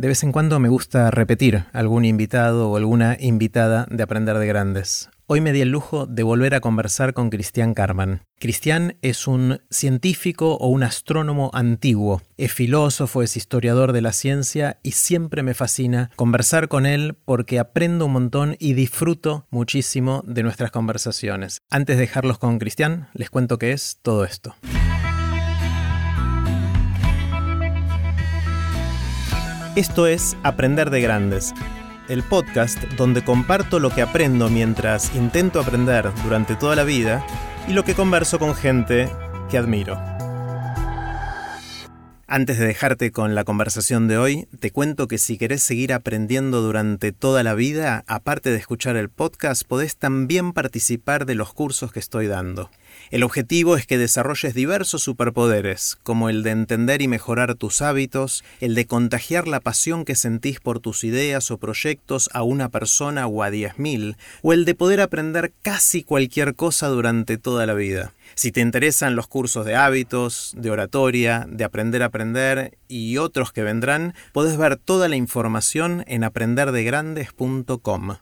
De vez en cuando me gusta repetir algún invitado o alguna invitada de Aprender de Grandes. Hoy me di el lujo de volver a conversar con Cristian Carman. Cristian es un científico o un astrónomo antiguo. Es filósofo, es historiador de la ciencia y siempre me fascina conversar con él porque aprendo un montón y disfruto muchísimo de nuestras conversaciones. Antes de dejarlos con Cristian, les cuento qué es todo esto. Esto es Aprender de Grandes el podcast donde comparto lo que aprendo mientras intento aprender durante toda la vida y lo que converso con gente que admiro. Antes de dejarte con la conversación de hoy, te cuento que si querés seguir aprendiendo durante toda la vida, aparte de escuchar el podcast, podés también participar de los cursos que estoy dando. El objetivo es que desarrolles diversos superpoderes, como el de entender y mejorar tus hábitos, el de contagiar la pasión que sentís por tus ideas o proyectos a una persona o a diez mil, o el de poder aprender casi cualquier cosa durante toda la vida. Si te interesan los cursos de hábitos, de oratoria, de aprender a aprender y otros que vendrán, podés ver toda la información en aprenderdegrandes.com.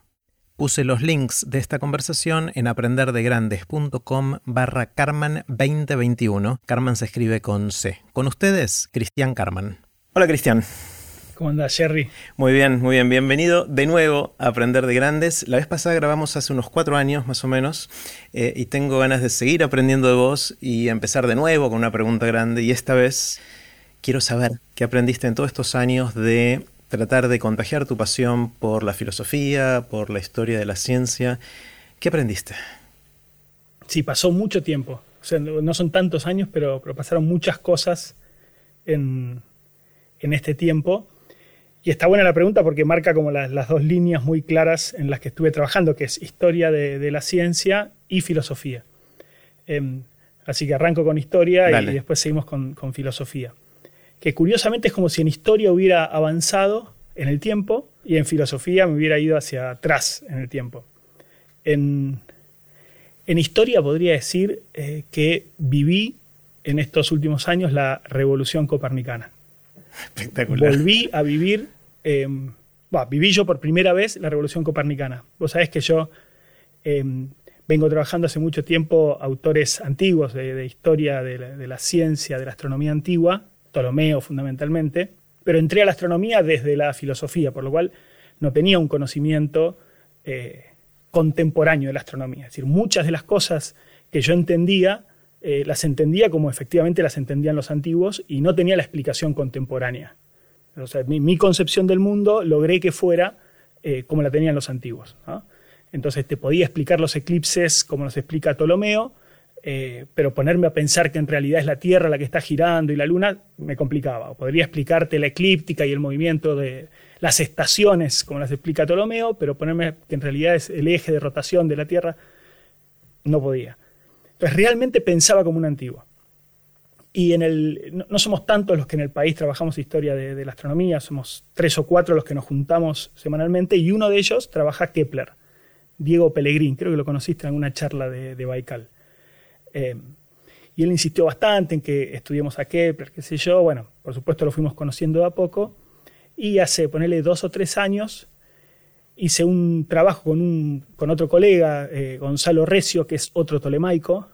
Puse los links de esta conversación en aprenderdegrandes.com barra Carman 2021. Carman se escribe con C. Con ustedes, Cristian Carman. Hola Cristian. ¿Cómo andas, Jerry? Muy bien, muy bien. Bienvenido de nuevo a Aprender de Grandes. La vez pasada grabamos hace unos cuatro años más o menos eh, y tengo ganas de seguir aprendiendo de vos y empezar de nuevo con una pregunta grande. Y esta vez quiero saber qué aprendiste en todos estos años de tratar de contagiar tu pasión por la filosofía, por la historia de la ciencia. ¿Qué aprendiste? Sí, pasó mucho tiempo. O sea, no son tantos años, pero, pasaron muchas cosas en, este tiempo. Y está buena la pregunta porque marca como las, dos líneas muy claras en las que estuve trabajando, que es historia de, la ciencia y filosofía. Em, así que arranco con historia y después seguimos con filosofía que curiosamente es como si en historia hubiera avanzado en el tiempo y en filosofía me hubiera ido hacia atrás en el tiempo. En, historia podría decir eh, que viví en estos últimos años la revolución copernicana. Espectacular. Volví a vivir, em, viví yo por primera vez la revolución copernicana. Vos sabés que yo em, vengo trabajando hace mucho tiempo autores antiguos de, historia de la, ciencia, de la astronomía antigua, Ptolomeo fundamentalmente, pero entré a la astronomía desde la filosofía, por lo cual no tenía un conocimiento eh, contemporáneo de la astronomía. Es decir, muchas de las cosas que yo entendía, eh, las entendía como efectivamente las entendían los antiguos y no tenía la explicación contemporánea. Mi, concepción del mundo logré que fuera eh, como la tenían los antiguos. Entonces te podía explicar los eclipses como los explica Ptolomeo, eh, pero ponerme a pensar que en realidad es la Tierra la que está girando y la Luna me complicaba. O podría explicarte la eclíptica y el movimiento de las estaciones, como las explica Ptolomeo, pero ponerme que en realidad es el eje de rotación de la Tierra, no podía. Entonces realmente pensaba como un antiguo. Y en el, no, somos tantos los que en el país trabajamos historia de, la astronomía, somos tres o cuatro los que nos juntamos semanalmente y uno de ellos trabaja Kepler, Diego Pellegrín, creo que lo conociste en alguna charla de, de Baikal. Eh, y él insistió bastante en que estudiemos a Kepler, qué sé yo. Bueno, por supuesto lo fuimos conociendo de a poco. Y hace, ponerle dos o tres años, hice un trabajo con, un, con otro colega, eh, Gonzalo Recio, que es otro tolemaico,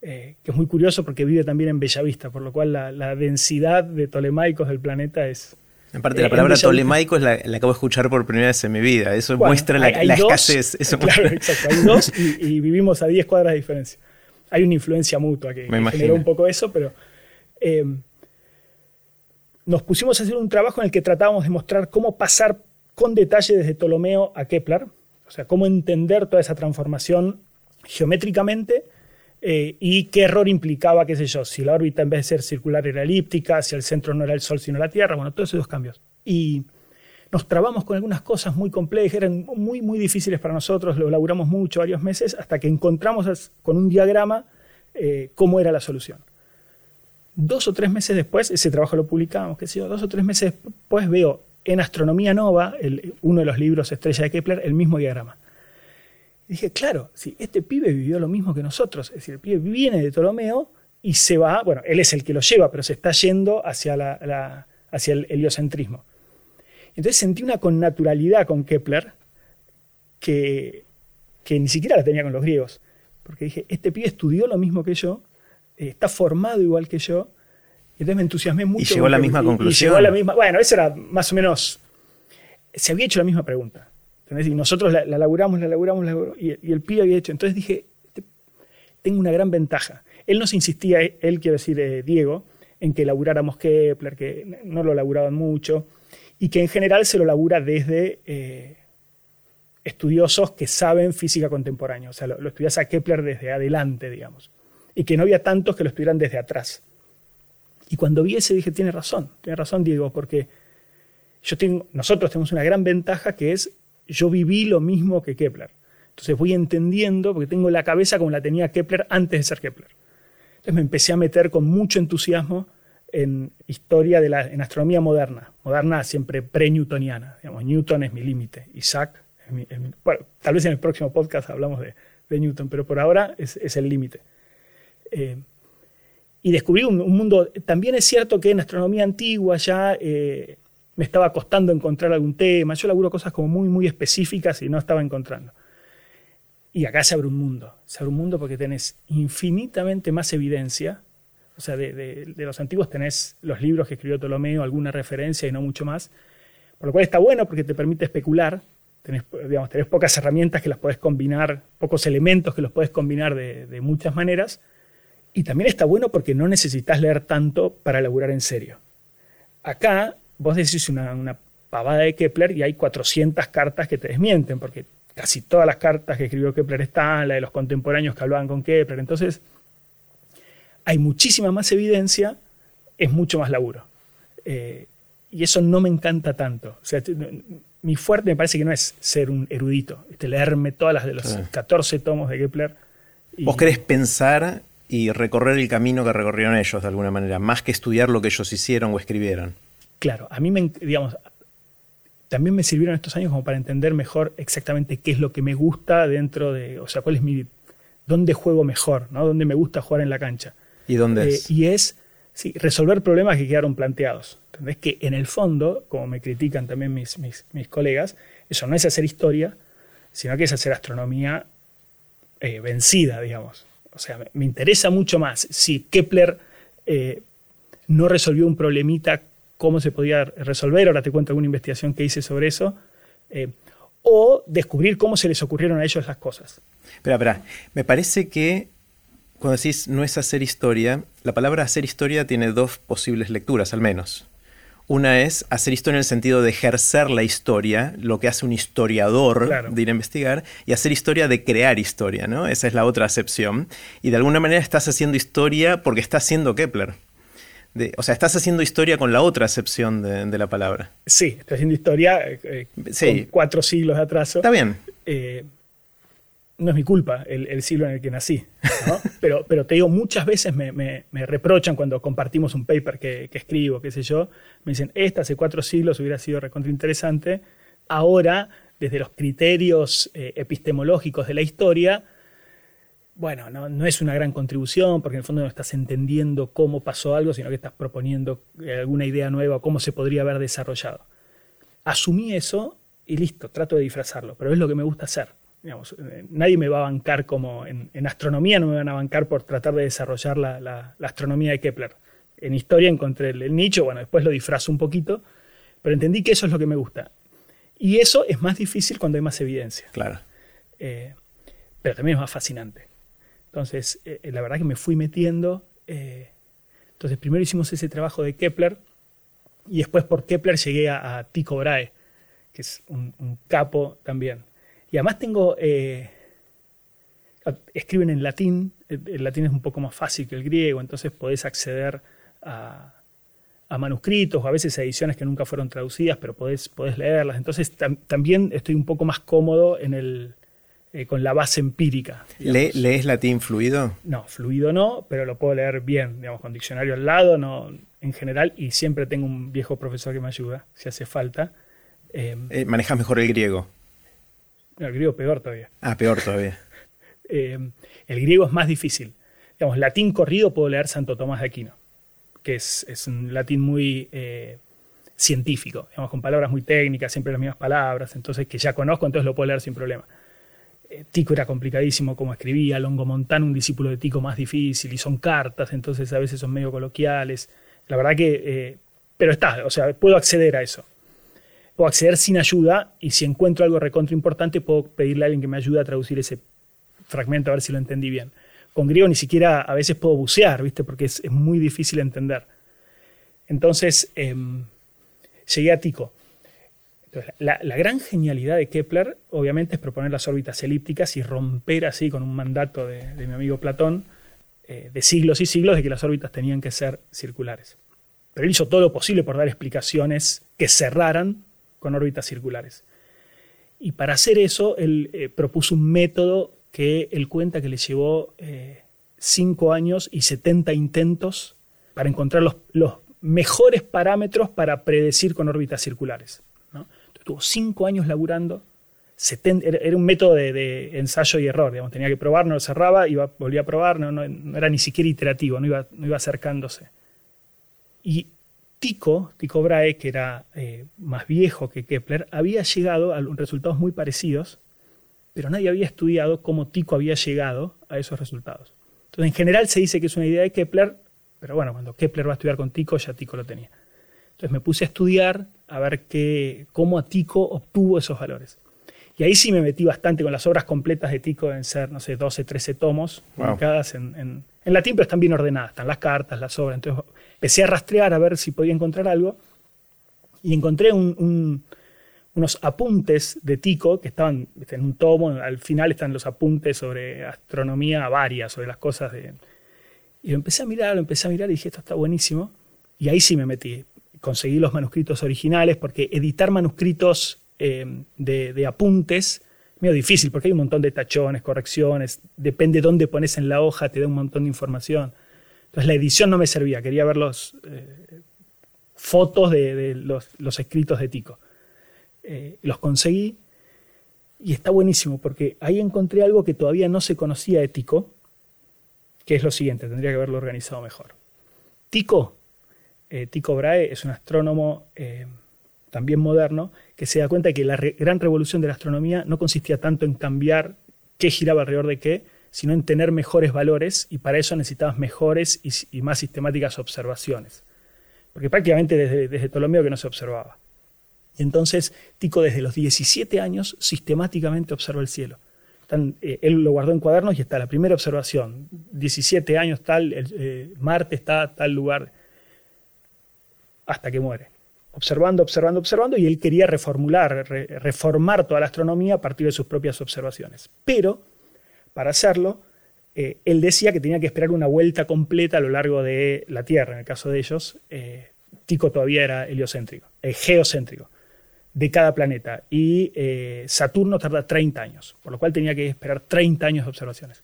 eh, que es muy curioso porque vive también en Bellavista, por lo cual la, densidad de tolemaicos del planeta es, Aparte, la palabra tolemaico es la, acabo de escuchar por primera vez en mi vida. Eso muestra la, escasez. Eso claro, exacto. Hay dos y, y, vivimos a 10 cuadras de diferencia hay una influencia mutua que, generó un poco eso, pero eh, nos pusimos a hacer un trabajo en el que tratábamos de mostrar cómo pasar con detalle desde Ptolomeo a Kepler, o sea, cómo entender toda esa transformación geométricamente eh, y qué error implicaba, qué sé yo, si la órbita en vez de ser circular era elíptica, si el centro no era el Sol sino la Tierra, bueno, todos esos cambios. Y nos trabamos con algunas cosas muy complejas, eran muy, muy difíciles para nosotros, lo elaboramos mucho, varios meses, hasta que encontramos con un diagrama eh, cómo era la solución. Dos o tres meses después, ese trabajo lo publicamos, que sé yo, dos o tres meses después veo en Astronomía Nova, uno de los libros estrella de Kepler, el mismo diagrama. Dije, claro, si este pibe vivió lo mismo que nosotros, es decir, el pibe viene de Ptolomeo y se va, bueno, él es el que lo lleva, pero se está yendo hacia, la, hacia el heliocentrismo. Entonces sentí una connaturalidad con Kepler que, que ni siquiera la tenía con los griegos. Porque dije, este pibe estudió lo mismo que yo, eh, está formado igual que yo, y entonces me entusiasmé mucho. Y llegó a la misma conclusión. llegó la misma, bueno, eso era más o menos, se había hecho la misma pregunta. Y nosotros la, la laburamos, la laburamos, y, y, el pibe había hecho. Entonces dije, este, tengo una gran ventaja. Él nos insistía, él quiero decir eh, Diego, en que laburáramos Kepler, que no lo laburaban mucho, y que en general se lo labura desde eh, estudiosos que saben física contemporánea. O sea, lo, lo estudias a Kepler desde adelante, digamos. Y que no había tantos que lo estudiaran desde atrás. Y cuando vi ese dije, tiene razón, tiene razón Diego, porque yo tengo, nosotros tenemos una gran ventaja que es, yo viví lo mismo que Kepler. Entonces voy entendiendo, porque tengo la cabeza como la tenía Kepler antes de ser Kepler. Entonces me empecé a meter con mucho entusiasmo en historia de la en astronomía moderna, moderna siempre pre-newtoniana. Newton es mi límite, Isaac es mi, es bueno, tal vez en el próximo podcast hablamos de, Newton, pero por ahora es, es el límite. Eh, y descubrí un, un, mundo, también es cierto que en astronomía antigua ya eh, me estaba costando encontrar algún tema, yo laburo cosas como muy, muy específicas y no estaba encontrando. Y acá se abre un mundo, se abre un mundo porque tenés infinitamente más evidencia, o sea, de, los antiguos tenés los libros que escribió Ptolomeo, alguna referencia y no mucho más, por lo cual está bueno porque te permite especular, tenés, digamos, tenés pocas herramientas que las podés combinar, pocos elementos que los podés combinar de, de muchas maneras, y también está bueno porque no necesitas leer tanto para laburar en serio. Acá vos decís una, una pavada de Kepler y hay 400 cartas que te desmienten, porque casi todas las cartas que escribió Kepler están, la de los contemporáneos que hablaban con Kepler. Entonces, hay muchísima más evidencia, es mucho más laburo. Eh, y eso no me encanta tanto. O sea, mi fuerte me parece que no es ser un erudito, este, leerme todas las de los sí. 14 tomos de Kepler. Y... Vos querés pensar y recorrer el camino que recorrieron ellos de alguna manera, más que estudiar lo que ellos hicieron o escribieron. Claro, a mí me, digamos, también me sirvieron estos años como para entender mejor exactamente qué es lo que me gusta dentro de, o sea, cuál es mi, dónde juego mejor, ¿no? Dónde me gusta jugar en la cancha. ¿Y dónde eh, es? Y es, sí, resolver problemas que quedaron planteados. ¿Entendés? Que en el fondo, como me critican también mis, mis, mis colegas, eso no es hacer historia, sino que es hacer astronomía eh, vencida, digamos. O sea, me, me, interesa mucho más si Kepler eh, no resolvió un problemita, cómo se podía resolver, ahora te cuento alguna investigación que hice sobre eso, eh, o descubrir cómo se les ocurrieron a ellos las cosas. Espera, espera, me parece que cuando decís no es hacer historia, la palabra hacer historia tiene dos posibles lecturas, al menos. Una es hacer historia en el sentido de ejercer la historia, lo que hace un historiador claro. de ir a investigar, y hacer historia de crear historia, ¿no? Esa es la otra acepción. Y de alguna manera estás haciendo historia porque está haciendo Kepler. De, o sea, estás haciendo historia con la otra acepción de, de la palabra. Sí, estoy haciendo historia eh, sí. con cuatro siglos de atraso. Está bien. Eh, no es mi culpa el, el, siglo en el que nací, ¿no? pero, pero te digo, muchas veces me, me, me reprochan cuando compartimos un paper que, que, escribo, qué sé yo, me dicen, esta hace cuatro siglos hubiera sido recontra interesante, ahora, desde los criterios eh, epistemológicos de la historia, bueno, no, no, es una gran contribución, porque en el fondo no estás entendiendo cómo pasó algo, sino que estás proponiendo alguna idea nueva, cómo se podría haber desarrollado. Asumí eso y listo, trato de disfrazarlo, pero es lo que me gusta hacer. Digamos, nadie me va a bancar como en, en, astronomía, no me van a bancar por tratar de desarrollar la, la, la astronomía de Kepler. En historia encontré el, el, nicho, bueno, después lo disfrazo un poquito, pero entendí que eso es lo que me gusta. Y eso es más difícil cuando hay más evidencia. Claro. Eh, pero también es más fascinante. Entonces, eh, la verdad que me fui metiendo. Eh, entonces, primero hicimos ese trabajo de Kepler y después por Kepler llegué a, a Tycho Brahe, que es un, un capo también. Y además tengo, eh, escriben en latín, el latín es un poco más fácil que el griego, entonces podés acceder a, a manuscritos o a veces a ediciones que nunca fueron traducidas, pero podés, podés leerlas. Entonces tam, también estoy un poco más cómodo en el, eh, con la base empírica. ¿Le, ¿Lees latín fluido? No, fluido no, pero lo puedo leer bien, digamos, con diccionario al lado, no, en general, y siempre tengo un viejo profesor que me ayuda, si hace falta. Eh, eh, ¿Manejas mejor el griego? El griego peor todavía. Ah, peor todavía. eh, el griego es más difícil. Digamos, latín corrido puedo leer Santo Tomás de Aquino, que es, es un latín muy eh, científico, digamos, con palabras muy técnicas, siempre las mismas palabras, entonces que ya conozco, entonces lo puedo leer sin problema. Eh, Tico era complicadísimo como escribía, Longomontano un discípulo de Tico más difícil, y son cartas, entonces a veces son medio coloquiales. La verdad que, pero está, o sea, puedo acceder a eso. Puedo acceder sin ayuda y si encuentro algo recontra importante puedo pedirle a alguien que me ayude a traducir ese fragmento a ver si lo entendí bien. Con griego ni siquiera a veces puedo bucear, ¿viste? Porque es, muy difícil entender. Entonces, em, llegué a Tico. la, gran genialidad de Kepler, obviamente, es proponer las órbitas elípticas y romper así con un mandato de, mi amigo Platón eh, de siglos y siglos de que las órbitas tenían que ser circulares. Pero él hizo todo lo posible por dar explicaciones que cerraran con órbitas circulares. Y para hacer eso, él eh, propuso un método que él cuenta que le llevó 5 eh, años y 70 intentos para encontrar los, mejores parámetros para predecir con órbitas circulares. ¿no? tuvo cinco años laburando, era un método de, ensayo y error, digamos, tenía que probar, no lo cerraba, iba, volvía a probar, no, era ni siquiera iterativo, no iba, no iba acercándose. Y Tycho, Tycho Brahe, que era eh, más viejo que Kepler, había llegado a resultados muy parecidos, pero nadie había estudiado cómo Tycho había llegado a esos resultados. Entonces, en general se dice que es una idea de Kepler, pero bueno, cuando Kepler va a estudiar con Tico, ya Tico lo tenía. Entonces me puse a estudiar a ver qué, cómo a Tico obtuvo esos valores. Y ahí sí me metí bastante con las obras completas de Tico, en ser, no sé, 12, 13 tomos, publicadas en, en, en, latín, pero están bien ordenadas, están las cartas, las obras. Entonces empecé a rastrear a ver si podía encontrar algo y encontré unos apuntes de Tico que estaban en un tomo, al final están los apuntes sobre astronomía varias, sobre las cosas de, y lo empecé a mirar, lo empecé a mirar y dije, esto está buenísimo. Y ahí sí me metí. Conseguí los manuscritos originales, porque editar manuscritos eh, de, de, apuntes es medio difícil, porque hay un montón de tachones, correcciones, depende de dónde pones en la hoja, te da un montón de información. Entonces la edición no me servía, quería ver los eh, fotos de, los, escritos de Tico. Eh, los conseguí y está buenísimo, porque ahí encontré algo que todavía no se conocía de Tico, que es lo siguiente, tendría que haberlo organizado mejor. Tycho, eh, Tycho Brahe es un astrónomo también moderno que se da cuenta de que la gran revolución de la astronomía no consistía tanto en cambiar qué giraba alrededor de qué, sino en tener mejores valores y para eso necesitabas mejores y, más sistemáticas observaciones. Porque prácticamente desde, desde Ptolomeo que no se observaba. Y entonces Tycho desde los 17 años sistemáticamente observa el cielo. Eh, él lo guardó en cuadernos y está la primera observación. 17 años tal, eh, Marte está tal lugar, hasta que muere. Observando, observando, observando, y él quería reformular, reformar toda la astronomía a partir de sus propias observaciones. Pero, para hacerlo, eh, él decía que tenía que esperar una vuelta completa a lo largo de la Tierra, en el caso de ellos. Tico todavía era heliocéntrico, geocéntrico de cada planeta. Y eh, Saturno tarda 30 años, por lo cual tenía que esperar 30 años de observaciones.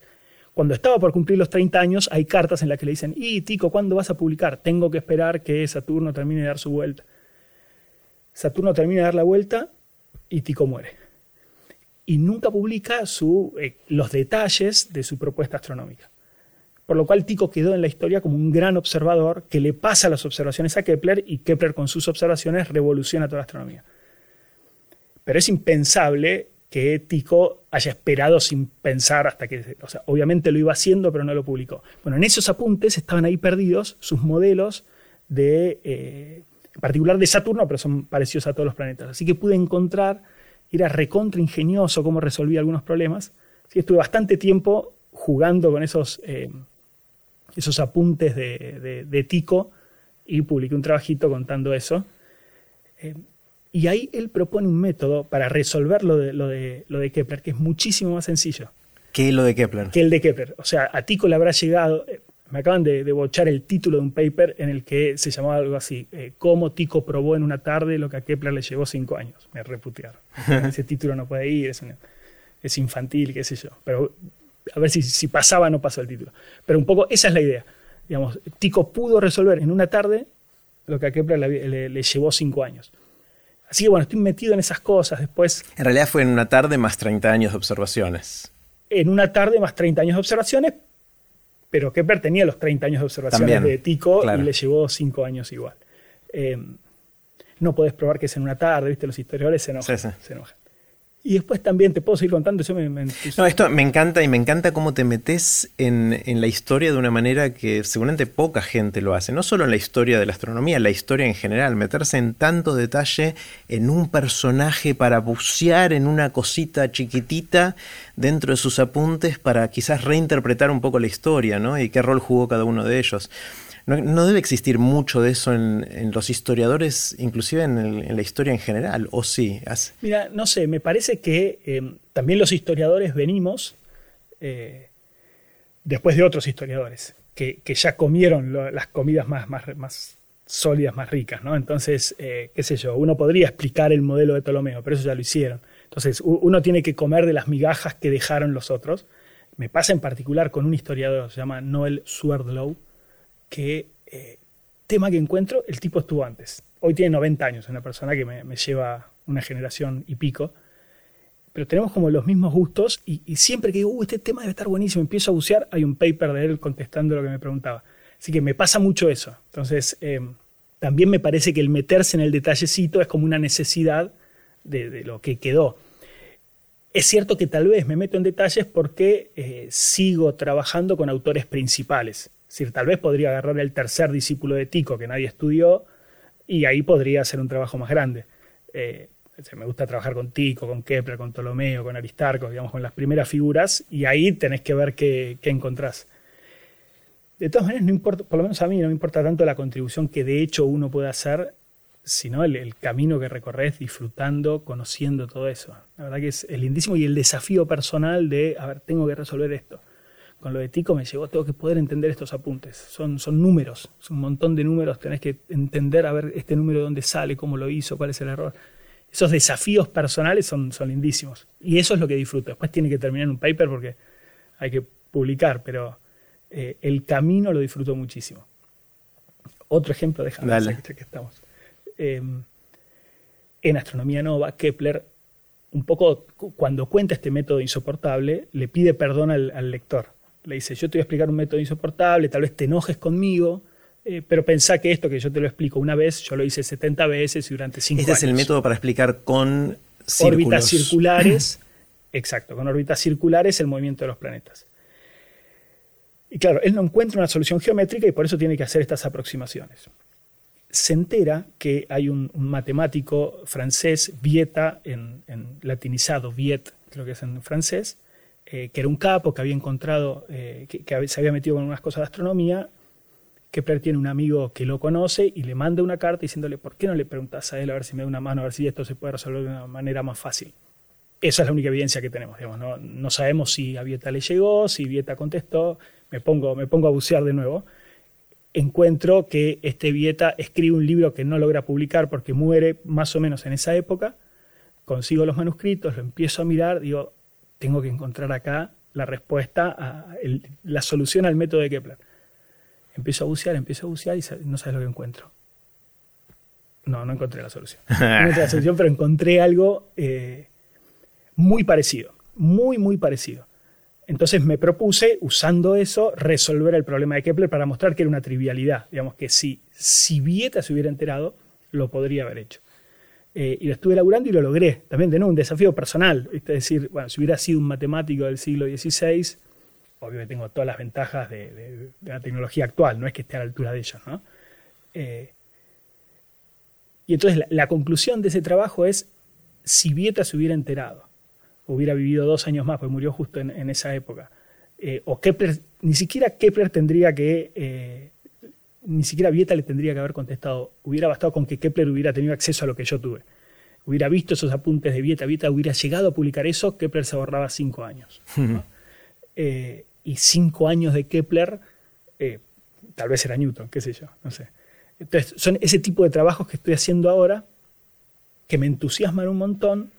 Cuando estaba por cumplir los 30 años, hay cartas en las que le dicen, y Tico, ¿cuándo vas a publicar? Tengo que esperar que Saturno termine de dar su vuelta. Saturno termina de dar la vuelta y Tico muere. Y nunca publica eh, los detalles de su propuesta astronómica. Por lo cual Tico quedó en la historia como un gran observador que le pasa las observaciones a Kepler y Kepler con sus observaciones revoluciona toda la astronomía. Pero es impensable que Tico haya esperado sin pensar hasta que, o sea, obviamente lo iba haciendo, pero no lo publicó. Bueno, en esos apuntes estaban ahí perdidos sus modelos de, eh, en particular de Saturno, pero son parecidos a todos los planetas. Así que pude encontrar, era recontra ingenioso cómo resolvía algunos problemas. Que estuve bastante tiempo jugando con esos, eh, esos apuntes de, de, Tico y publiqué un trabajito contando eso. Eh, y ahí él propone un método para resolver lo de, lo de, lo de Kepler, que es muchísimo más sencillo. ¿Qué es lo de Kepler? Que el de Kepler. O sea, a Tico le habrá llegado, eh, me acaban de, de bochar el título de un paper en el que se llamaba algo así, eh, cómo Tico probó en una tarde lo que a Kepler le llevó cinco años. Me reputearon. Ese título no puede ir, es, es, infantil, qué sé yo. Pero a ver si, si pasaba o no pasó el título. Pero un poco esa es la idea. Digamos, Tico pudo resolver en una tarde lo que a Kepler le, le llevó cinco años. Así que bueno, estoy metido en esas cosas después. En realidad fue en una tarde más 30 años de observaciones. En una tarde más 30 años de observaciones, pero Kepler tenía los 30 años de observaciones de Tico y le llevó 5 años igual. Eh, no podés probar que es en una tarde, ¿viste? Los historiadores se enojan. Se enojan. Y después también te puedo seguir contando. Yo me, no, esto me encanta y me encanta cómo te metes en, en, la historia de una manera que seguramente poca gente lo hace. No solo en la historia de la astronomía, la historia en general. Meterse en tanto detalle en un personaje para bucear en una cosita chiquitita dentro de sus apuntes para quizás reinterpretar un poco la historia, ¿no? Y qué rol jugó cada uno de ellos. No, debe existir mucho de eso en, los historiadores, inclusive en, la historia en general, ¿o sí? Mira, no sé, me parece que eh, también los historiadores venimos eh, después de otros historiadores, que, ya comieron las comidas más, sólidas, más ricas, ¿no? Entonces, eh, qué sé yo, uno podría explicar el modelo de Ptolomeo, pero eso ya lo hicieron. Entonces, uno tiene que comer de las migajas que dejaron los otros. Me pasa en particular con un historiador, se llama Noel Swerdlow, que eh, tema que encuentro, el tipo estuvo antes. Hoy tiene 90 años, una persona que me, lleva una generación y pico, pero tenemos como los mismos gustos y, siempre que digo, uh, este tema debe estar buenísimo, empiezo a bucear, hay un paper de él contestando lo que me preguntaba. Así que me pasa mucho eso. Entonces, eh, también me parece que el meterse en el detallecito es como una necesidad de, lo que quedó. Es cierto que tal vez me meto en detalles porque eh, sigo trabajando con autores principales decir, tal vez podría agarrar el tercer discípulo de Tico que nadie estudió y ahí podría hacer un trabajo más grande. Eh, me gusta trabajar con Tico, con Kepler, con Ptolomeo, con Aristarco, digamos, con las primeras figuras, y ahí tenés que ver qué, encontrás. De todas maneras, no importa, por lo menos a mí no me importa tanto la contribución que de hecho uno puede hacer, sino el, camino que recorres disfrutando, conociendo todo eso. La verdad que es, es lindísimo y el desafío personal de, a ver, tengo que resolver esto con lo de Tico me llegó, tengo que poder entender estos apuntes. Son, son números, es un montón de números, tenés que entender a ver este número de dónde sale, cómo lo hizo, cuál es el error. Esos desafíos personales son, son lindísimos. Y eso es lo que disfruto. Después tiene que terminar en un paper porque hay que publicar, pero eh, el camino lo disfruto muchísimo. Otro ejemplo, déjame que estamos. Em, en Astronomía Nova, Kepler, un poco cuando cuenta este método insoportable, le pide perdón al lector le dice, yo te voy a explicar un método insoportable, tal vez te enojes conmigo, eh, pero pensá que esto que yo te lo explico una vez, yo lo hice 70 veces y durante 5 años. Este es el método para explicar con órbitas circulares. exacto, con órbitas circulares el movimiento de los planetas. Y claro, él no encuentra una solución geométrica y por eso tiene que hacer estas aproximaciones. Se entera que hay un, matemático francés, Vieta, en, en, latinizado, Viet, creo que es en francés, eh, que era un capo, que había encontrado, eh, que, se había metido con unas cosas de astronomía. Kepler tiene un amigo que lo conoce y le manda una carta diciéndole, ¿por qué no le preguntas a él a ver si me da una mano, a ver si esto se puede resolver de una manera más fácil? Esa es la única evidencia que tenemos. Digamos, ¿no? no sabemos si a Vieta le llegó, si Vieta contestó. Me pongo, me pongo a bucear de nuevo. Encuentro que este Vieta escribe un libro que no logra publicar porque muere más o menos en esa época. Consigo los manuscritos, lo empiezo a mirar, digo, tengo que encontrar acá la respuesta, a la solución al método de Kepler. Empiezo a bucear, empiezo a bucear y no sabes lo que encuentro. No, no encontré la solución. No encontré la solución, pero encontré algo eh, muy parecido, muy, muy parecido. Entonces me propuse, usando eso, resolver el problema de Kepler para mostrar que era una trivialidad. Digamos que si, si Vieta se hubiera enterado, lo podría haber hecho. Eh, y lo estuve elaborando y lo logré. También de nuevo un desafío personal. Es decir, bueno, si hubiera sido un matemático del siglo XVI, obviamente tengo todas las ventajas de, la tecnología actual, no es que esté a la altura de ellos. ¿no? Eh, y entonces la, conclusión de ese trabajo es, si Vieta se hubiera enterado, hubiera vivido dos años más, porque murió justo en, esa época, eh, o Kepler, ni siquiera Kepler tendría que ni siquiera Vieta le tendría que haber contestado. Hubiera bastado con que Kepler hubiera tenido acceso a lo que yo tuve. Hubiera visto esos apuntes de Vieta, Vieta hubiera llegado a publicar eso, Kepler se ahorraba cinco años. Eh, y cinco años de Kepler, eh, tal vez era Newton, qué sé yo, no sé. Entonces, son ese tipo de trabajos que estoy haciendo ahora que me entusiasman un montón,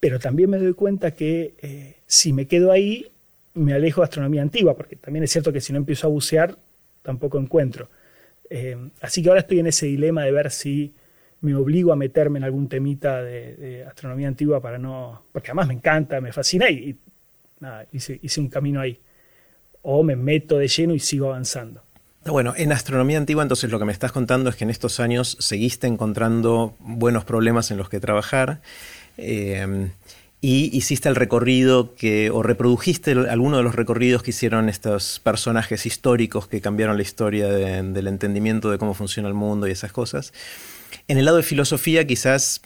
pero también me doy cuenta que eh, si me quedo ahí, me alejo de astronomía antigua, porque también es cierto que si no empiezo a bucear, tampoco encuentro. Eh, así que ahora estoy en ese dilema de ver si me obligo a meterme en algún temita de, astronomía antigua para no. porque además me encanta, me fascina y, nada, hice, un camino ahí. O me meto de lleno y sigo avanzando. Bueno, en astronomía antigua entonces lo que me estás contando es que en estos años seguiste encontrando buenos problemas en los que trabajar. Eh, y hiciste el recorrido que, o reprodujiste alguno de los recorridos que hicieron estos personajes históricos que cambiaron la historia del entendimiento de cómo funciona el mundo y esas cosas. En el lado de filosofía quizás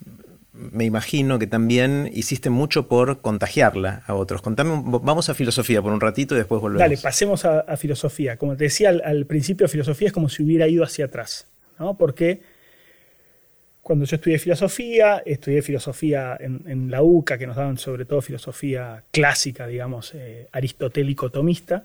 me imagino que también hiciste mucho por contagiarla a otros. Contame, vamos a filosofía por un ratito y después volvemos. Dale, pasemos a, filosofía. Como te decía al, al, principio, filosofía es como si hubiera ido hacia atrás, ¿no? Porque cuando yo estudié filosofía, estudié filosofía en, la UCA, que nos daban sobre todo filosofía clásica, digamos, eh, aristotélico-tomista,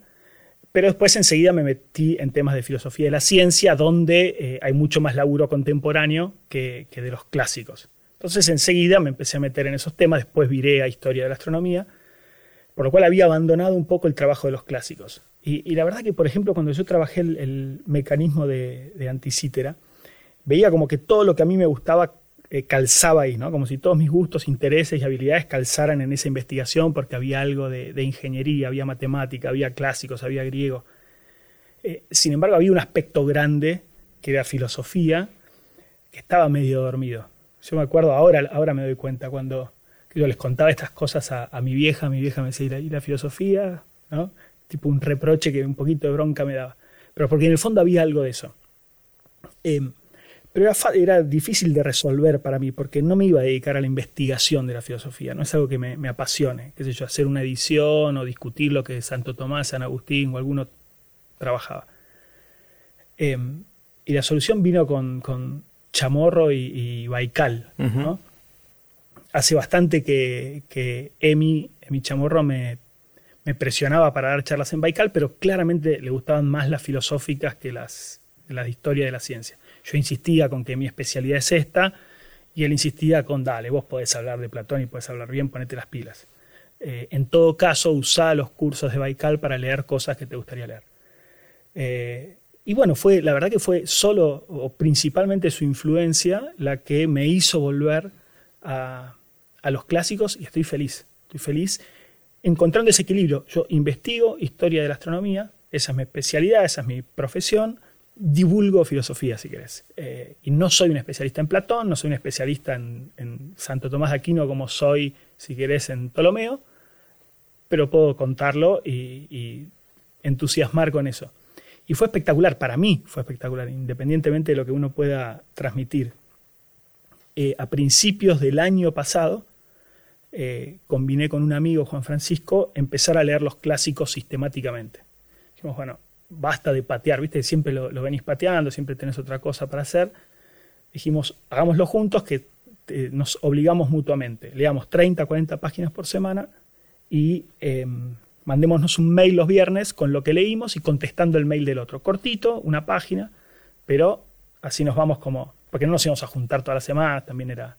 pero después enseguida me metí en temas de filosofía de la ciencia, donde eh, hay mucho más laburo contemporáneo que, de los clásicos. Entonces enseguida me empecé a meter en esos temas, después viré a historia de la astronomía, por lo cual había abandonado un poco el trabajo de los clásicos. Y, la verdad que, por ejemplo, cuando yo trabajé el, mecanismo de, de veía como que todo lo que a mí me gustaba eh, calzaba ahí, ¿no? Como si todos mis gustos, intereses y habilidades calzaran en esa investigación porque había algo de, ingeniería, había matemática, había clásicos, había griego. Eh, sin embargo, había un aspecto grande que era filosofía, que estaba medio dormido. Yo me acuerdo, ahora, ahora me doy cuenta, cuando yo les contaba estas cosas a, mi vieja, mi vieja me decía, ¿y la, filosofía? ¿no? Tipo un reproche que un poquito de bronca me daba. Pero porque en el fondo había algo de eso. Eh, pero era, difícil de resolver para mí porque no me iba a dedicar a la investigación de la filosofía, no es algo que me, apasione, qué sé yo, hacer una edición o discutir lo que Santo Tomás, San Agustín o alguno trabajaba. Em, y la solución vino con, Chamorro y, Baikal. Hace bastante que, Emi, Emi Chamorro me, me presionaba para dar charlas en Baikal, pero claramente le gustaban más las filosóficas que las, las de historia de la ciencia. Yo insistía con que mi especialidad es esta y él insistía con, dale, vos podés hablar de Platón y podés hablar bien, ponete las pilas. Eh, en todo caso, usá los cursos de Baikal para leer cosas que te gustaría leer. Eh, y bueno, fue, la verdad que fue solo o principalmente su influencia la que me hizo volver a, a los clásicos y estoy feliz. Estoy feliz encontrando ese equilibrio. Yo investigo historia de la astronomía, esa es mi especialidad, esa es mi profesión, divulgo filosofía, si querés. Eh, y no soy un especialista en Platón, no soy un especialista en, Santo Tomás de Aquino como soy, si querés, en Ptolomeo, pero puedo contarlo y, entusiasmar con eso. Y fue espectacular, para mí fue espectacular, independientemente de lo que uno pueda transmitir. Eh, a principios del año pasado, eh, combiné con un amigo, Juan Francisco, empezar a leer los clásicos sistemáticamente. Dijimos, bueno, basta de patear, ¿viste? Siempre lo, venís pateando, siempre tenés otra cosa para hacer. Dijimos, hagámoslo juntos, que eh, nos obligamos mutuamente. Leamos 30, 40 páginas por semana y em, mandémonos un mail los viernes con lo que leímos y contestando el mail del otro. Cortito, una página, pero así nos vamos como... Porque no nos íbamos a juntar todas las semanas, también era...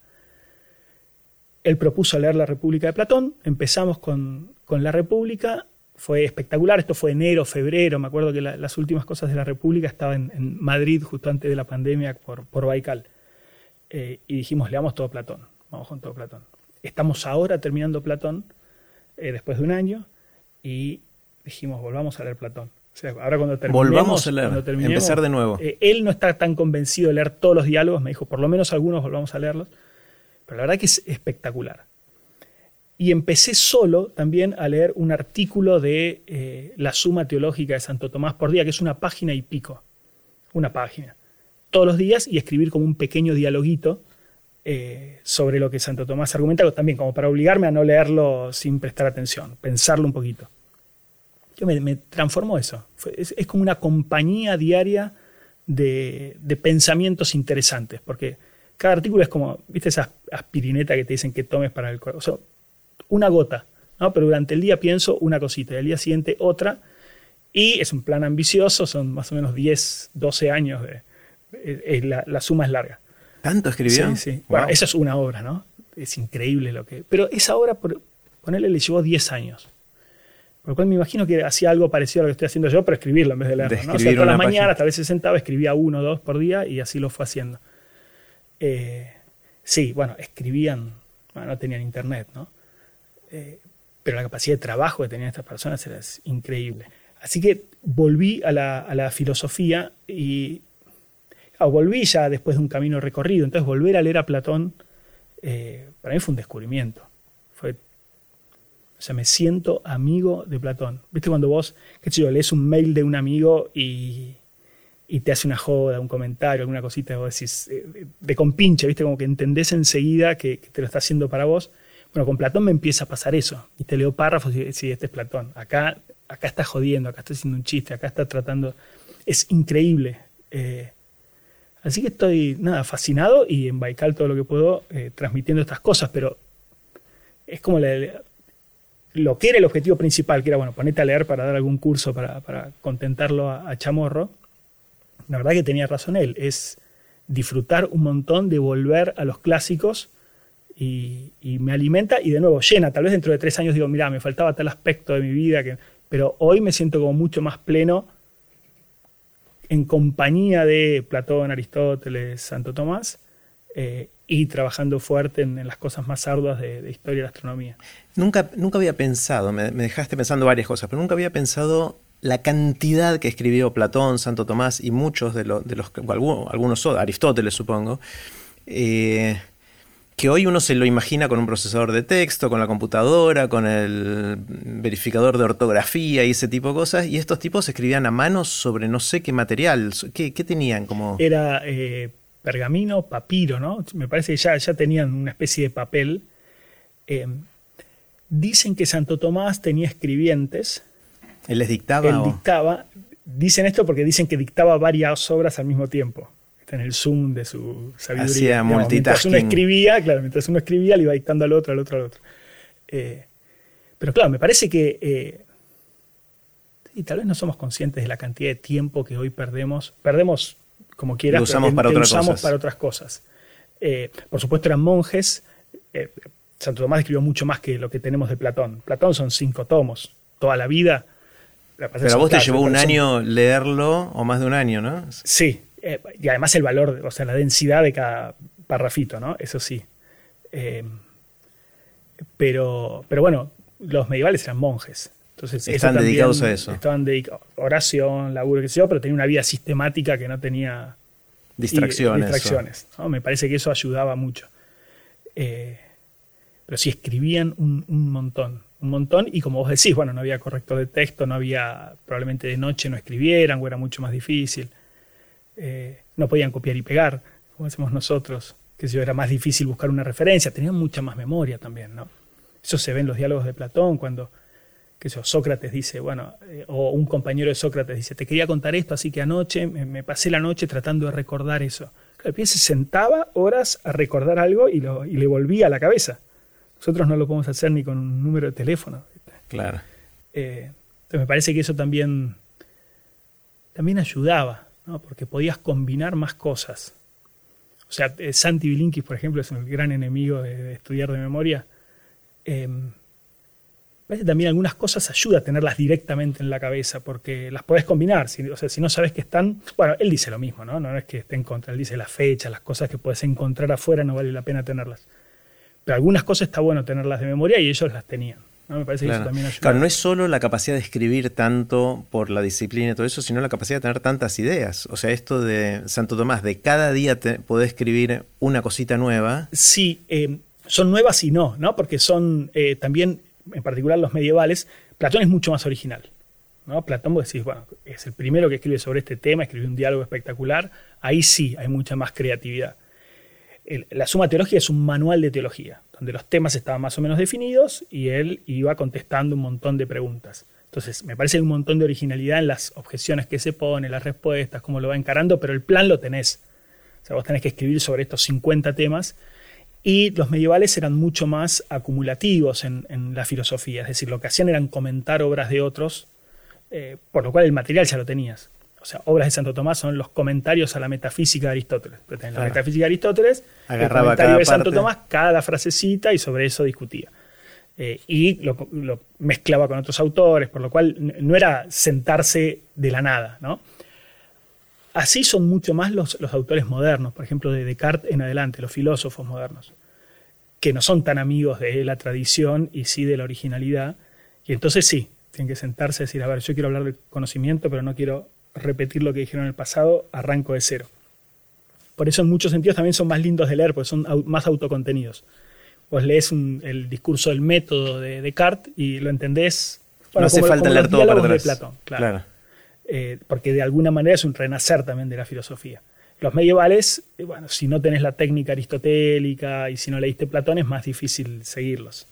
Él propuso leer La República de Platón, empezamos con, con La República fue espectacular. Esto fue enero, febrero. Me acuerdo que las últimas cosas de la República estaban en, Madrid justo antes de la pandemia por, por Baikal. Eh, y dijimos, leamos todo Platón. Vamos con todo Platón. Estamos ahora terminando Platón, eh, después de un año, y dijimos, volvamos a leer Platón. ahora cuando terminemos, Volvamos a leer, empezar de nuevo. Eh, él no está tan convencido de leer todos los diálogos, me dijo, por lo menos algunos volvamos a leerlos. Pero la verdad que es espectacular. Y empecé solo también a leer un artículo de eh, la Suma Teológica de Santo Tomás por día, que es una página y pico. Una página. Todos los días y escribir como un pequeño dialoguito eh, sobre lo que Santo Tomás argumenta, también como para obligarme a no leerlo sin prestar atención, pensarlo un poquito. Yo me, transformó eso. es, como una compañía diaria de, pensamientos interesantes, porque cada artículo es como, ¿viste esa aspirineta que te dicen que tomes para el corazón? Una gota, ¿no? pero durante el día pienso una cosita y al día siguiente otra. Y es un plan ambicioso, son más o menos 10, 12 años, de, la, suma es larga. ¿Tanto escribió? Sí, sí. Bueno, esa es una obra, ¿no? Es increíble lo que... Pero esa obra, por, ponerle, le llevó 10 años. Por lo cual me imagino que hacía algo parecido a lo que estoy haciendo yo, pero escribirlo en vez de leerlo. ¿no? O sea, todas las mañanas, tal vez se sentaba, escribía uno o dos por día y así lo fue haciendo. Eh, sí, bueno, escribían, no tenían internet, ¿no? Eh, pero la capacidad de trabajo que tenían estas personas era increíble. así que volví a la, filosofía y volví ya después de un camino recorrido. Entonces volver a leer a Platón eh, para mí fue un descubrimiento. Fue, o sea, me siento amigo de Platón. ¿Viste cuando vos, qué sé yo, lees un mail de un amigo y, te hace una joda, un comentario, alguna cosita, vos decís, eh, de compinche, ¿viste? Como que entendés enseguida que, te lo está haciendo para vos. Bueno, con Platón me empieza a pasar eso. Y te leo párrafos y sí, este es Platón. Acá, acá está jodiendo, acá está haciendo un chiste, acá está tratando. Es increíble. Eh, así que estoy, nada, fascinado y en Baikal todo lo que puedo eh, transmitiendo estas cosas, pero es como lo que era el objetivo principal, que era, bueno, ponete a leer para dar algún curso para, contentarlo a, a, Chamorro. La verdad que tenía razón él, es disfrutar un montón de volver a los clásicos y, me alimenta y de nuevo llena. Tal vez dentro de tres años digo, mira, me faltaba tal aspecto de mi vida, que, pero hoy me siento como mucho más pleno en compañía de Platón, Aristóteles, Santo Tomás. Eh, y trabajando fuerte en, las cosas más arduas de, historia de astronomía. Nunca, nunca había pensado, me, dejaste pensando varias cosas, pero nunca había pensado la cantidad que escribió Platón, Santo Tomás y muchos de, los, de los algunos, algunos, Aristóteles supongo, eh, que hoy uno se lo imagina con un procesador de texto, con la computadora, con el verificador de ortografía y ese tipo de cosas, y estos tipos escribían a mano sobre no sé qué material, ¿qué, tenían como...? Era eh, pergamino, papiro, ¿no? Me parece que ya, ya tenían una especie de papel. Eh, dicen que Santo Tomás tenía escribientes. ¿Él les dictaba? Él dictaba. Dicen esto porque dicen que dictaba varias obras al mismo tiempo en el zoom de su sabiduría. Hacía Mientras uno escribía, claro, mientras uno escribía, le iba dictando al otro, al otro, al otro. Eh, pero claro, me parece que. Eh, y tal vez no somos conscientes de la cantidad de tiempo que hoy perdemos. Perdemos como quieras, lo usamos, para, otras usamos para otras cosas. Eh, por supuesto, eran monjes. Santo Tomás escribió mucho más que lo que tenemos de Platón. Platón son cinco tomos. Toda la vida. Pero a vos te llevó un año leerlo, o más de un año, ¿no? Sí, eh, y además el valor, o sea, la densidad de cada parrafito, ¿no? Eso sí. Eh, pero, pero bueno, los medievales eran monjes. Entonces, Están dedicados a eso. Estaban dedicados oración, laburo, qué sé yo, pero tenían una vida sistemática que no tenía distracciones. distracciones Me parece que eso ayudaba mucho. Eh, pero sí escribían un, un, montón, un montón, y como vos decís, bueno, no había corrector de texto, no había, probablemente de noche no escribieran, o era mucho más difícil. Eh, no podían copiar y pegar, como hacemos nosotros, que si era más difícil buscar una referencia, tenían mucha más memoria también, ¿no? Eso se ve en los diálogos de Platón, cuando que Sócrates dice, bueno, eh, o un compañero de Sócrates dice, te quería contar esto, así que anoche me, pasé la noche tratando de recordar eso. El pie se sentaba horas a recordar algo y, lo, y le volvía a la cabeza. Nosotros no lo podemos hacer ni con un número de teléfono. Claro. Eh, entonces me parece que eso también, también ayudaba porque podías combinar más cosas. O sea, eh, Santi Bilinkis, por ejemplo, es un gran enemigo de, estudiar de memoria. Eh, también algunas cosas ayuda a tenerlas directamente en la cabeza, porque las podés combinar. Si, o sea, si no sabes que están. Bueno, él dice lo mismo, ¿no? No es que esté en contra, él dice la fecha, las cosas que puedes encontrar afuera, no vale la pena tenerlas. Pero algunas cosas está bueno tenerlas de memoria y ellos las tenían. ¿No? Me parece que eso también ayuda. Claro, no es solo la capacidad de escribir tanto por la disciplina y todo eso, sino la capacidad de tener tantas ideas. O sea, esto de Santo Tomás, de cada día te, poder escribir una cosita nueva. Sí, eh, son nuevas y no, ¿no? Porque son eh, también, en particular los medievales, Platón es mucho más original. ¿no? Platón, vos decís, bueno, es el primero que escribe sobre este tema, escribe un diálogo espectacular. Ahí sí hay mucha más creatividad. La Suma Teológica es un manual de teología donde los temas estaban más o menos definidos y él iba contestando un montón de preguntas. Entonces, me parece un montón de originalidad en las objeciones que se pone, las respuestas, cómo lo va encarando, pero el plan lo tenés. O sea, vos tenés que escribir sobre estos 50 temas y los medievales eran mucho más acumulativos en, la filosofía, es decir, lo que hacían eran comentar obras de otros, eh, por lo cual el material ya lo tenías o sea, obras de Santo Tomás son los comentarios a la metafísica de Aristóteles. la metafísica de Aristóteles, agarraba el comentario de Santo Tomás, cada frasecita y sobre eso discutía. Eh, y lo, mezclaba con otros autores, por lo cual no era sentarse de la nada. ¿no? Así son mucho más los, los autores modernos, por ejemplo, de Descartes en adelante, los filósofos modernos, que no son tan amigos de la tradición y sí de la originalidad. Y entonces sí, tienen que sentarse y decir, a ver, yo quiero hablar de conocimiento, pero no quiero repetir lo que dijeron en el pasado, arranco de cero. Por eso en muchos sentidos también son más lindos de leer, porque son más autocontenidos. Vos lees el discurso del método de Descartes y lo entendés. no hace falta leer todo para atrás. De Platón, claro. Eh, porque de alguna manera es un renacer también de la filosofía. Los medievales, eh, bueno, si no tenés la técnica aristotélica y si no leíste Platón, es más difícil seguirlos.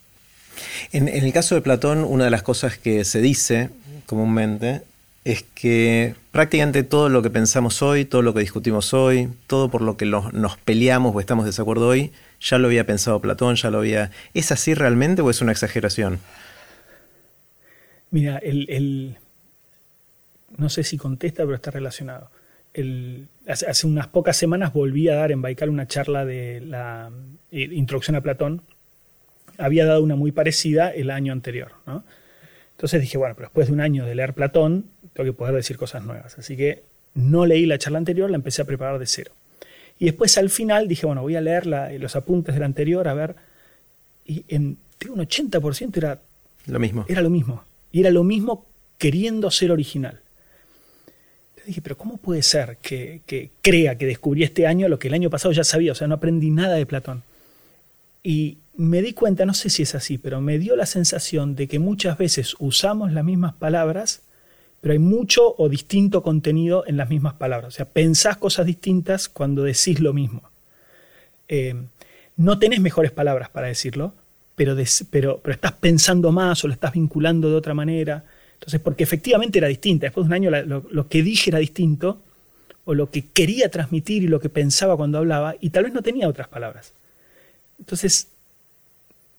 En, el caso de Platón, una de las cosas que se dice comúnmente es que prácticamente todo lo que pensamos hoy, todo lo que discutimos hoy, todo por lo que nos peleamos o estamos de desacuerdo hoy, ya lo había pensado Platón, ya lo había... ¿Es así realmente o es una exageración? Mira, el, no sé si contesta, pero está relacionado. hace, unas pocas semanas volví a dar en Baikal una charla de la eh, introducción a Platón. Había dado una muy parecida el año anterior. Entonces dije, bueno, pero después de un año de leer Platón, tengo que poder decir cosas nuevas. Así que no leí la charla anterior, la empecé a preparar de cero. Y después al final dije, bueno, voy a leer los apuntes del anterior, a ver. Y en un 80% era lo mismo. Era lo mismo. Y era lo mismo queriendo ser original. Entonces dije, pero ¿cómo puede ser que, que, crea que descubrí este año lo que el año pasado ya sabía? O sea, no aprendí nada de Platón. Y me di cuenta, no sé si es así, pero me dio la sensación de que muchas veces usamos las mismas palabras pero hay mucho o distinto contenido en las mismas palabras. O sea, pensás cosas distintas cuando decís lo mismo. Eh, no tenés mejores palabras para decirlo, pero, estás pensando más o lo estás vinculando de otra manera. Entonces, porque efectivamente era distinta. Después de un año lo, lo, que dije era distinto, o lo que quería transmitir y lo que pensaba cuando hablaba, y tal vez no tenía otras palabras. Entonces,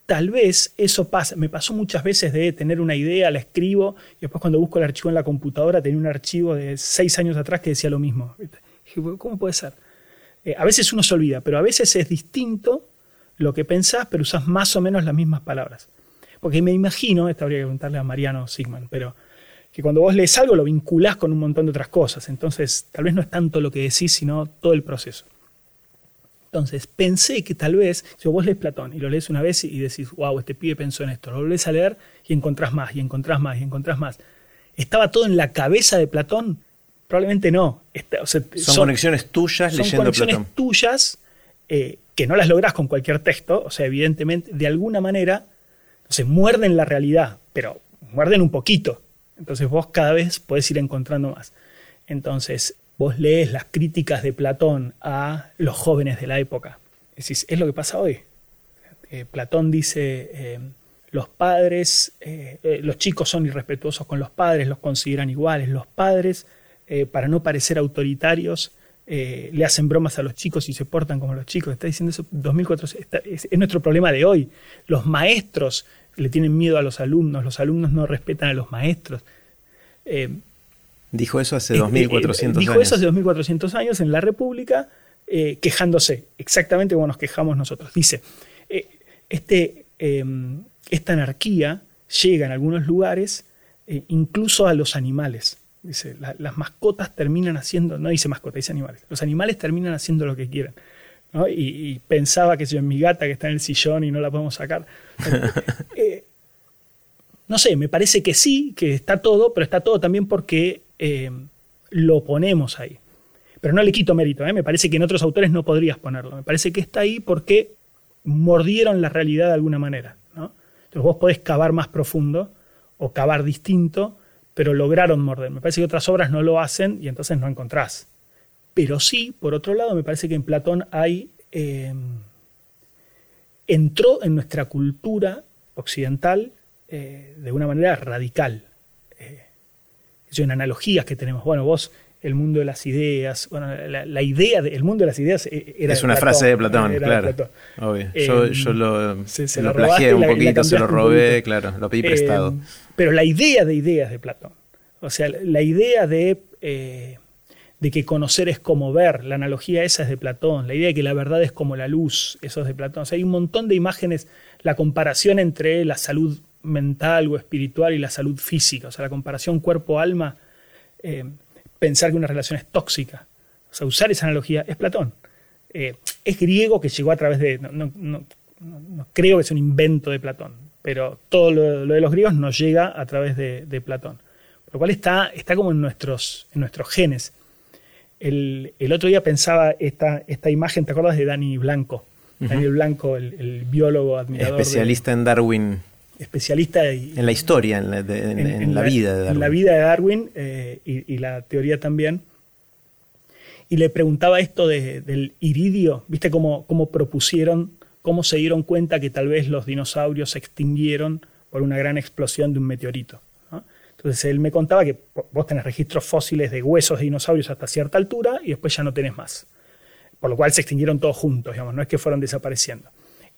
tal vez eso pasa, me pasó muchas veces de tener una idea, la escribo, y después cuando busco el archivo en la computadora tenía un archivo de seis años atrás que decía lo mismo. ¿Cómo puede ser? Eh, a veces uno se olvida, pero a veces es distinto lo que pensás, pero usás más o menos las mismas palabras. Porque me imagino, esto habría que preguntarle a Mariano Sigman, pero que cuando vos lees algo lo vinculás con un montón de otras cosas. Entonces, tal vez no es tanto lo que decís, sino todo el proceso. Entonces, pensé que tal vez, si vos lees Platón y lo lees una vez y decís, wow, este pibe pensó en esto, lo volvés a leer y encontrás más, y encontrás más, y encontrás más. ¿Estaba todo en la cabeza de Platón? Probablemente no. son, conexiones tuyas leyendo Platón. Son conexiones tuyas eh, que no las lográs con cualquier texto, o sea, evidentemente, de alguna manera, se muerden la realidad, pero muerden un poquito. Entonces vos cada vez podés ir encontrando más. Entonces, vos lees las críticas de Platón a los jóvenes de la época. Es, es lo que pasa hoy. Eh, Platón dice, eh, los padres, eh, los chicos son irrespetuosos con los padres, los consideran iguales. Los padres, para no parecer autoritarios, le hacen bromas a los chicos y se portan como los chicos. Está diciendo eso 2400. es, es nuestro problema de hoy. Los maestros le tienen miedo a los alumnos, los alumnos no respetan a los maestros. Dijo eso hace 2400 años. Dijo eso hace 2400 años en la República, eh, quejándose, exactamente como nos quejamos nosotros. Dice, eh, este, em, esta anarquía llega en algunos lugares eh, incluso a los animales. Dice, las mascotas terminan haciendo, no dice mascota, dice animales. Los animales terminan haciendo lo que quieren. Y, pensaba que yo en mi gata que está en el sillón y no la podemos sacar. no sé, me parece que sí, que está todo, pero está todo también porque eh, lo ponemos ahí. Pero no le quito mérito, ¿eh? me parece que en otros autores no podrías ponerlo. Me parece que está ahí porque mordieron la realidad de alguna manera. Entonces vos podés cavar más profundo o cavar distinto, pero lograron morder. Me parece que otras obras no lo hacen y entonces no encontrás. Pero sí, por otro lado, me parece que en Platón hay... Eh, entró en nuestra cultura occidental de una manera radical en analogías que tenemos. Bueno, vos, el mundo de las ideas, bueno, la, idea del mundo de las ideas eh, era. Es una frase de Platón, claro. Obvio. Yo, eh, lo, se, lo, plagié un poquito, se lo robé, claro, lo pedí prestado. Eh, pero la idea de ideas de Platón, o sea, la idea de, de que conocer es como ver, la analogía esa es de Platón, la idea de que la verdad es como la luz, eso es de Platón. O sea, hay un montón de imágenes, la comparación entre la salud mental o espiritual y la salud física, o sea, la comparación cuerpo-alma, eh, pensar que una relación es tóxica, o sea, usar esa analogía es Platón. Eh, es griego que llegó a través de, no, creo que es un invento de Platón, pero todo lo, de los griegos nos llega a través de, Platón. Por lo cual está, está como en nuestros, en nuestros genes. El, otro día pensaba esta, esta imagen, ¿te acuerdas de Dani Blanco? Daniel Blanco, el, biólogo admirador. Especialista en Darwin. Especialista en la historia, en la, vida de Darwin. En la vida de Darwin eh, y, la teoría también. Y le preguntaba esto del iridio, ¿viste cómo, cómo propusieron, cómo se dieron cuenta que tal vez los dinosaurios se extinguieron por una gran explosión de un meteorito? Entonces él me contaba que vos tenés registros fósiles de huesos de dinosaurios hasta cierta altura y después ya no tenés más por lo cual se extinguieron todos juntos, digamos, no es que fueron desapareciendo.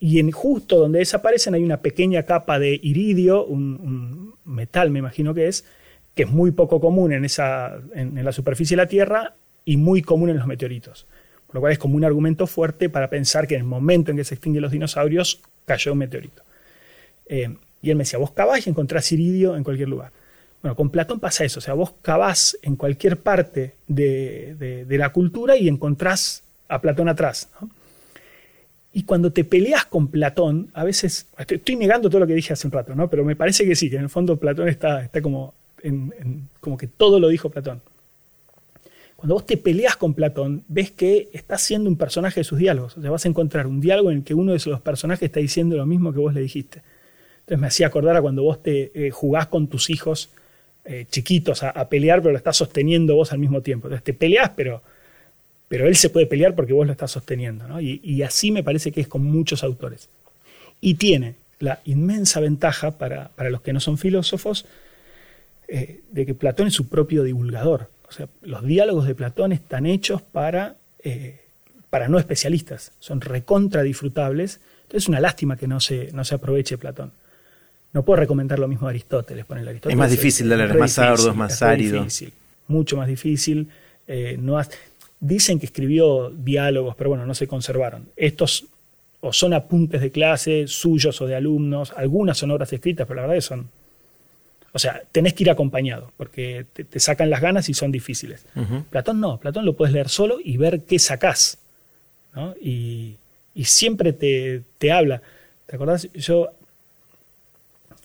Y en justo donde desaparecen hay una pequeña capa de iridio, un, metal me imagino que es, que es muy poco común en, esa, en, la superficie de la Tierra y muy común en los meteoritos. Por lo cual es como un argumento fuerte para pensar que en el momento en que se extinguen los dinosaurios cayó un meteorito. Eh, y él me decía, vos cavás y encontrás iridio en cualquier lugar. Bueno, con Platón pasa eso, o sea, vos cavás en cualquier parte de, de la cultura y encontrás a Platón atrás. Y cuando te peleas con Platón, a veces, estoy negando todo lo que dije hace un rato, ¿no? pero me parece que sí, que en el fondo Platón está, está como, como que todo lo dijo Platón. Cuando vos te peleas con Platón, ves que está siendo un personaje de sus diálogos. O sea, vas a encontrar un diálogo en el que uno de esos personajes está diciendo lo mismo que vos le dijiste. Entonces me hacía acordar a cuando vos te eh, jugás con tus hijos eh, chiquitos a, a, pelear, pero lo estás sosteniendo vos al mismo tiempo. Entonces te peleas, pero pero él se puede pelear porque vos lo estás sosteniendo. Y, así me parece que es con muchos autores. Y tiene la inmensa ventaja para, los que no son filósofos eh, de que Platón es su propio divulgador. O sea, los diálogos de Platón están hechos para, eh, para no especialistas, son recontra disfrutables. Entonces es una lástima que no se, no se aproveche Platón. No puedo recomendar lo mismo a Aristóteles. Aristóteles es más difícil de leer, es más arduo, es más árido. mucho más difícil. Eh, no Dicen que escribió diálogos, pero bueno, no se conservaron. Estos o son apuntes de clase, suyos o de alumnos, algunas son obras escritas, pero la verdad es son... O sea, tenés que ir acompañado, porque te, sacan las ganas y son difíciles. Platón no, Platón lo puedes leer solo y ver qué sacás. Y, siempre te, habla. ¿Te acordás? Yo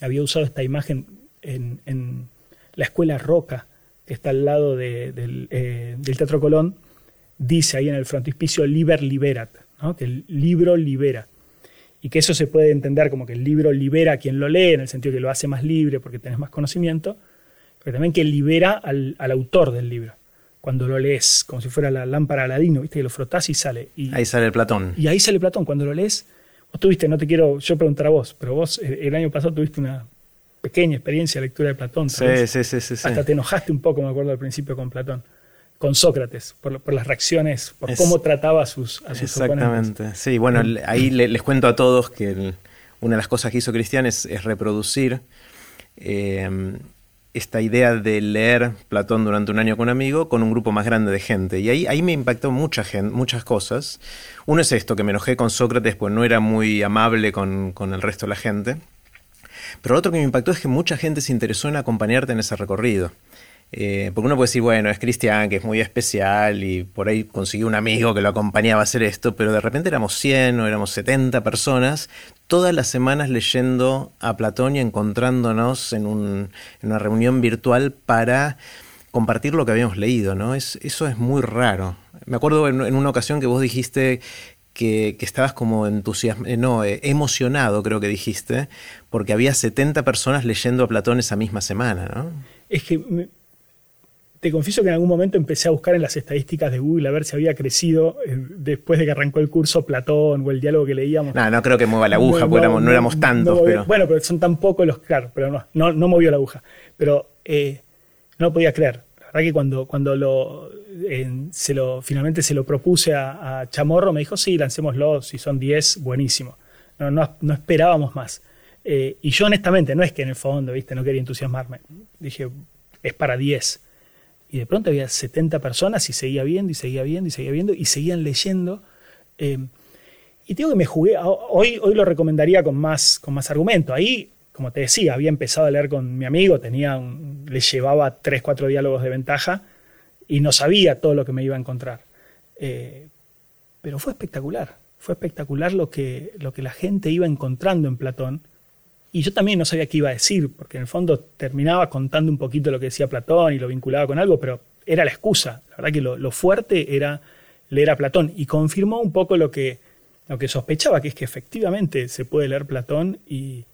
había usado esta imagen en, la escuela Roca, que está al lado del, eh, del Teatro Colón, dice ahí en el frontispicio liber liberat, que el libro libera. Y que eso se puede entender como que el libro libera a quien lo lee, en el sentido que lo hace más libre porque tenés más conocimiento, pero también que libera al, autor del libro. Cuando lo lees, como si fuera la lámpara Aladino, ¿viste? que lo frotás y sale. Y, ahí sale el Platón. Y ahí sale Platón. Cuando lo lees, vos tuviste, no te quiero yo preguntar a vos, pero vos eh, el año pasado tuviste una pequeña experiencia de lectura de Platón. Sí, sí, sí, sí, Hasta te enojaste un poco, me acuerdo al principio con Platón con Sócrates, por, las reacciones, por cómo trataba a sus, a Exactamente. Sí, bueno, ahí les, cuento a todos que una de las cosas que hizo Cristian es, reproducir eh, esta idea de leer Platón durante un año con un amigo con un grupo más grande de gente. Y ahí, ahí me impactó mucha gente, muchas cosas. Uno es esto, que me enojé con Sócrates, pues no era muy amable con, con el resto de la gente. Pero lo otro que me impactó es que mucha gente se interesó en acompañarte en ese recorrido. Eh, porque uno puede decir, bueno, es Cristian, que es muy especial, y por ahí consiguió un amigo que lo acompañaba a hacer esto, pero de repente éramos 100 o éramos 70 personas, todas las semanas leyendo a Platón y encontrándonos en, una reunión virtual para compartir lo que habíamos leído, ¿no? Es, eso es muy raro. Me acuerdo en, una ocasión que vos dijiste que, estabas como entusiasmado, eh, no, eh, emocionado, creo que dijiste, porque había 70 personas leyendo a Platón esa misma semana, ¿no? Es que te confieso que en algún momento empecé a buscar en las estadísticas de Google a ver si había crecido eh, después de que arrancó el curso Platón o el diálogo que leíamos. No, no creo que mueva la aguja, porque no, éramos tantos. pero... Bueno, pero son tan pocos los, claro, pero no, no, movió la aguja. Pero eh, no lo podía creer. La verdad que cuando, cuando lo, se lo, finalmente se lo propuse a, Chamorro, me dijo, sí, lancémoslo, si son 10, buenísimo. No, no, esperábamos más. Eh, y yo honestamente, no es que en el fondo, viste, no quería entusiasmarme. Dije, es para 10 y de pronto había 70 personas y seguía viendo y seguía viendo y seguía viendo y seguían leyendo. Eh, y digo que me jugué, hoy, hoy lo recomendaría con más, con más argumento. Ahí, como te decía, había empezado a leer con mi amigo, tenía le llevaba 3, 4 diálogos de ventaja y no sabía todo lo que me iba a encontrar. Eh, pero fue espectacular, fue espectacular lo que, lo que la gente iba encontrando en Platón Y yo también no sabía qué iba a decir, porque en el fondo terminaba contando un poquito lo que decía Platón y lo vinculaba con algo, pero era la excusa. La verdad que lo, fuerte era leer a Platón y confirmó un poco lo que, lo que sospechaba, que es que efectivamente se puede leer Platón y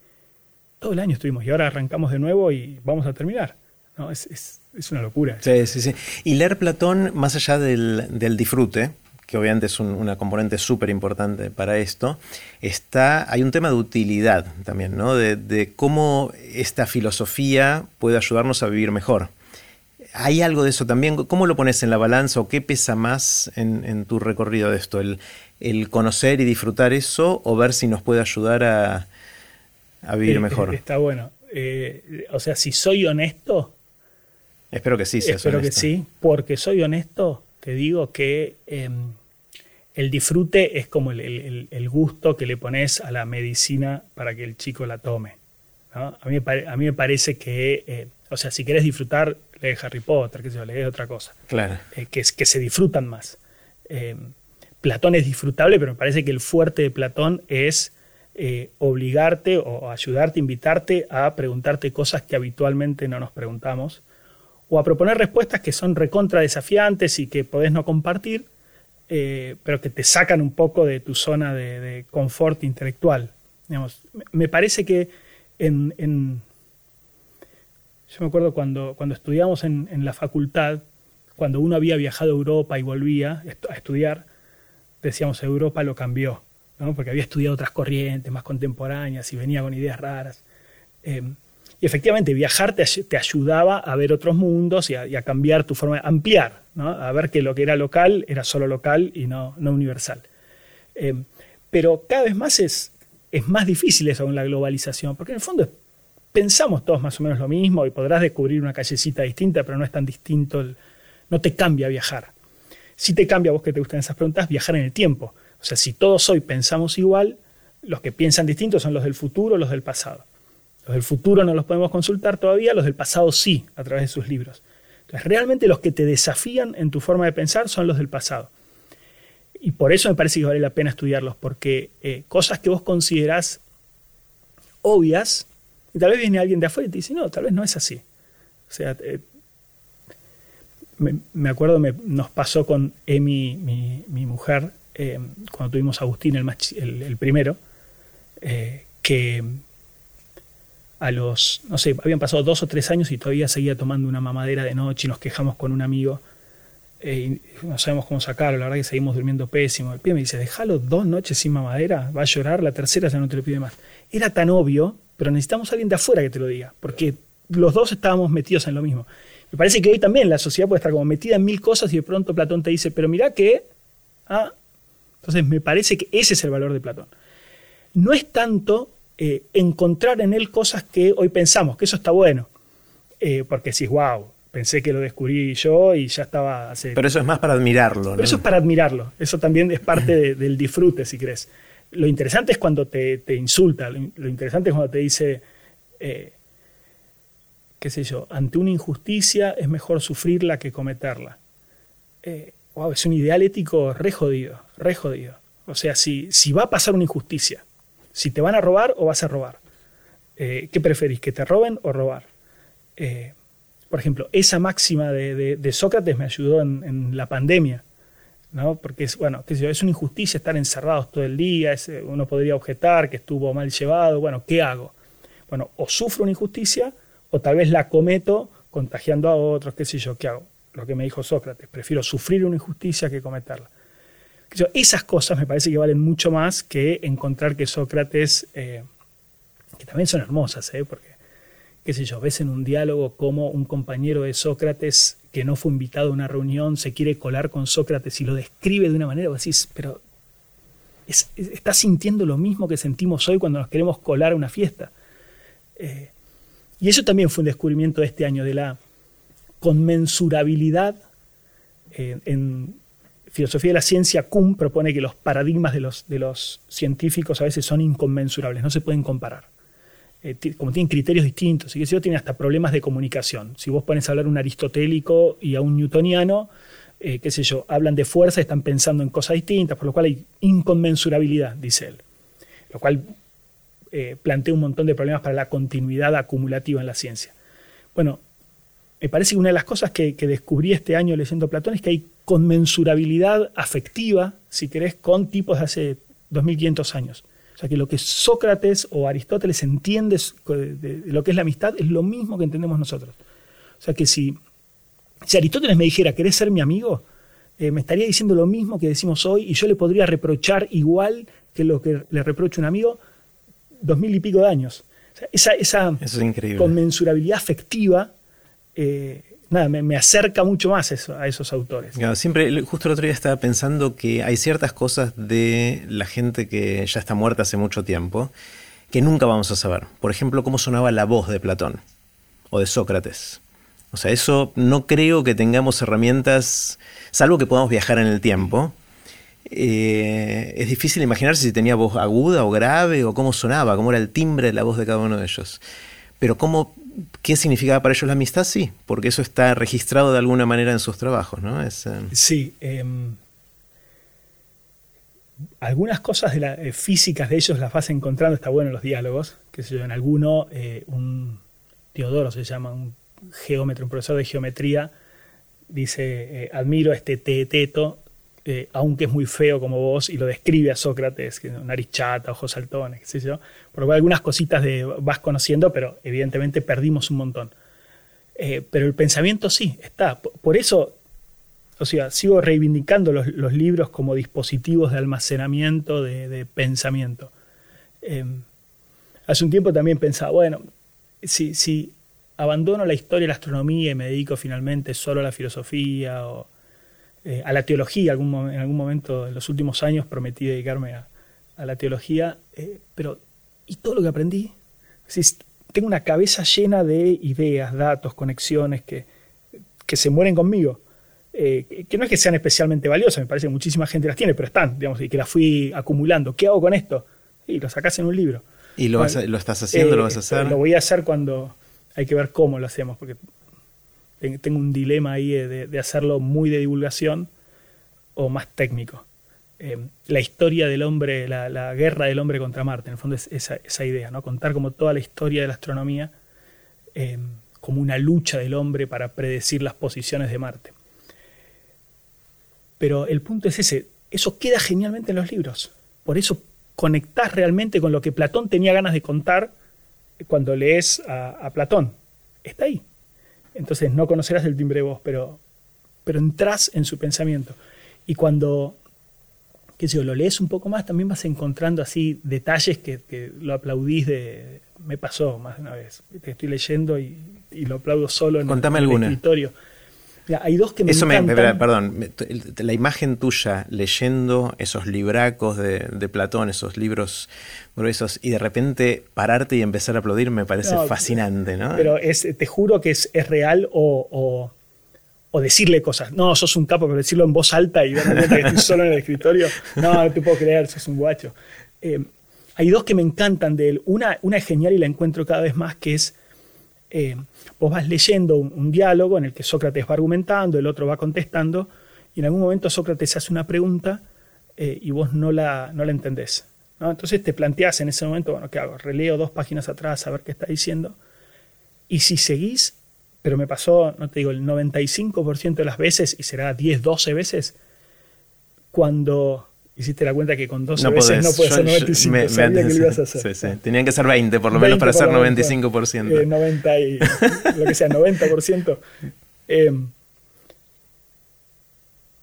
todo el año estuvimos y ahora arrancamos de nuevo y vamos a terminar. No, es, es, es una locura. Sí, sí, sí. Y leer Platón, más allá del, del disfrute, que obviamente es una componente súper importante para esto, está, hay un tema de utilidad también, ¿no? De, cómo esta filosofía puede ayudarnos a vivir mejor. ¿Hay algo de eso también? ¿Cómo lo pones en la balanza o qué pesa más en, tu recorrido de esto? ¿El, ¿El, conocer y disfrutar eso o ver si nos puede ayudar a, vivir mejor? Está bueno. Eh, o sea, si soy honesto... Espero que sí. espero que sí, porque soy honesto, te digo que... Em, el disfrute es como el, gusto que le pones a la medicina para que el chico la tome. A, mí, a, mí, me parece que, eh, o sea, si quieres disfrutar, lee Harry Potter, que se lee otra cosa. Claro. Eh, que, que se disfrutan más. Eh, Platón es disfrutable, pero me parece que el fuerte de Platón es obligarte o ayudarte, invitarte a preguntarte cosas que habitualmente no nos preguntamos, o a proponer respuestas que son recontra desafiantes y que podés no compartir, eh, pero que te sacan un poco de tu zona de, confort intelectual. me parece que en, yo me acuerdo cuando, cuando estudiamos en, la facultad, cuando uno había viajado a Europa y volvía a estudiar, decíamos Europa lo cambió, porque había estudiado otras corrientes más contemporáneas y venía con ideas raras. Eh, y efectivamente, viajar te, ayudaba a ver otros mundos y a, cambiar tu forma, de ampliar, a ver que lo que era local era solo local y no, no universal. Eh, pero cada vez más es, es más difícil eso con la globalización, porque en el fondo pensamos todos más o menos lo mismo y podrás descubrir una callecita distinta, pero no es tan distinto, no te cambia viajar. Si te cambia, vos que te gustan esas preguntas, viajar en el tiempo. O sea, si todos hoy pensamos igual, los que piensan distintos son los del futuro, los del pasado. Los del futuro no los podemos consultar todavía, los del pasado sí, a través de sus libros. Entonces, realmente los que te desafían en tu forma de pensar son los del pasado. Y por eso me parece que vale la pena estudiarlos, porque eh, cosas que vos considerás obvias, y tal vez viene alguien de afuera y te dice, no, tal vez no es así. O sea, eh, me, acuerdo, nos pasó con Emi, mi, mujer, eh, cuando tuvimos a Agustín, el, el primero, que a los, no sé, habían pasado dos o tres años y todavía seguía tomando una mamadera de noche y nos quejamos con un amigo eh, y no sabemos cómo sacarlo, la verdad que seguimos durmiendo pésimo. El pibe me dice, déjalo dos noches sin mamadera, va a llorar, la tercera ya no te lo pide más. Era tan obvio, pero necesitamos a alguien de afuera que te lo diga, porque los dos estábamos metidos en lo mismo. Me parece que hoy también la sociedad puede estar como metida en mil cosas y de pronto Platón te dice, pero mira que... Ah, entonces me parece que ese es el valor de Platón. No es tanto eh, encontrar en él cosas que hoy pensamos, que eso está bueno. Eh, porque decís, wow, pensé que lo descubrí yo y ya estaba hace... Pero eso es más para admirarlo, ¿no? Eso es para admirarlo. Eso también es parte del disfrute, si crees. Lo interesante es cuando te, insulta, lo, interesante es cuando te dice, eh, qué sé yo, ante una injusticia es mejor sufrirla que cometerla. wow, es un ideal ético re jodido, re jodido. O sea, si, si va a pasar una injusticia, si te van a robar o vas a robar. Eh, ¿Qué preferís, que te roben o robar? Eh, por ejemplo, esa máxima de, Sócrates me ayudó en, la pandemia, ¿no? porque es, bueno, es una injusticia estar encerrados todo el día, eh, uno podría objetar que estuvo mal llevado, bueno, ¿qué hago? Bueno, o sufro una injusticia o tal vez la cometo contagiando a otros, qué sé yo, ¿qué hago? Lo que me dijo Sócrates, prefiero sufrir una injusticia que cometerla. Esas cosas me parece que valen mucho más que encontrar que Sócrates, eh, que también son hermosas, ¿eh? porque, qué sé yo, ves en un diálogo cómo un compañero de Sócrates que no fue invitado a una reunión se quiere colar con Sócrates y lo describe de una manera, vos decís, pero está sintiendo lo mismo que sentimos hoy cuando nos queremos colar a una fiesta. Eh, y eso también fue un descubrimiento de este año, de la conmensurabilidad en, filosofía de la ciencia, Kuhn propone que los paradigmas de los, de los científicos a veces son inconmensurables, no se pueden comparar. Eh, como tienen criterios distintos, y que si tienen hasta problemas de comunicación. Si vos pones a hablar un aristotélico y a un newtoniano, eh, qué sé yo, hablan de fuerza, están pensando en cosas distintas, por lo cual hay inconmensurabilidad, dice él. Lo cual eh, plantea un montón de problemas para la continuidad acumulativa en la ciencia. Bueno, me parece que una de las cosas que, descubrí este año leyendo Platón es que hay conmensurabilidad afectiva, si querés, con tipos de hace 2500 años. O sea que lo que Sócrates o Aristóteles entiende de, lo que es la amistad es lo mismo que entendemos nosotros. O sea que si, si Aristóteles me dijera, ¿querés ser mi amigo? Eh, me estaría diciendo lo mismo que decimos hoy y yo le podría reprochar igual que lo que le reprocha un amigo dos mil y pico de años. esa, esa conmensurabilidad afectiva eh, nada, me, acerca mucho más a esos autores. siempre, justo el otro día estaba pensando que hay ciertas cosas de la gente que ya está muerta hace mucho tiempo que nunca vamos a saber. Por ejemplo, cómo sonaba la voz de Platón o de Sócrates. O sea, eso no creo que tengamos herramientas, salvo que podamos viajar en el tiempo. Eh, es difícil imaginar si tenía voz aguda o grave o cómo sonaba, cómo era el timbre de la voz de cada uno de ellos. Pero cómo ¿Qué significaba para ellos la amistad? Sí, porque eso está registrado de alguna manera en sus trabajos, ¿no? Es, eh, Sí. Em, algunas cosas de la, eh, físicas de ellos las vas encontrando, está bueno en los diálogos, que se yo, en alguno, eh, un Teodoro se llama, un geómetro, un profesor de geometría, dice, admiro este teeteto eh, aunque es muy feo como vos, y lo describe a Sócrates, nariz chata, ojos saltones, qué sé yo. Por lo cual algunas cositas vas conociendo, pero evidentemente perdimos un montón. Eh, pero el pensamiento sí, está. Por eso, o sea, sigo reivindicando los, libros como dispositivos de almacenamiento de, pensamiento. Em, hace un tiempo también pensaba, bueno, si, si abandono la historia y la astronomía y me dedico finalmente solo a la filosofía o eh, a la teología. en algún momento en los últimos años prometí dedicarme a, la teología, eh, pero ¿y todo lo que aprendí? tengo una cabeza llena de ideas, datos, conexiones que, que se mueren conmigo. Eh, que no es que sean especialmente valiosas, me parece que muchísima gente las tiene, pero están, digamos, y que las fui acumulando. ¿Qué hago con esto? Y lo sacas en un libro. ¿Y lo, lo estás haciendo? ¿Lo vas a hacer? Lo voy a hacer cuando hay que ver cómo lo hacemos, porque tengo un dilema ahí de, hacerlo muy de divulgación o más técnico. Eh, la historia del hombre, la, guerra del hombre contra Marte, en el fondo es esa, idea, ¿no? contar como toda la historia de la astronomía eh, como una lucha del hombre para predecir las posiciones de Marte. Pero el punto es ese, eso queda genialmente en los libros. Por eso conectás realmente con lo que Platón tenía ganas de contar cuando lees a Platón. Está ahí. Entonces no conocerás el timbre de voz, pero, pero entras en su pensamiento. Y cuando qué sé yo, lo lees un poco más, también vas encontrando así detalles que, lo aplaudís de... Me pasó más de una vez. Te estoy leyendo y, lo aplaudo solo en, Contame el, alguna. escritorio. Hay dos que me Eso encantan. Me, perdón, la imagen tuya leyendo esos libracos de, de, Platón, esos libros gruesos, y de repente pararte y empezar a aplaudir me parece fascinante, ¿no? Pero es, te juro que es, es real o, o, decirle cosas. No, sos un capo, pero decirlo en voz alta y darme que estoy solo en el escritorio. No, no te puedo creer, sos un guacho. Eh, hay dos que me encantan de él. Una, una es genial y la encuentro cada vez más, que es... Eh, vos vas leyendo un, diálogo en el que Sócrates va argumentando, el otro va contestando, y en algún momento Sócrates hace una pregunta eh, y vos no la, no la entendés. Entonces te planteas en ese momento, bueno, ¿qué hago? Releo dos páginas atrás a ver qué está diciendo. Y si seguís, pero me pasó, no te digo, el 95% de las veces, y será 10, 12 veces, cuando hiciste la cuenta que con 12 veces no puede ser 95, me, sabía que lo ibas a hacer. Sí, sí. Tenían que ser 20 por lo menos para ser 95%. 90 eh, y, lo que sea, 90%. Eh,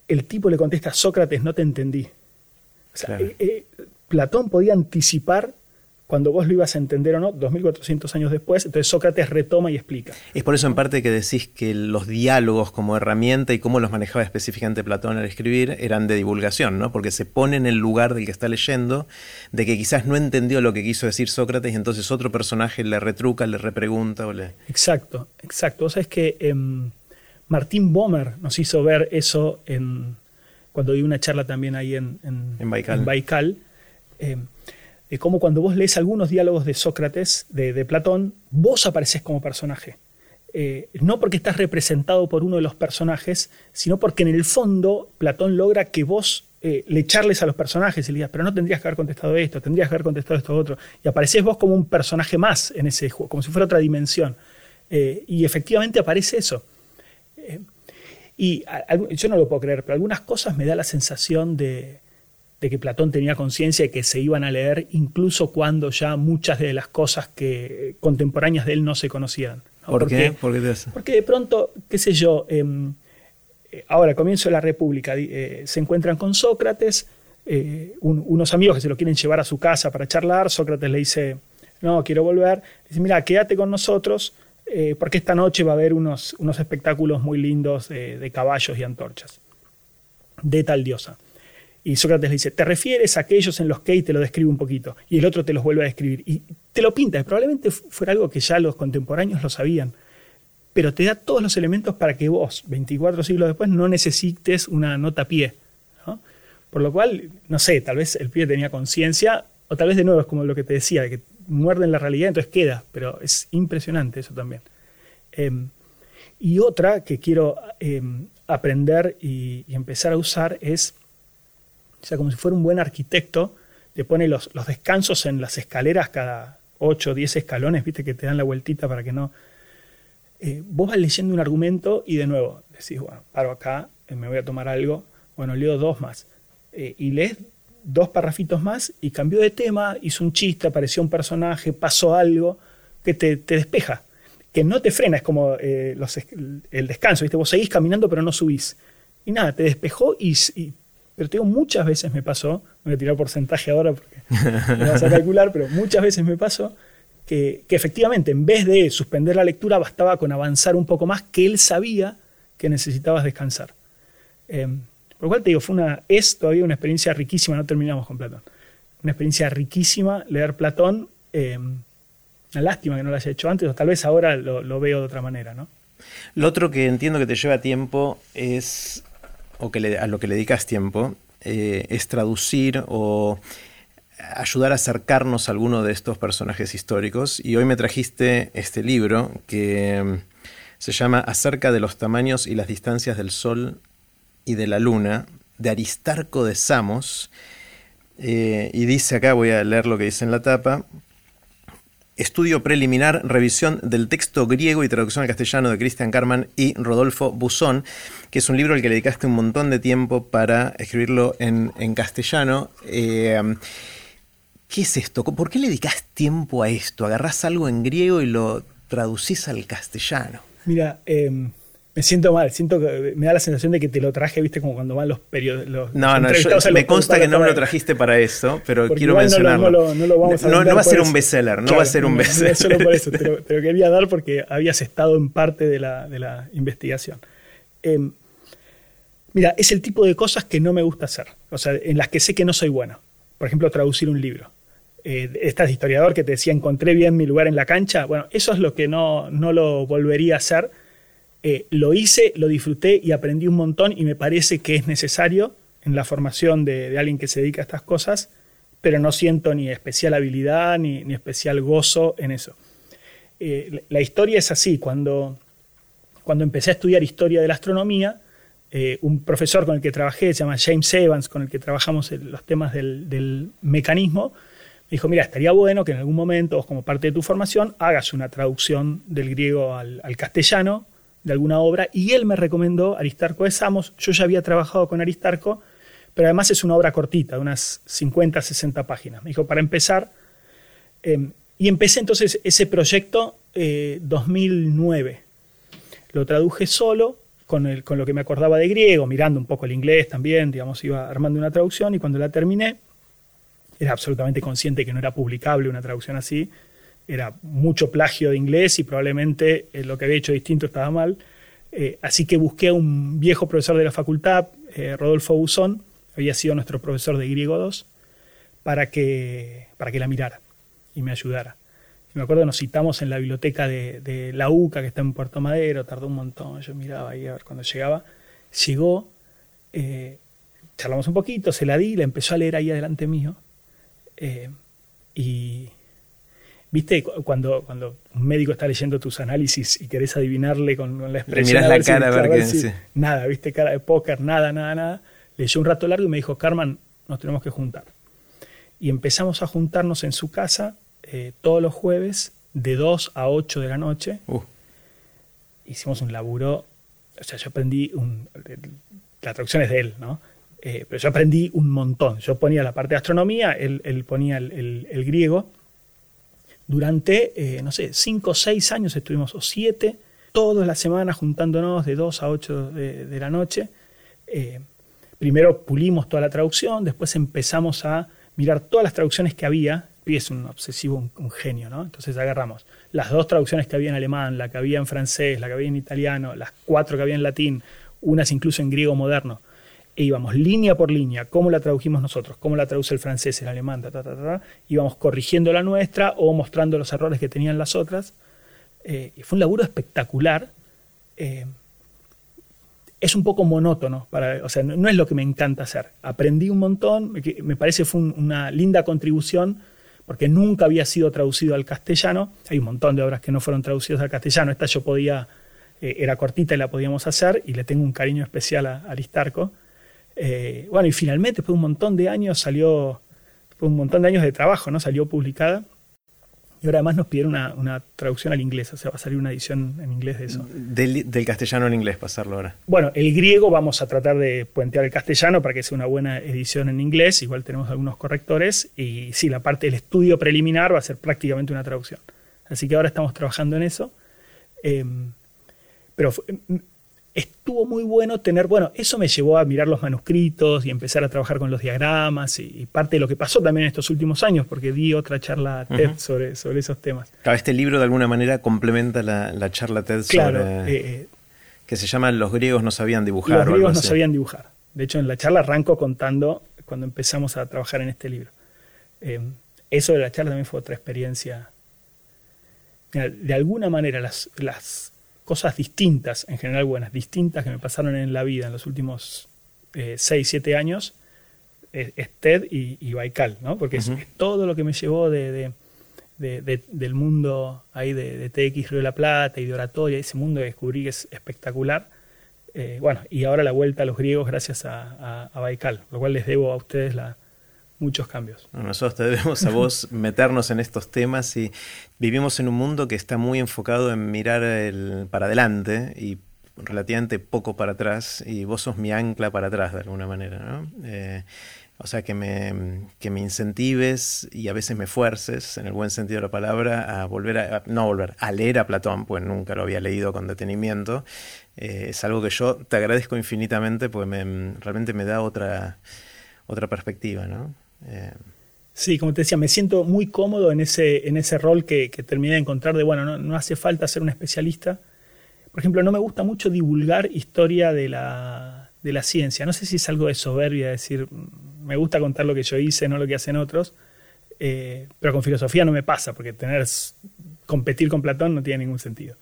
el tipo le contesta, Sócrates, no te entendí. O sea, eh, Platón podía anticipar cuando vos lo ibas a entender o no, 2400 años después, entonces Sócrates retoma y explica. Es por eso en parte que decís que los diálogos como herramienta y cómo los manejaba específicamente Platón al escribir eran de divulgación, ¿no? Porque se pone en el lugar del que está leyendo, de que quizás no entendió lo que quiso decir Sócrates y entonces otro personaje le retruca, le repregunta o le... Exacto, exacto. O sea, es que em, Martín Bomer nos hizo ver eso en, cuando di una charla también ahí en, en, Baikal eh, de cómo cuando vos lees algunos diálogos de Sócrates, de, Platón, vos apareces como personaje. Eh, no porque estás representado por uno de los personajes, sino porque en el fondo Platón logra que vos eh, le echarles a los personajes y le digas, pero no tendrías que haber contestado esto, tendrías que haber contestado esto otro. Y apareces vos como un personaje más en ese juego, como si fuera otra dimensión. Eh, y efectivamente aparece eso. Y yo no lo puedo creer, pero algunas cosas me da la sensación de, que Platón tenía conciencia de que se iban a leer incluso cuando ya muchas de las cosas que contemporáneas de él no se conocían. ¿Por porque, qué? ¿Por qué Porque de pronto, qué sé yo, em, eh, ahora, comienzo de la República, eh, se encuentran con Sócrates, eh, unos amigos que se lo quieren llevar a su casa para charlar, Sócrates le dice, no, quiero volver, dice, mira, quédate con nosotros, porque esta noche va a haber unos, unos espectáculos muy lindos de, caballos y antorchas, de tal diosa. Y Sócrates le dice, ¿te refieres a aquellos en los que te lo describe un poquito? Y el otro te los vuelve a describir. Y te lo pinta. Probablemente fuera algo que ya los contemporáneos lo sabían pero te da todos los elementos para que vos, 24 siglos después, no necesites una nota pie. Por lo cual, no sé, tal vez el pie tenía conciencia, o tal vez de nuevo es como lo que te decía, que muerden la realidad, entonces queda, pero es impresionante eso también. Em, y otra que quiero em, aprender y, empezar a usar es, o sea, como si fuera un buen arquitecto, te pone los, los descansos en las escaleras cada 8 o 10 escalones, viste, que te dan la vueltita para que no eh, vos vas leyendo un argumento y de nuevo decís, bueno, paro acá, eh, me voy a tomar algo, bueno, leo dos más. Eh, y lees dos parrafitos más y cambió de tema, hizo un chiste, apareció un personaje, pasó algo que te, despeja, que no te frena, es como el descanso, ¿viste? vos seguís caminando pero no subís. Y nada, te despejó y, pero te digo, muchas veces me pasó, voy a tirar porcentaje ahora porque me vas a calcular, pero muchas veces me pasó que, efectivamente en vez de suspender la lectura bastaba con avanzar un poco más, que él sabía que necesitabas descansar. Eh, por lo cual te digo, fue una, es todavía una experiencia riquísima, no terminamos con Platón. Una experiencia riquísima leer Platón. Eh, una lástima que no lo haya hecho antes, o tal vez ahora lo, veo de otra manera, ¿no? Lo otro que entiendo que te lleva tiempo es, o que a lo que le dedicas tiempo, eh, es traducir o ayudar a acercarnos a alguno de estos personajes históricos. Y hoy me trajiste este libro que mm, se llama Acerca de los tamaños y las distancias del Sol y de la Luna, de Aristarco de Samos. Eh, y dice acá, voy a leer lo que dice en la tapa. Estudio preliminar, revisión del texto griego y traducción al castellano de Christian Carman y Rodolfo Busón, que es un libro al que le dedicaste un montón de tiempo para escribirlo en, castellano. Eh, ¿Qué es esto? ¿Por qué le dedicas tiempo a esto? ¿Agarrás algo en griego y lo traducís al castellano? Mira, em, me siento mal, siento que me da la sensación de que te lo traje, viste, como cuando van los periodos. No, no, me consta que no me lo trajiste para eso, pero quiero mencionarlo. No, no, lo, vamos a no, no va a ser un bestseller, no va a ser un bestseller. solo por eso, te lo, quería dar porque habías estado en parte de la, investigación. Em, mira, es el tipo de cosas que no me gusta hacer, o sea, en las que sé que no soy bueno. Por ejemplo, traducir un libro eh, estás historiador que te decía encontré bien mi lugar en la cancha, bueno, eso es lo que no, no lo volvería a hacer. Eh, lo hice, lo disfruté y aprendí un montón y me parece que es necesario en la formación de, alguien que se dedica a estas cosas, pero no siento ni especial habilidad ni, ni especial gozo en eso. Eh, la historia es así, cuando, cuando empecé a estudiar historia de la astronomía, un profesor con el que trabajé, se llama James Evans, con el que trabajamos los temas del, del mecanismo, dijo, mira, estaría bueno que en algún momento, como parte de tu formación, hagas una traducción del griego al, castellano de alguna obra. Y él me recomendó Aristarco de Samos. Yo ya había trabajado con Aristarco, pero además es una obra cortita, de unas 50, 60 páginas. Me dijo, para empezar, em, y empecé entonces ese proyecto eh, 2009. Lo traduje solo, con, el, con, lo que me acordaba de griego, mirando un poco el inglés también, digamos, iba armando una traducción y cuando la terminé, era absolutamente consciente que no era publicable una traducción así. Era mucho plagio de inglés y probablemente eh, lo que había hecho distinto estaba mal. Eh, así que busqué a un viejo profesor de la facultad, eh, Rodolfo Busón, había sido nuestro profesor de griego 2, para que, para que la mirara y me ayudara. Y me acuerdo nos citamos en la biblioteca de, la UCA, que está en Puerto Madero, tardó un montón, yo miraba ahí a ver cuando llegaba. Llegó, charlamos un poquito, se la di, la empezó a leer ahí adelante mío eh, y viste cuando, cuando un médico está leyendo tus análisis y querés adivinarle con, la expresión. Le miras la cara a ver qué Nada, viste cara de póker, nada, nada, nada. leyó un rato largo y me dijo, Carmen, nos tenemos que juntar. Y empezamos a juntarnos en su casa eh, todos los jueves de 2 a 8 de la noche. Uh. Hicimos un laburo, o sea, yo aprendí, un, la traducción es de él, ¿no? Eh, pero yo aprendí un montón. Yo ponía la parte de astronomía, él, él ponía el, el, griego. Durante, eh, no sé, 5 o 6 años estuvimos, o 7, todas las semanas juntándonos de 2 a 8 de, la noche. Eh, primero pulimos toda la traducción, después empezamos a mirar todas las traducciones que había. Y es un obsesivo, un, genio, ¿no? Entonces agarramos las dos traducciones que había en alemán, la que había en francés, la que había en italiano, las cuatro que había en latín, unas incluso en griego moderno, e íbamos línea por línea, cómo la tradujimos nosotros, cómo la traduce el francés, el alemán, ta, ta, ta, íbamos corrigiendo la nuestra o mostrando los errores que tenían las otras. Eh, fue un laburo espectacular. Eh, es un poco monótono, para, o sea, no, es lo que me encanta hacer. Aprendí un montón, me, parece fue una linda contribución, porque nunca había sido traducido al castellano. Hay un montón de obras que no fueron traducidas al castellano. Esta yo podía, eh, era cortita y la podíamos hacer, y le tengo un cariño especial a, Aristarco. Eh, bueno, y finalmente, después de un montón de años, salió, después un montón de años de trabajo, ¿no? Salió publicada. Y ahora además nos pidieron una, traducción al inglés, o sea, va a salir una edición en inglés de eso. Del, castellano al inglés, pasarlo ahora. Bueno, el griego vamos a tratar de puentear el castellano para que sea una buena edición en inglés, igual tenemos algunos correctores, y sí, la parte del estudio preliminar va a ser prácticamente una traducción. Así que ahora estamos trabajando en eso. Em, pero estuvo muy bueno tener, bueno, eso me llevó a mirar los manuscritos y empezar a trabajar con los diagramas y, parte de lo que pasó también en estos últimos años, porque di otra charla TED sobre, sobre esos temas. Claro, este libro de alguna manera complementa la, charla TED claro, sobre... Eh, eh, que se llama Los griegos no sabían dibujar. Los griegos no sabían dibujar. De hecho, en la charla arranco contando cuando empezamos a trabajar en este libro. Eh, eso de la charla también fue otra experiencia. de alguna manera, las, las cosas distintas, en general buenas, distintas que me pasaron en la vida en los últimos 6, eh, 7 años, es, TED y, Baikal, ¿no? Porque es, todo lo que me llevó de, del mundo ahí de, TX Río de la Plata y de oratoria, ese mundo que descubrí que es espectacular. Eh, bueno, y ahora la vuelta a los griegos gracias a, a, Baikal, lo cual les debo a ustedes la, muchos cambios. nosotros te debemos a vos meternos en estos temas y vivimos en un mundo que está muy enfocado en mirar el, para adelante y relativamente poco para atrás y vos sos mi ancla para atrás de alguna manera, ¿no? Eh, o sea, que me, que me incentives y a veces me fuerces, en el buen sentido de la palabra, a volver a, no volver, a leer a Platón, pues nunca lo había leído con detenimiento. Eh, es algo que yo te agradezco infinitamente, porque me, realmente me da otra, otra perspectiva, ¿no? Sí, como te decía, me siento muy cómodo en ese, en ese rol que, terminé de encontrar de, bueno, no, hace falta ser un especialista. Por ejemplo, no me gusta mucho divulgar historia de la, de la ciencia. No sé si es algo de soberbia, decir, me gusta contar lo que yo hice, no lo que hacen otros. Eh, pero con filosofía no me pasa, porque tener, competir con Platón no tiene ningún sentido.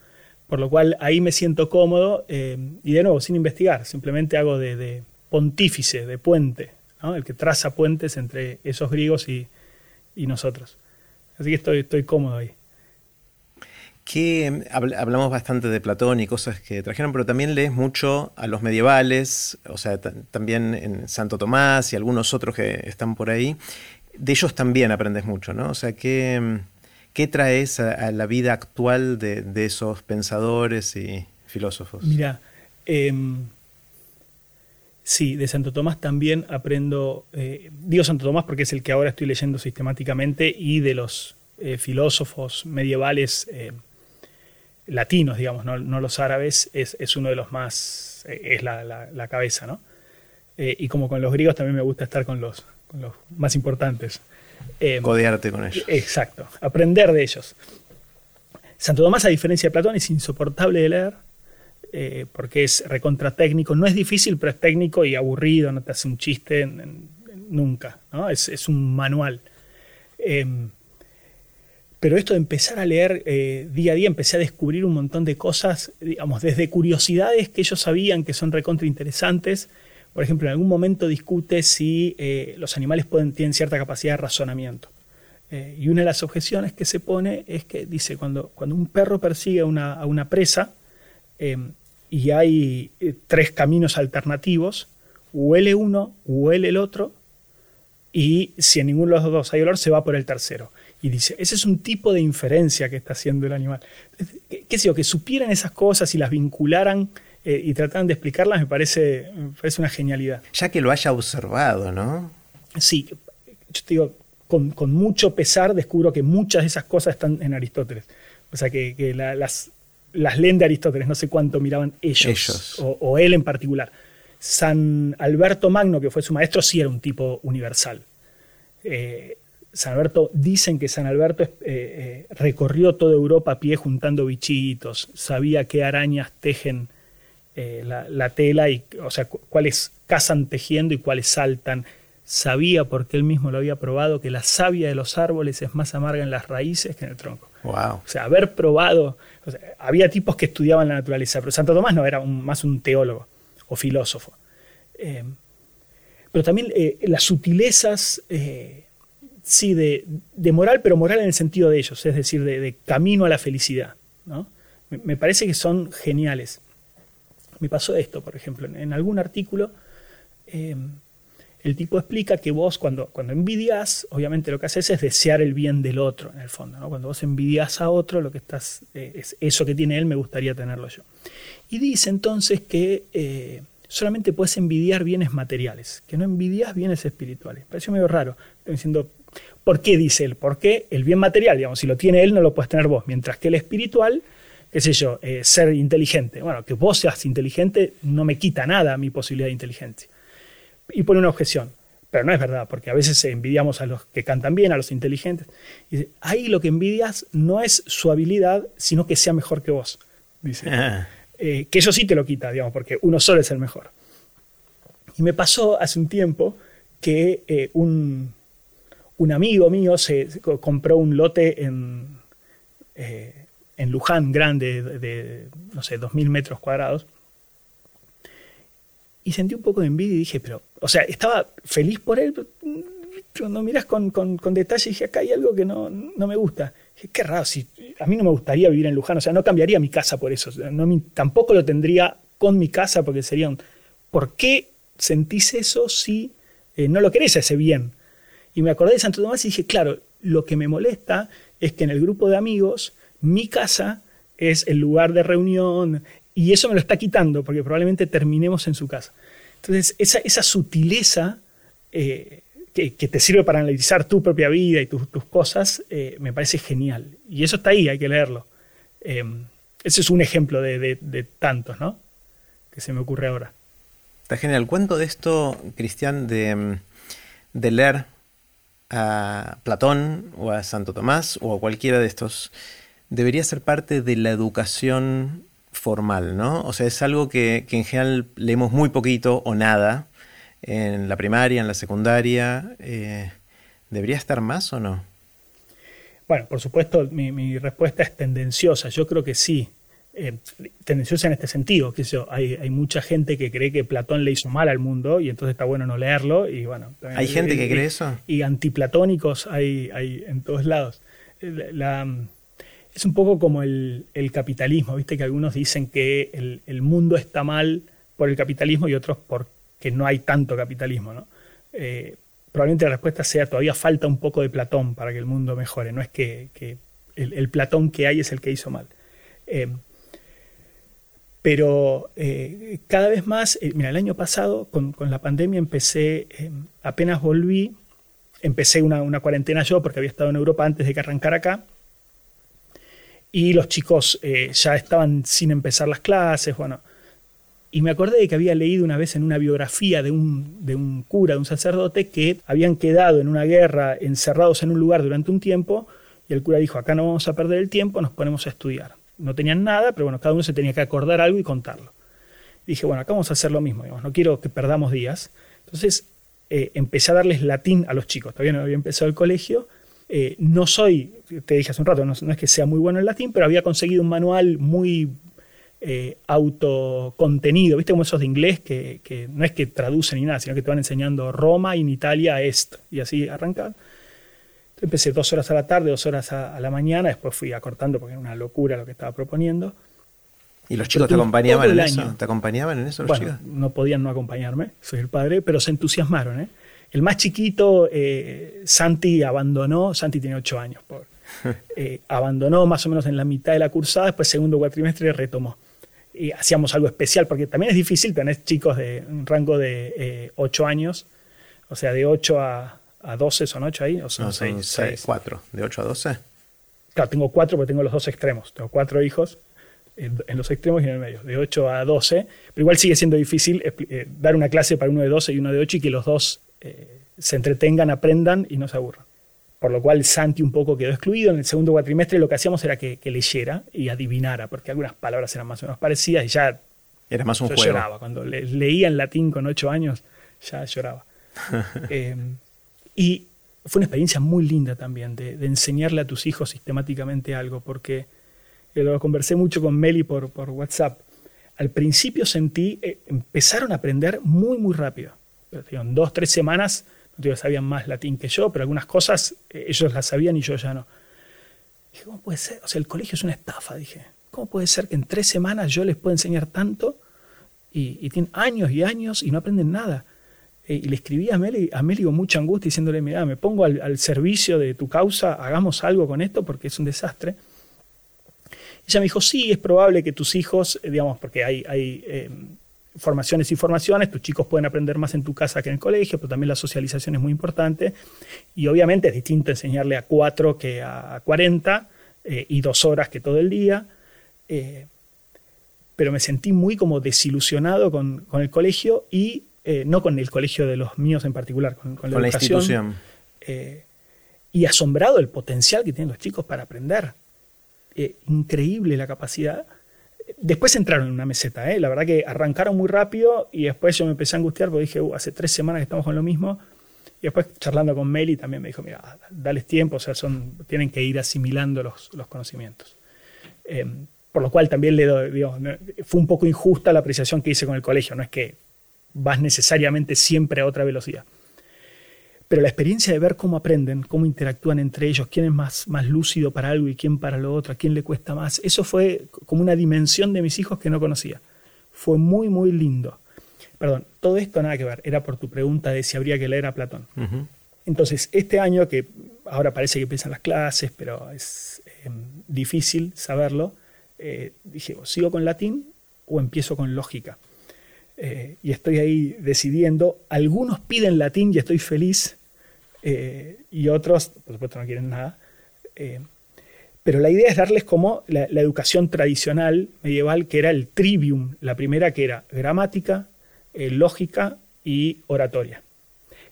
Por lo cual ahí me siento cómodo eh, y de nuevo, sin investigar, simplemente hago de pontífice, de puente el que traza puentes entre esos griegos y, nosotros. Así que estoy, estoy cómodo ahí. Que hablamos bastante de Platón y cosas que trajeron, pero también lees mucho a los medievales, o sea, también en Santo Tomás y algunos otros que están por ahí. De ellos también aprendes mucho, ¿no? O sea, ¿qué, qué traes a, la vida actual de, esos pensadores y filósofos? Mira, em, Sí, de Santo Tomás también aprendo, eh, digo Santo Tomás porque es el que ahora estoy leyendo sistemáticamente y de los eh, filósofos medievales eh, latinos, digamos, no, los árabes, es, uno de los más, es la, cabeza, ¿no? y como con los griegos también me gusta estar con los, con los más importantes. Codearte con ellos. Exacto, aprender de ellos. Santo Tomás, a diferencia de Platón, es insoportable de leer eh, porque es recontra técnico. No es difícil, pero es técnico y aburrido, no te hace un chiste nunca. ¿no? Es, un manual. Em, pero esto de empezar a leer eh, día a día, empecé a descubrir un montón de cosas, digamos, desde curiosidades que ellos sabían que son recontra interesantes. Por ejemplo, en algún momento discute si eh, los animales pueden, tienen cierta capacidad de razonamiento. y una de las objeciones que se pone es que dice, cuando, cuando un perro persigue a una presa, em, y hay eh, tres caminos alternativos. huele uno, huele el otro, y si en ninguno de los dos hay olor, se va por el tercero. Y dice, ese es un tipo de inferencia que está haciendo el animal. ¿Qué, sé yo? Que supieran esas cosas y las vincularan eh, y trataran de explicarlas me parece, me parece una genialidad. Ya que lo haya observado, ¿no? Sí, yo te digo, con, con, mucho pesar descubro que muchas de esas cosas están en Aristóteles. O sea, que, que la, las, las leen de Aristóteles, no sé cuánto miraban ellos, Ellos. O, o él en particular. San Alberto Magno, que fue su maestro, sí era un tipo universal. Eh, San Alberto, dicen que San Alberto eh, eh, recorrió toda Europa a pie juntando bichitos, sabía qué arañas tejen la, la tela, y, o sea, cu- cuáles cazan tejiendo y cuáles saltan. Sabía, porque él mismo lo había probado, que la savia de los árboles es más amarga en las raíces que en el tronco. Wow. O sea, haber probado. Había tipos que estudiaban la naturaleza, pero Santo Tomás no era más un teólogo o filósofo. Eh, pero también eh, las sutilezas, eh, sí, de, moral, pero moral en el sentido de ellos, es decir, de, camino a la felicidad. ¿no? Me, parece que son geniales. Me pasó esto, por ejemplo, en algún artículo. El tipo explica que vos cuando, cuando envidias, obviamente lo que haces es desear el bien del otro, en el fondo. ¿no? Cuando vos envidias a otro, lo que estás eh, es eso que tiene él, me gustaría tenerlo yo. Y dice entonces que eh, solamente puedes envidiar bienes materiales, que no envidias bienes espirituales. Pareció medio raro. Diciendo, ¿por qué dice él? Porque el bien material, digamos, si lo tiene él, no lo puedes tener vos, mientras que el espiritual, qué sé yo, eh, ser inteligente. Bueno, que vos seas inteligente no me quita nada mi posibilidad de inteligencia y pone una objeción. Pero no es verdad, porque a veces envidiamos a los que cantan bien, a los inteligentes. Y dice, ahí lo que envidias no es su habilidad, sino que sea mejor que vos. Dice. Ah, Eh, que eso sí te lo quita, digamos, porque uno solo es el mejor. Y me pasó hace un tiempo que eh, un, un amigo mío se, se co- compró un lote en, eh, en Luján, grande, de, de, no sé, 2.000 metros cuadrados. Y sentí un poco de envidia y dije, pero, o sea, estaba feliz por él, pero cuando miras con, con, con detalle dije, acá hay algo que no, no me gusta. Dije, qué raro, si, a mí no me gustaría vivir en Luján, o sea, no cambiaría mi casa por eso, no tampoco lo tendría con mi casa porque sería un... ¿Por qué sentís eso si eh, no lo querés ese bien? Y me acordé de Santo Tomás y dije, claro, lo que me molesta es que en el grupo de amigos mi casa es el lugar de reunión y eso me lo está quitando porque probablemente terminemos en su casa. Entonces, esa, esa sutileza eh, que, que te sirve para analizar tu propia vida y tus, cosas, eh, me parece genial. Y eso está ahí, hay que leerlo. Eh, ese es un ejemplo de, de- de tantos, ¿no? Que se me ocurre ahora. Está genial. Cuento de esto, Cristian, de, mm, de leer a Platón o a Santo Tomás o a cualquiera de estos. Debería ser parte de la educación formal, ¿no? O sea, es algo que, que en general leemos muy poquito o nada en la primaria, en la secundaria. eh, ¿Debería estar más o no? Bueno, por supuesto, mi, mi respuesta es tendenciosa. Yo creo que sí. Eh, tendenciosa en este sentido, que yo, hay, hay mucha gente que cree que Platón le hizo mal al mundo y entonces está bueno no leerlo. Y bueno, ¿Hay gente que y- cree eso? Y antiplatónicos hay, hay en todos lados. La- la- es un poco como el, capitalismo, viste que algunos dicen que el, mundo está mal por el capitalismo y otros porque no hay tanto capitalismo. ¿no? Eh, probablemente la respuesta sea todavía falta un poco de Platón para que el mundo mejore, no es que, el, Platón que hay es el que hizo mal. Eh, pero eh, cada vez más, mira, el año pasado con, la pandemia empecé, apenas volví, empecé una, una cuarentena yo porque había estado en Europa antes de que arrancara acá. Y los chicos eh, ya estaban sin empezar las clases, bueno. Y me acordé de que había leído una vez en una biografía de un, de un cura, de un sacerdote, que habían quedado en una guerra encerrados en un lugar durante un tiempo, y el cura dijo, acá no vamos a perder el tiempo, nos ponemos a estudiar. No tenían nada, pero bueno, cada uno se tenía que acordar algo y contarlo. dije, bueno, acá vamos a hacer lo mismo, digamos, no quiero que perdamos días. Entonces eh, empecé a darles latín a los chicos, todavía no había empezado el colegio. Eh, no soy, te dije hace un rato, no, no, es que sea muy bueno en latín, pero había conseguido un manual muy eh, autocontenido, ¿viste? Como esos de inglés que, que, no es que traducen ni nada, sino que te van enseñando Roma y en Italia est, y así arrancar. Empecé dos horas a la tarde, dos horas a, a, la mañana, después fui acortando porque era una locura lo que estaba proponiendo. ¿Y los chicos te acompañaban en eso? ¿Te acompañaban en eso los bueno, No podían no acompañarme, soy el padre, pero se entusiasmaron. ¿eh? El más chiquito, eh, Santi, abandonó, Santi tiene ocho años, eh, abandonó más o menos en la mitad de la cursada, después segundo cuatrimestre retomó. Y hacíamos algo especial, porque también es difícil tener chicos de un rango de ocho años, o sea, de 8 a, a 12 son 8 ahí, o son no, 6, 4, de 8 a 12. Claro, tengo 4 porque tengo los dos extremos, tengo 4 hijos en, los extremos y en el medio, de 8 a 12, pero igual sigue siendo difícil eh, dar una clase para uno de 12 y uno de 8 y que los dos eh, se entretengan, aprendan y no se aburran. Por lo cual Santi un poco quedó excluido. En el segundo cuatrimestre lo que hacíamos era que, leyera y adivinara, porque algunas palabras eran más o menos parecidas y ya... Era más un yo juego. lloraba. Cuando leía en latín con 8 años, ya lloraba. Eh, y fue una experiencia muy linda también de, enseñarle a tus hijos sistemáticamente algo, porque eh, lo conversé mucho con Meli por, por WhatsApp. Al principio sentí, eh, empezaron a aprender muy, muy rápido. En dos, tres semanas, no digo, sabían más latín que yo, pero algunas cosas ellos las sabían y yo ya no. Dije, ¿cómo puede ser? O sea, el colegio es una estafa, dije. ¿Cómo puede ser que en tres semanas yo les pueda enseñar tanto y, tienen años y años y no aprenden nada? Eh, y le escribí a Meli, a Meli con mucha angustia diciéndole, mira, me pongo al, servicio de tu causa, hagamos algo con esto porque es un desastre. Ella me dijo, sí, es probable que tus hijos, eh, digamos, porque hay, hay eh, formaciones y formaciones, tus chicos pueden aprender más en tu casa que en el colegio, pero también la socialización es muy importante. Y obviamente es distinto enseñarle a cuatro que a cuarenta y dos horas que todo el día. pero me sentí muy como desilusionado con, con el colegio y eh, no con el colegio de los míos en particular, con, la, educación, institución. Eh, y asombrado el potencial que tienen los chicos para aprender. Eh, increíble la capacidad. Después entraron en una meseta, la verdad que arrancaron muy rápido y después yo me empecé a angustiar porque dije, uh, hace tres semanas que estamos con lo mismo. Y después charlando con Meli también me dijo, mira, dales tiempo, o sea, son, tienen que ir asimilando los, los conocimientos. por lo cual también le doy, fue un poco injusta la apreciación que hice con el colegio, no es que vas necesariamente siempre a otra velocidad. Pero la experiencia de ver cómo aprenden, cómo interactúan entre ellos, quién es más, más lúcido para algo y quién para lo otro, a quién le cuesta más, eso fue como una dimensión de mis hijos que no conocía. Fue muy, muy lindo. Perdón, todo esto nada que ver, era por tu pregunta de si habría que leer a Platón. Entonces, este año, que ahora parece que empiezan las clases, pero es em, difícil saberlo, eh, dije, ¿sigo con latín o empiezo con lógica? Eh, y estoy ahí decidiendo. Algunos piden latín y estoy feliz, eh, y otros, por supuesto, no quieren nada. Eh, pero la idea es darles como la, educación tradicional medieval, que era el trivium, la primera que era gramática, lógica y oratoria.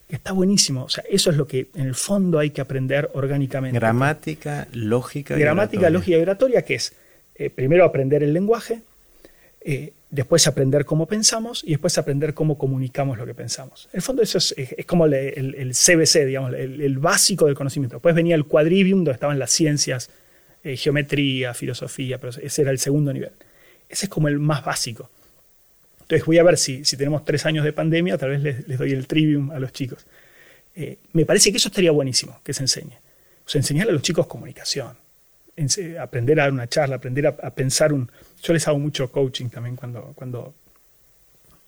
está buenísimo, o sea, eso es lo que en el fondo hay que aprender orgánicamente. Gramática, lógica y Gramática, lógica y oratoria, que es primero aprender el lenguaje, después aprender cómo pensamos y después aprender cómo comunicamos lo que pensamos. En el fondo eso es, como el, CBC, digamos, el, básico del conocimiento. Después venía el quadrivium, donde estaban las ciencias, eh, geometría, filosofía, pero ese era el segundo nivel. Ese es como el más básico. Entonces voy a ver si, si tenemos tres años de pandemia, tal vez les, doy el trivium a los chicos. Eh, me parece que eso estaría buenísimo, que se enseñe. O sea, enseñarle a los chicos comunicación, aprender a dar una charla, aprender a pensar un, yo les hago mucho coaching también cuando, cuando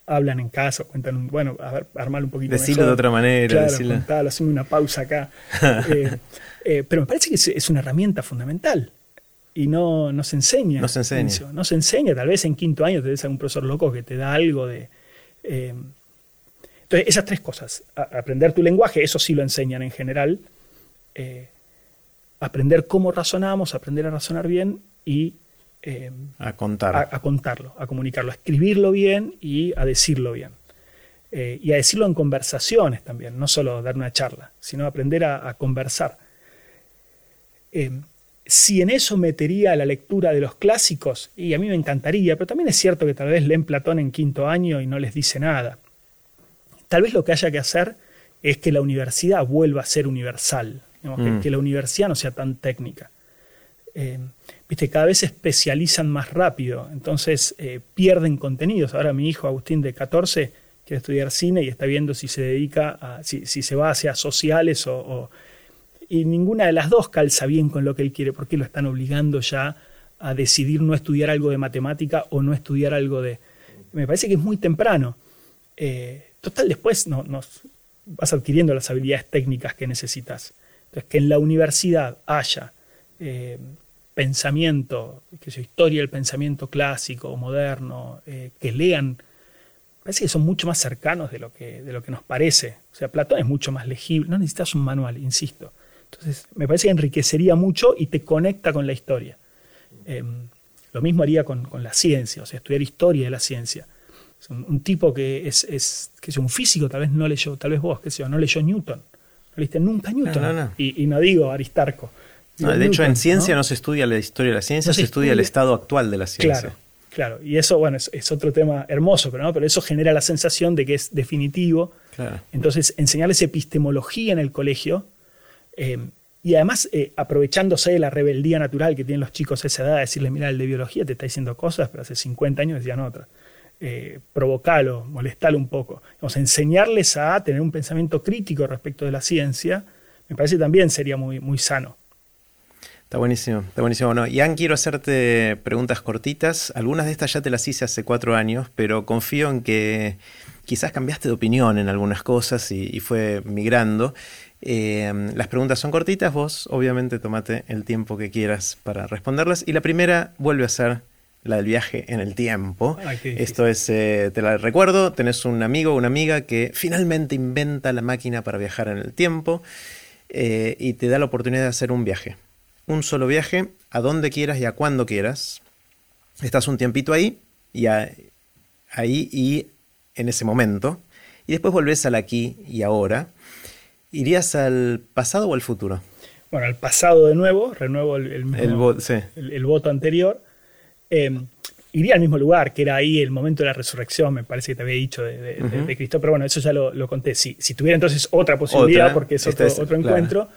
hablan en casa, cuentan, un, bueno, a ver, armar un poquito Decirlo de otra manera. Claro, una pausa acá. Eh, eh, pero me parece que es, una herramienta fundamental y no, no se enseña. No se enseña. No se enseña, tal vez en quinto año te des algún profesor loco que te da algo de... Eh, entonces, esas tres cosas, aprender tu lenguaje, eso sí lo enseñan en general, aprender cómo razonamos, aprender a razonar bien y eh, a, contar. A, contarlo, a comunicarlo, a escribirlo bien y a decirlo bien. Eh, y a decirlo en conversaciones también, no solo dar una charla, sino aprender a, conversar. Eh, si en eso metería la lectura de los clásicos, y a mí me encantaría, pero también es cierto que tal vez leen Platón en quinto año y no les dice nada. Tal vez lo que haya que hacer es que la universidad vuelva a ser universal, mm. que, la universidad no sea tan técnica viste, cada vez se especializan más rápido, entonces eh, pierden contenidos. Ahora mi hijo Agustín de 14 quiere estudiar cine y está viendo si se dedica a, si, se va hacia sociales o, y ninguna de las dos calza bien con lo que él quiere, porque lo están obligando ya a decidir no estudiar algo de matemática o no estudiar algo de... Me parece que es muy temprano. Eh, total, después no, nos vas adquiriendo las habilidades técnicas que necesitas. Entonces, que en la universidad haya eh, pensamiento, que sea historia del pensamiento clásico o moderno, eh, que lean, parece que son mucho más cercanos de lo, que, de lo que nos parece. O sea, Platón es mucho más legible, no necesitas un manual, insisto. Entonces, me parece que enriquecería mucho y te conecta con la historia. Em, lo mismo haría con, la ciencia, o sea, estudiar historia de la ciencia. un, tipo que es, es, que un físico, tal vez no leyó, tal vez vos, que sé no leyó Newton. No nunca Newton. Y, no digo Aristarco. de hecho, en ciencia ¿no? se estudia la historia de la ciencia, se, estudia, el estado actual de la ciencia. Claro, claro. Y eso, bueno, es, otro tema hermoso, pero, ¿no? pero eso genera la sensación de que es definitivo. Entonces, enseñarles epistemología en el colegio em, y además, eh, aprovechándose de la rebeldía natural que tienen los chicos a esa edad, decirle, mira, el de biología te está diciendo cosas, pero hace 50 años decían otras. Eh, provocalo, molestalo un poco. Vamos enseñarles a tener un pensamiento crítico respecto de la ciencia, me parece también sería muy, muy sano. Está buenísimo, está buenísimo. Bueno, Ian, quiero hacerte preguntas cortitas. Algunas de estas ya te las hice hace cuatro años, pero confío en que quizás cambiaste de opinión en algunas cosas y, y fue migrando. Eh, las preguntas son cortitas, vos obviamente tomate el tiempo que quieras para responderlas. Y la primera vuelve a ser la del viaje en el tiempo. Esto es, eh, te la recuerdo, tenés un amigo o una amiga que finalmente inventa la máquina para viajar en el tiempo eh, y te da la oportunidad de hacer un viaje. Un solo viaje, a donde quieras y a cuando quieras. Estás un tiempito ahí y ahí y en ese momento. Y después volvés al aquí y ahora ¿Irías al pasado o al futuro? Bueno, al pasado de nuevo, renuevo el, el, voto anterior. Em, iría al mismo lugar, que era ahí el momento de la resurrección, me parece que te había dicho de, Cristo, pero bueno, eso ya lo, conté. Si, si, tuviera entonces otra posibilidad, porque es otro, otro encuentro,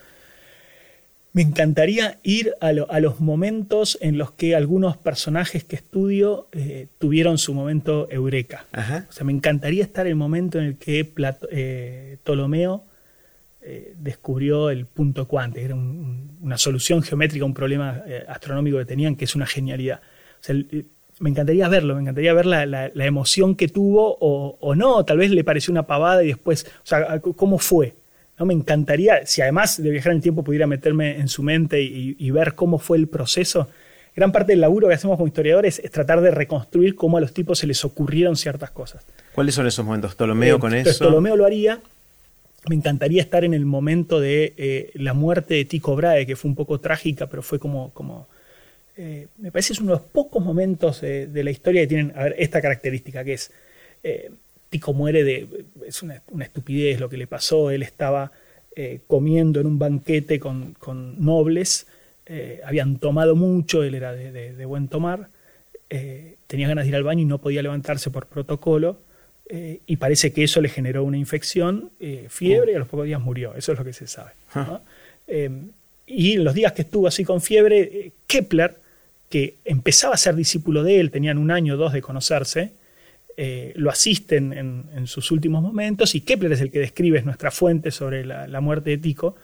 me encantaría ir a, los momentos en los que algunos personajes que estudio eh, tuvieron su momento eureka. O sea, me encantaría estar en el momento en el que eh, Ptolomeo eh, descubrió el punto cuántico, era una solución geométrica a un problema astronómico que tenían, que es una genialidad. Eh, me encantaría verlo, me encantaría ver la, emoción que tuvo o, no, tal vez le pareció una pavada y después, o sea, cómo fue. ¿no? Me encantaría, si además de viajar en el tiempo pudiera meterme en su mente y, ver cómo fue el proceso. Gran parte del laburo que hacemos como historiadores es tratar de reconstruir cómo a los tipos se les ocurrieron ciertas cosas. ¿Cuáles son esos momentos? ¿Ptolomeo con eso? Ptolomeo lo haría me encantaría estar en el momento de eh, la muerte de Tico Brahe, que fue un poco trágica, pero fue como... como eh, me parece que es uno de los pocos momentos de la historia que tienen a ver, esta característica, que es eh, Tico muere de... Es una, estupidez lo que le pasó, él estaba comiendo en un banquete con, nobles, habían tomado mucho, él era de buen tomar, tenía ganas de ir al baño y no podía levantarse por protocolo, eh, y parece que eso le generó una infección, eh, fiebre, y a los pocos días murió. Eso es lo que se sabe. Ah. Eh, y en los días que estuvo así con fiebre, Kepler, que empezaba a ser discípulo de él, tenían un año o dos de conocerse, lo asisten en, sus últimos momentos, y Kepler es el que describe nuestra fuente sobre la, la muerte de Tico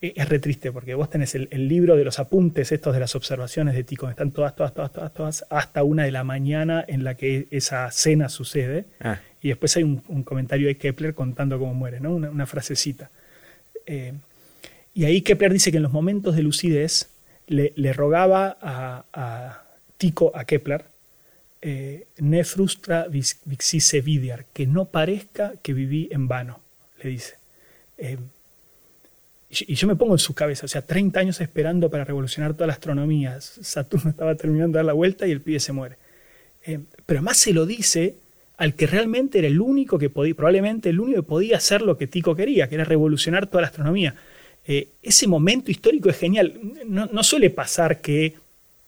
es re triste porque vos tenés el, libro de los apuntes estos de las observaciones de Tico, están todas, todas, todas, todas, todas, hasta una de la mañana en la que esa cena sucede. Ah. Y después hay un, comentario de Kepler contando cómo muere, ¿no? una, frasecita. Eh, y ahí Kepler dice que en los momentos de lucidez le, rogaba a, Tico, a Kepler, eh, ne frustra vixise vidiar, que no parezca que viví en vano, le dice. Eh, y yo me pongo en su cabeza, o sea, 30 años esperando para revolucionar toda la astronomía. Saturno estaba terminando de dar la vuelta y el pibe se muere. Eh, pero además se lo dice al que realmente era el único que podía, probablemente el único que podía hacer lo que Tico quería, que era revolucionar toda la astronomía. Eh, ese momento histórico es genial. No, suele pasar que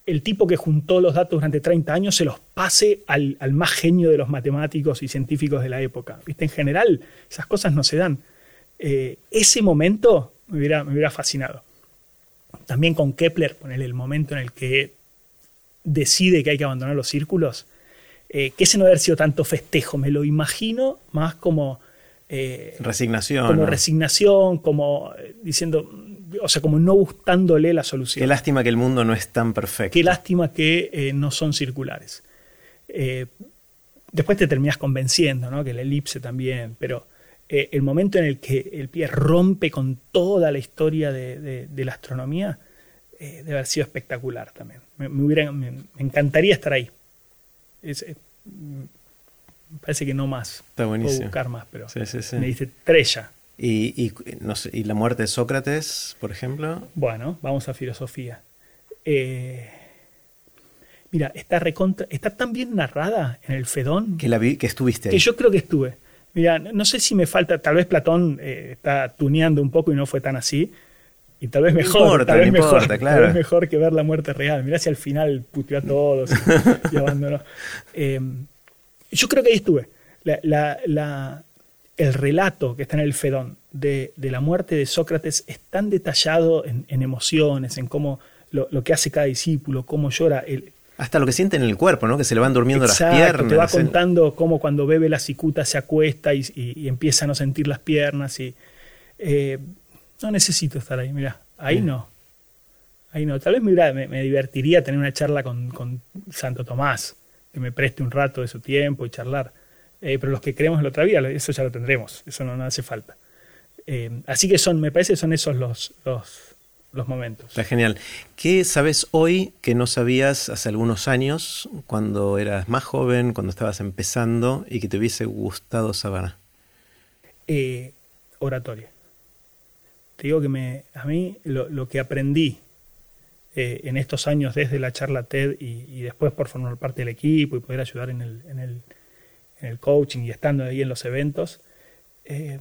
el tipo que juntó los datos durante 30 años se los pase al, más genio de los matemáticos y científicos de la época. ¿Viste? En general, esas cosas no se dan. Eh, ese momento me hubiera, fascinado. También con Kepler, ponerle el momento en el que decide que hay que abandonar los círculos, eh, que ese no haber sido tanto festejo, me lo imagino más como... Eh, resignación. Como resignación, como eh, diciendo, o sea, como no gustándole la solución. Qué lástima que el mundo no es tan perfecto. Qué lástima que eh, no son circulares. Eh, después te terminas convenciendo, ¿no? Que la elipse también, pero eh, el momento en el que el pie rompe con toda la historia de, la astronomía debe haber sido espectacular también. Me, me, encantaría estar ahí. me parece que no más. Está buenísimo. Puedo buscar más, pero me dice estrella. ¿Y, no ¿Y la muerte de Sócrates, por ejemplo? Bueno, vamos a filosofía. Eh, mira, está, recontra, está tan bien narrada en el Fedón. Que, la vi, que estuviste ahí. Que yo creo que estuve. Mira, no sé si me falta, tal vez Platón eh, está tuneando un poco y no fue tan así. Y tal vez mejor, tal, vez mejor tal vez mejor que ver la muerte real. Mirá si al final puteó a todos y, abandonó. Eh, yo creo que ahí estuve. la, el relato que está en el Fedón de, la muerte de Sócrates es tan detallado en, emociones, en cómo lo, que hace cada discípulo, cómo llora. El, hasta lo que siente en el cuerpo, ¿no? Que se le van durmiendo las piernas. Te va contando cómo cuando bebe la cicuta se acuesta y, empieza a no sentir las piernas. Y, eh, no necesito estar ahí, mira, ahí no. Ahí no. Tal vez me, me, divertiría tener una charla con, con Santo Tomás, que me preste un rato de su tiempo y charlar eh, pero los que creemos en la otra vida, eso ya lo tendremos, eso no, hace falta. Eh, así que son, me parece, son esos los, los, los momentos. Está genial. ¿Qué sabes hoy que no sabías hace algunos años, cuando eras más joven, cuando estabas empezando y que te hubiese gustado saber? Eh, oratoria. Te digo que me, a mí lo, que aprendí en estos años desde la charla TED y, después por formar parte del equipo y poder ayudar en el, en el en el coaching y estando ahí en los eventos. Eh,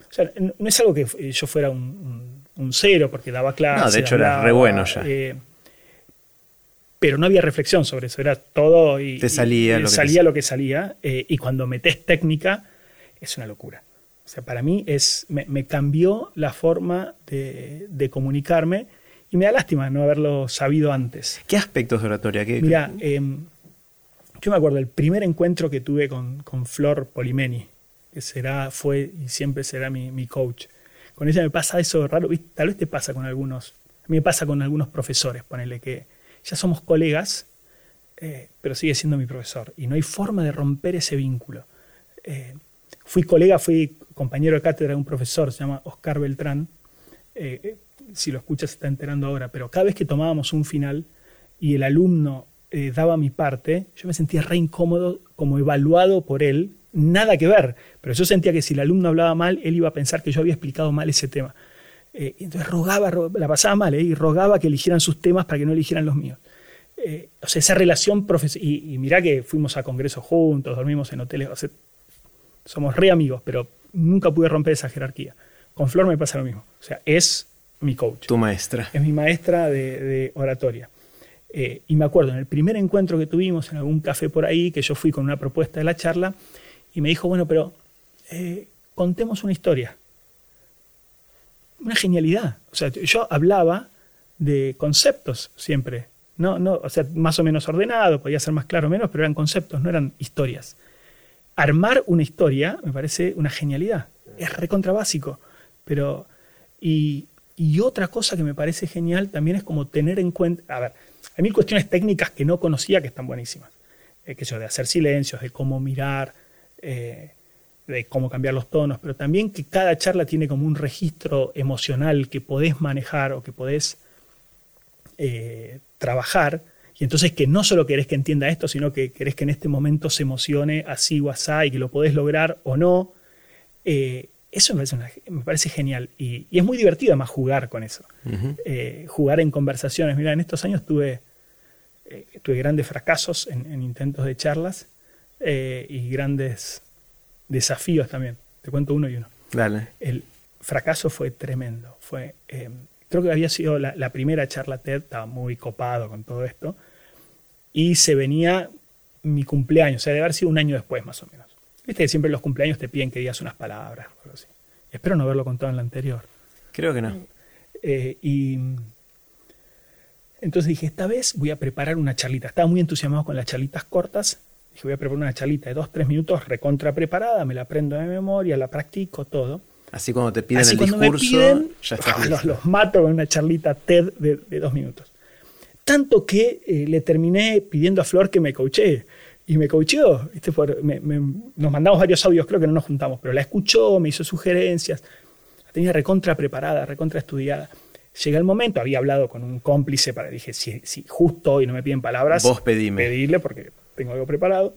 o sea, no es algo que yo fuera un, cero porque daba clases. No, de hecho era re bueno ya. Eh, pero no había reflexión sobre eso, era todo y, te salía, lo, salía que lo que salía. Eh, y cuando metes técnica, es una locura. O sea, para mí es, me, cambió la forma de, comunicarme y me da lástima no haberlo sabido antes. ¿Qué aspectos de oratoria? ¿Qué, Mira, em, yo me acuerdo el primer encuentro que tuve con, Flor Polimeni, que será, fue y siempre será mi, coach. Con ella me pasa eso raro, tal vez te pasa con algunos, a mí me pasa con algunos profesores, ponele que ya somos colegas, eh, pero sigue siendo mi profesor y no hay forma de romper ese vínculo. Eh, fui colega, fui compañero de cátedra de un profesor, se llama Oscar Beltrán, eh, si lo escuchas se está enterando ahora, pero cada vez que tomábamos un final y el alumno eh, daba mi parte, yo me sentía re incómodo como evaluado por él, nada que ver, pero yo sentía que si el alumno hablaba mal, él iba a pensar que yo había explicado mal ese tema. Eh, entonces rogaba, la pasaba mal, eh, y rogaba que eligieran sus temas para que no eligieran los míos. o sea, esa relación profesor y, y, mirá que fuimos a congresos juntos, dormimos en hoteles, somos re amigos, pero nunca pude romper esa jerarquía. Con Flor me pasa lo mismo. O sea, es mi coach. Tu maestra. Es mi maestra de oratoria. Eh, y me acuerdo, en el primer encuentro que tuvimos en algún café por ahí, que yo fui con una propuesta de la charla, y me dijo, bueno, pero eh, contemos una historia. Una genialidad. O sea, yo hablaba de conceptos siempre. No, no, o sea, más o menos ordenado, podía ser más claro o menos, pero eran conceptos, no eran historias. Armar una historia me parece una genialidad. Es recontra básico. Pero, y, y otra cosa que me parece genial también es como tener en cuenta, a ver, hay mil cuestiones técnicas que no conocía que están buenísimas. Eh, que eso de hacer silencios, de cómo mirar, eh, de cómo cambiar los tonos, pero también que cada charla tiene como un registro emocional que podés manejar o que podés eh, trabajar. Y entonces que no solo querés que entienda esto, sino que querés que en este momento se emocione así o así y que lo podés lograr o no. Eso me parece, genial. Y, es muy divertido además jugar con eso. jugar en conversaciones. Mira, en estos años tuve eh, tuve grandes fracasos en, intentos de charlas eh, y grandes desafíos también. Te cuento uno y uno. El fracaso fue tremendo. Fue, eh, creo que había sido la, primera charla TED, estaba muy copado con todo esto, y se venía mi cumpleaños, o sea, debe haber sido un año después más o menos. Viste que siempre los cumpleaños te piden que digas unas palabras o algo así. Espero no haberlo contado en la anterior. Creo que no. y entonces dije, esta vez voy a preparar una charlita. Estaba muy entusiasmado con las charlitas cortas. Dije, voy a preparar una charlita de dos, tres minutos recontra preparada, me la aprendo de memoria, la practico, todo. Así cuando te piden Así el me discurso, piden, ya listo. los, los mato con una charlita TED de, de dos minutos. Tanto que eh, le terminé pidiendo a Flor que me coachee. Y me coacheó. ¿viste? Por- me- me- nos mandamos varios audios, creo que no nos juntamos, pero la escuchó, me hizo sugerencias. La tenía recontra preparada, recontra estudiada. Llega el momento, había hablado con un cómplice para, dije, si, si justo hoy no me piden palabras, Vos pedime. pedirle porque tengo algo preparado.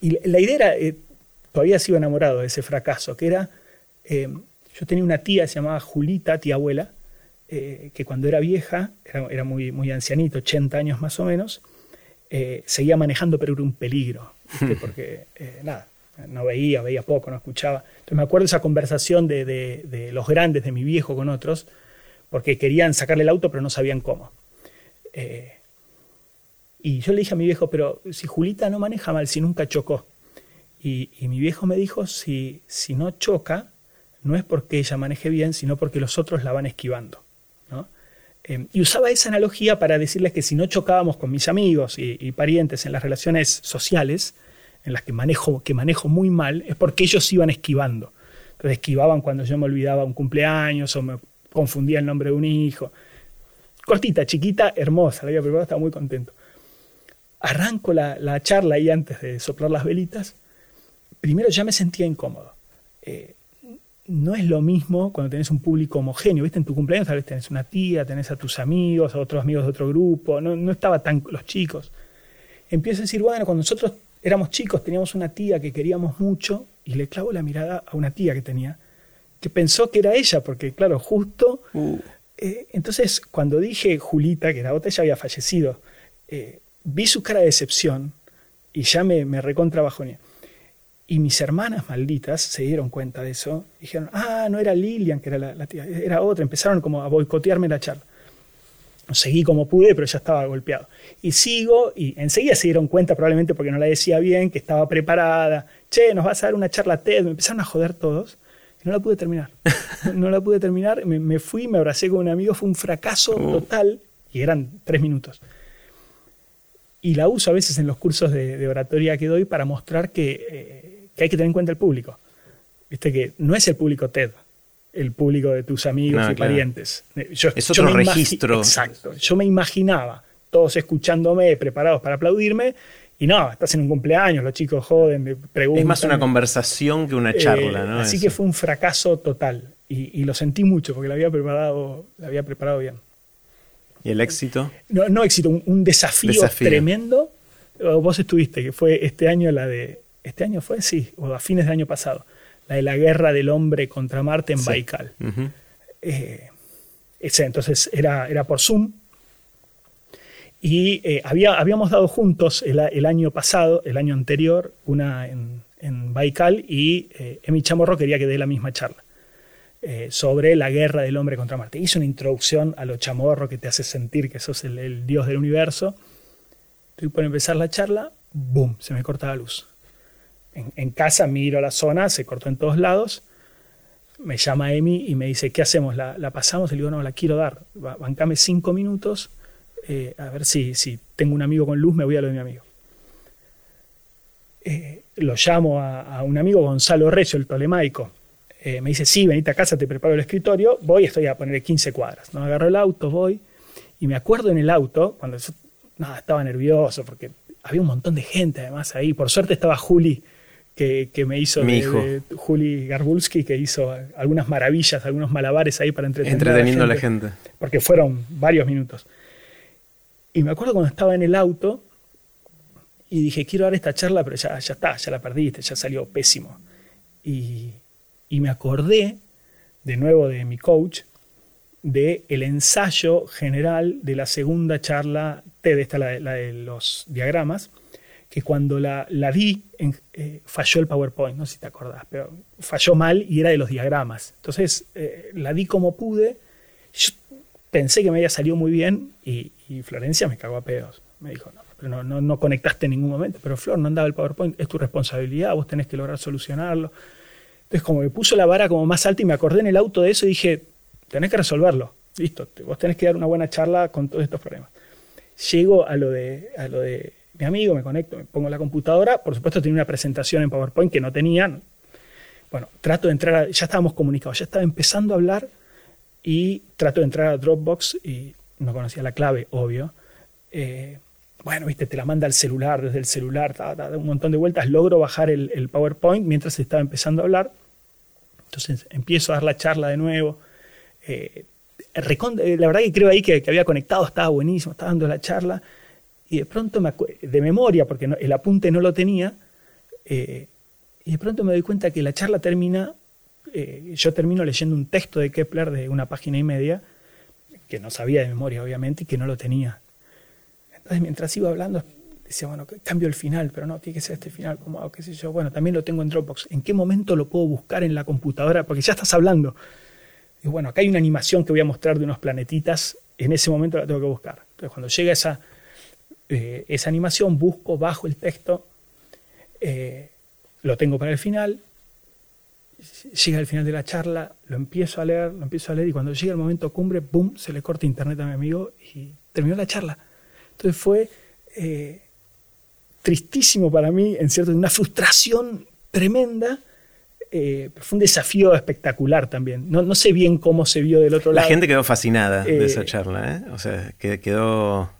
Y la, idea era, eh, todavía sigo enamorado de ese fracaso, que era, eh, yo tenía una tía, se llamaba Julita, tía abuela, eh, que cuando era vieja, era, era muy, muy ancianito, 80 años más o menos, eh, seguía manejando, pero era un peligro, porque eh, nada, no veía, veía poco, no escuchaba. Entonces me acuerdo esa conversación de, de- de los grandes, de mi viejo con otros, porque querían sacarle el auto, pero no sabían cómo. Eh, y yo le dije a mi viejo, pero si Julita no maneja mal, si nunca chocó. Y, y mi viejo me dijo, si, si no choca, no es porque ella maneje bien, sino porque los otros la van esquivando. Eh, y usaba esa analogía para decirles que si no chocábamos con mis amigos y, y parientes en las relaciones sociales, en las que manejo, que manejo muy mal, es porque ellos iban esquivando. Entonces esquivaban cuando yo me olvidaba un cumpleaños o me confundía el nombre de un hijo. Cortita, chiquita, hermosa, la había preparado, estaba muy contento. Arranco la, la charla ahí antes de soplar las velitas. Primero ya me sentía incómodo. Eh, no es lo mismo cuando tenés un público homogéneo, ¿viste? En tu cumpleaños tal vez tenés una tía, tenés a tus amigos, a otros amigos de otro grupo, no, no estaba tan los chicos. Empiezo a decir, bueno, cuando nosotros éramos chicos teníamos una tía que queríamos mucho y le clavo la mirada a una tía que tenía, que pensó que era ella, porque claro, justo... Uh, eh, entonces, cuando dije Julita, que era otra, ella había fallecido, eh, vi su cara de decepción y ya me, me recontra bajoneé. Y mis hermanas malditas se dieron cuenta de eso. Dijeron, ah, no era Lilian, que era la, la tía, era otra. Empezaron como a boicotearme la charla. Seguí como pude, pero ya estaba golpeado. Y sigo, y enseguida se dieron cuenta, probablemente porque no la decía bien, que estaba preparada. Che, nos vas a dar una charla TED. Me empezaron a joder todos. Y no la pude terminar. No, no la pude terminar. Me, me fui, me abracé con un amigo. Fue un fracaso Oh. total. Y eran tres minutos. Y la uso a veces en los cursos de, de oratoria que doy para mostrar que, eh, que hay que tener en cuenta el público. Viste que no es el público TED, el público de tus amigos No, y claro. parientes. Eh, Yo, Es otro registro. Exacto. Yo me imaginaba todos escuchándome, preparados para aplaudirme, y no, estás en un cumpleaños, los chicos joden, me preguntan. es más una conversación que una charla, Eh, ¿no? Así Eso. que fue un fracaso total. Y, y lo sentí mucho porque lo había preparado, lo había preparado bien. ¿Y el éxito? No, no éxito, un, un desafío, Desafío. tremendo. Vos estuviste, que fue este año la de. ¿Este año fue? Sí, o a fines del año pasado. La de la guerra del hombre contra Marte en Sí. Baikal. Eh, ese, entonces era, era por Zoom. Y eh, había, habíamos dado juntos el, año pasado, el año anterior, una en, en Baikal y eh, Emi Chamorro quería que dé la misma charla eh, sobre la guerra del hombre contra Marte. Hizo una introducción a lo chamorro que te hace sentir que sos el, el dios del universo. Estoy por empezar la charla, ¡boom! Se me corta la luz. En, casa miro la zona, se cortó en todos lados. Me llama Emi y me dice, ¿qué hacemos? ¿La, la pasamos? Le digo, no, la quiero dar. Ba- Bancame cinco minutos, eh, a ver si, si tengo un amigo con luz, me voy a lo de mi amigo. Eh, lo llamo a, un amigo, Gonzalo Recio, el tolemaico. Eh, me dice, sí, venite a casa, te preparo el escritorio. Voy, estoy a poner 15 cuadras. ¿no? Agarro el auto, voy. Y me acuerdo en el auto, cuando yo nada, estaba nervioso, porque había un montón de gente además ahí. Por suerte estaba Juli, que, que me hizo, Mi de- hijo. de- Juli Garbulski, que hizo algunas maravillas, algunos malabares ahí para entretener Entreteniendo a la gente. porque fueron varios minutos. Y me acuerdo cuando estaba en el auto y dije, quiero dar esta charla, pero ya, ya está, ya la perdiste, ya salió pésimo. Y, y me acordé de nuevo de mi coach, de el ensayo general de la segunda charla TED, esta la la de los diagramas, que cuando la, la di eh, falló el PowerPoint, no sé si te acordás, pero falló mal y era de los diagramas. Entonces eh, la di como pude, yo pensé que me había salido muy bien y, Florencia me cagó a pedos. Me dijo, no, pero no, no, no conectaste en ningún momento, pero Flor, no andaba el PowerPoint, es tu responsabilidad, vos tenés que lograr solucionarlo. Entonces como me puso la vara como más alta y me acordé en el auto de eso y dije, tenés que resolverlo, listo, vos tenés que dar una buena charla con todos estos problemas. Llego a lo de, a lo de mi amigo, me conecto, me pongo la computadora, por supuesto tenía una presentación en PowerPoint que no tenía, bueno, trato de entrar, ya estábamos comunicados, ya estaba empezando a hablar y trato de entrar a Dropbox y no conocía la clave, obvio. Eh, bueno, viste, te la manda al celular, desde el celular, da un montón de vueltas, logro bajar el, PowerPoint mientras estaba empezando a hablar. Entonces empiezo a dar la charla de nuevo. Eh, eh, la verdad que creo ahí que, había conectado, estaba buenísimo, estaba dando la charla. Y de pronto, me de memoria, porque el apunte no lo tenía, y de pronto me doy cuenta que la charla termina eh, yo termino leyendo un texto de Kepler de una página y media, que no sabía de memoria, obviamente, y que no lo tenía. Entonces, mientras iba hablando, decía, bueno, cambio el final, pero no, tiene que ser este final, como? ¿Qué sé yo? Bueno, también lo tengo en Dropbox. ¿En qué momento lo puedo buscar en la computadora? Porque ya estás hablando. Y bueno, acá hay una animación que voy a mostrar de unos planetitas, en ese momento la tengo que buscar. Entonces, cuando llega esa, eh, esa animación, busco, bajo el texto, eh, lo tengo para el final, llega el final de la charla, lo empiezo a leer, lo empiezo a leer y cuando llega el momento cumbre, ¡boom!, se le corta internet a mi amigo y terminó la charla. Entonces fue eh, tristísimo para mí, en cierto, una frustración tremenda, eh, fue un desafío espectacular también. No, no, sé bien cómo se vio del otro lado. La gente quedó fascinada de esa charla, ¿eh? o sea, quedó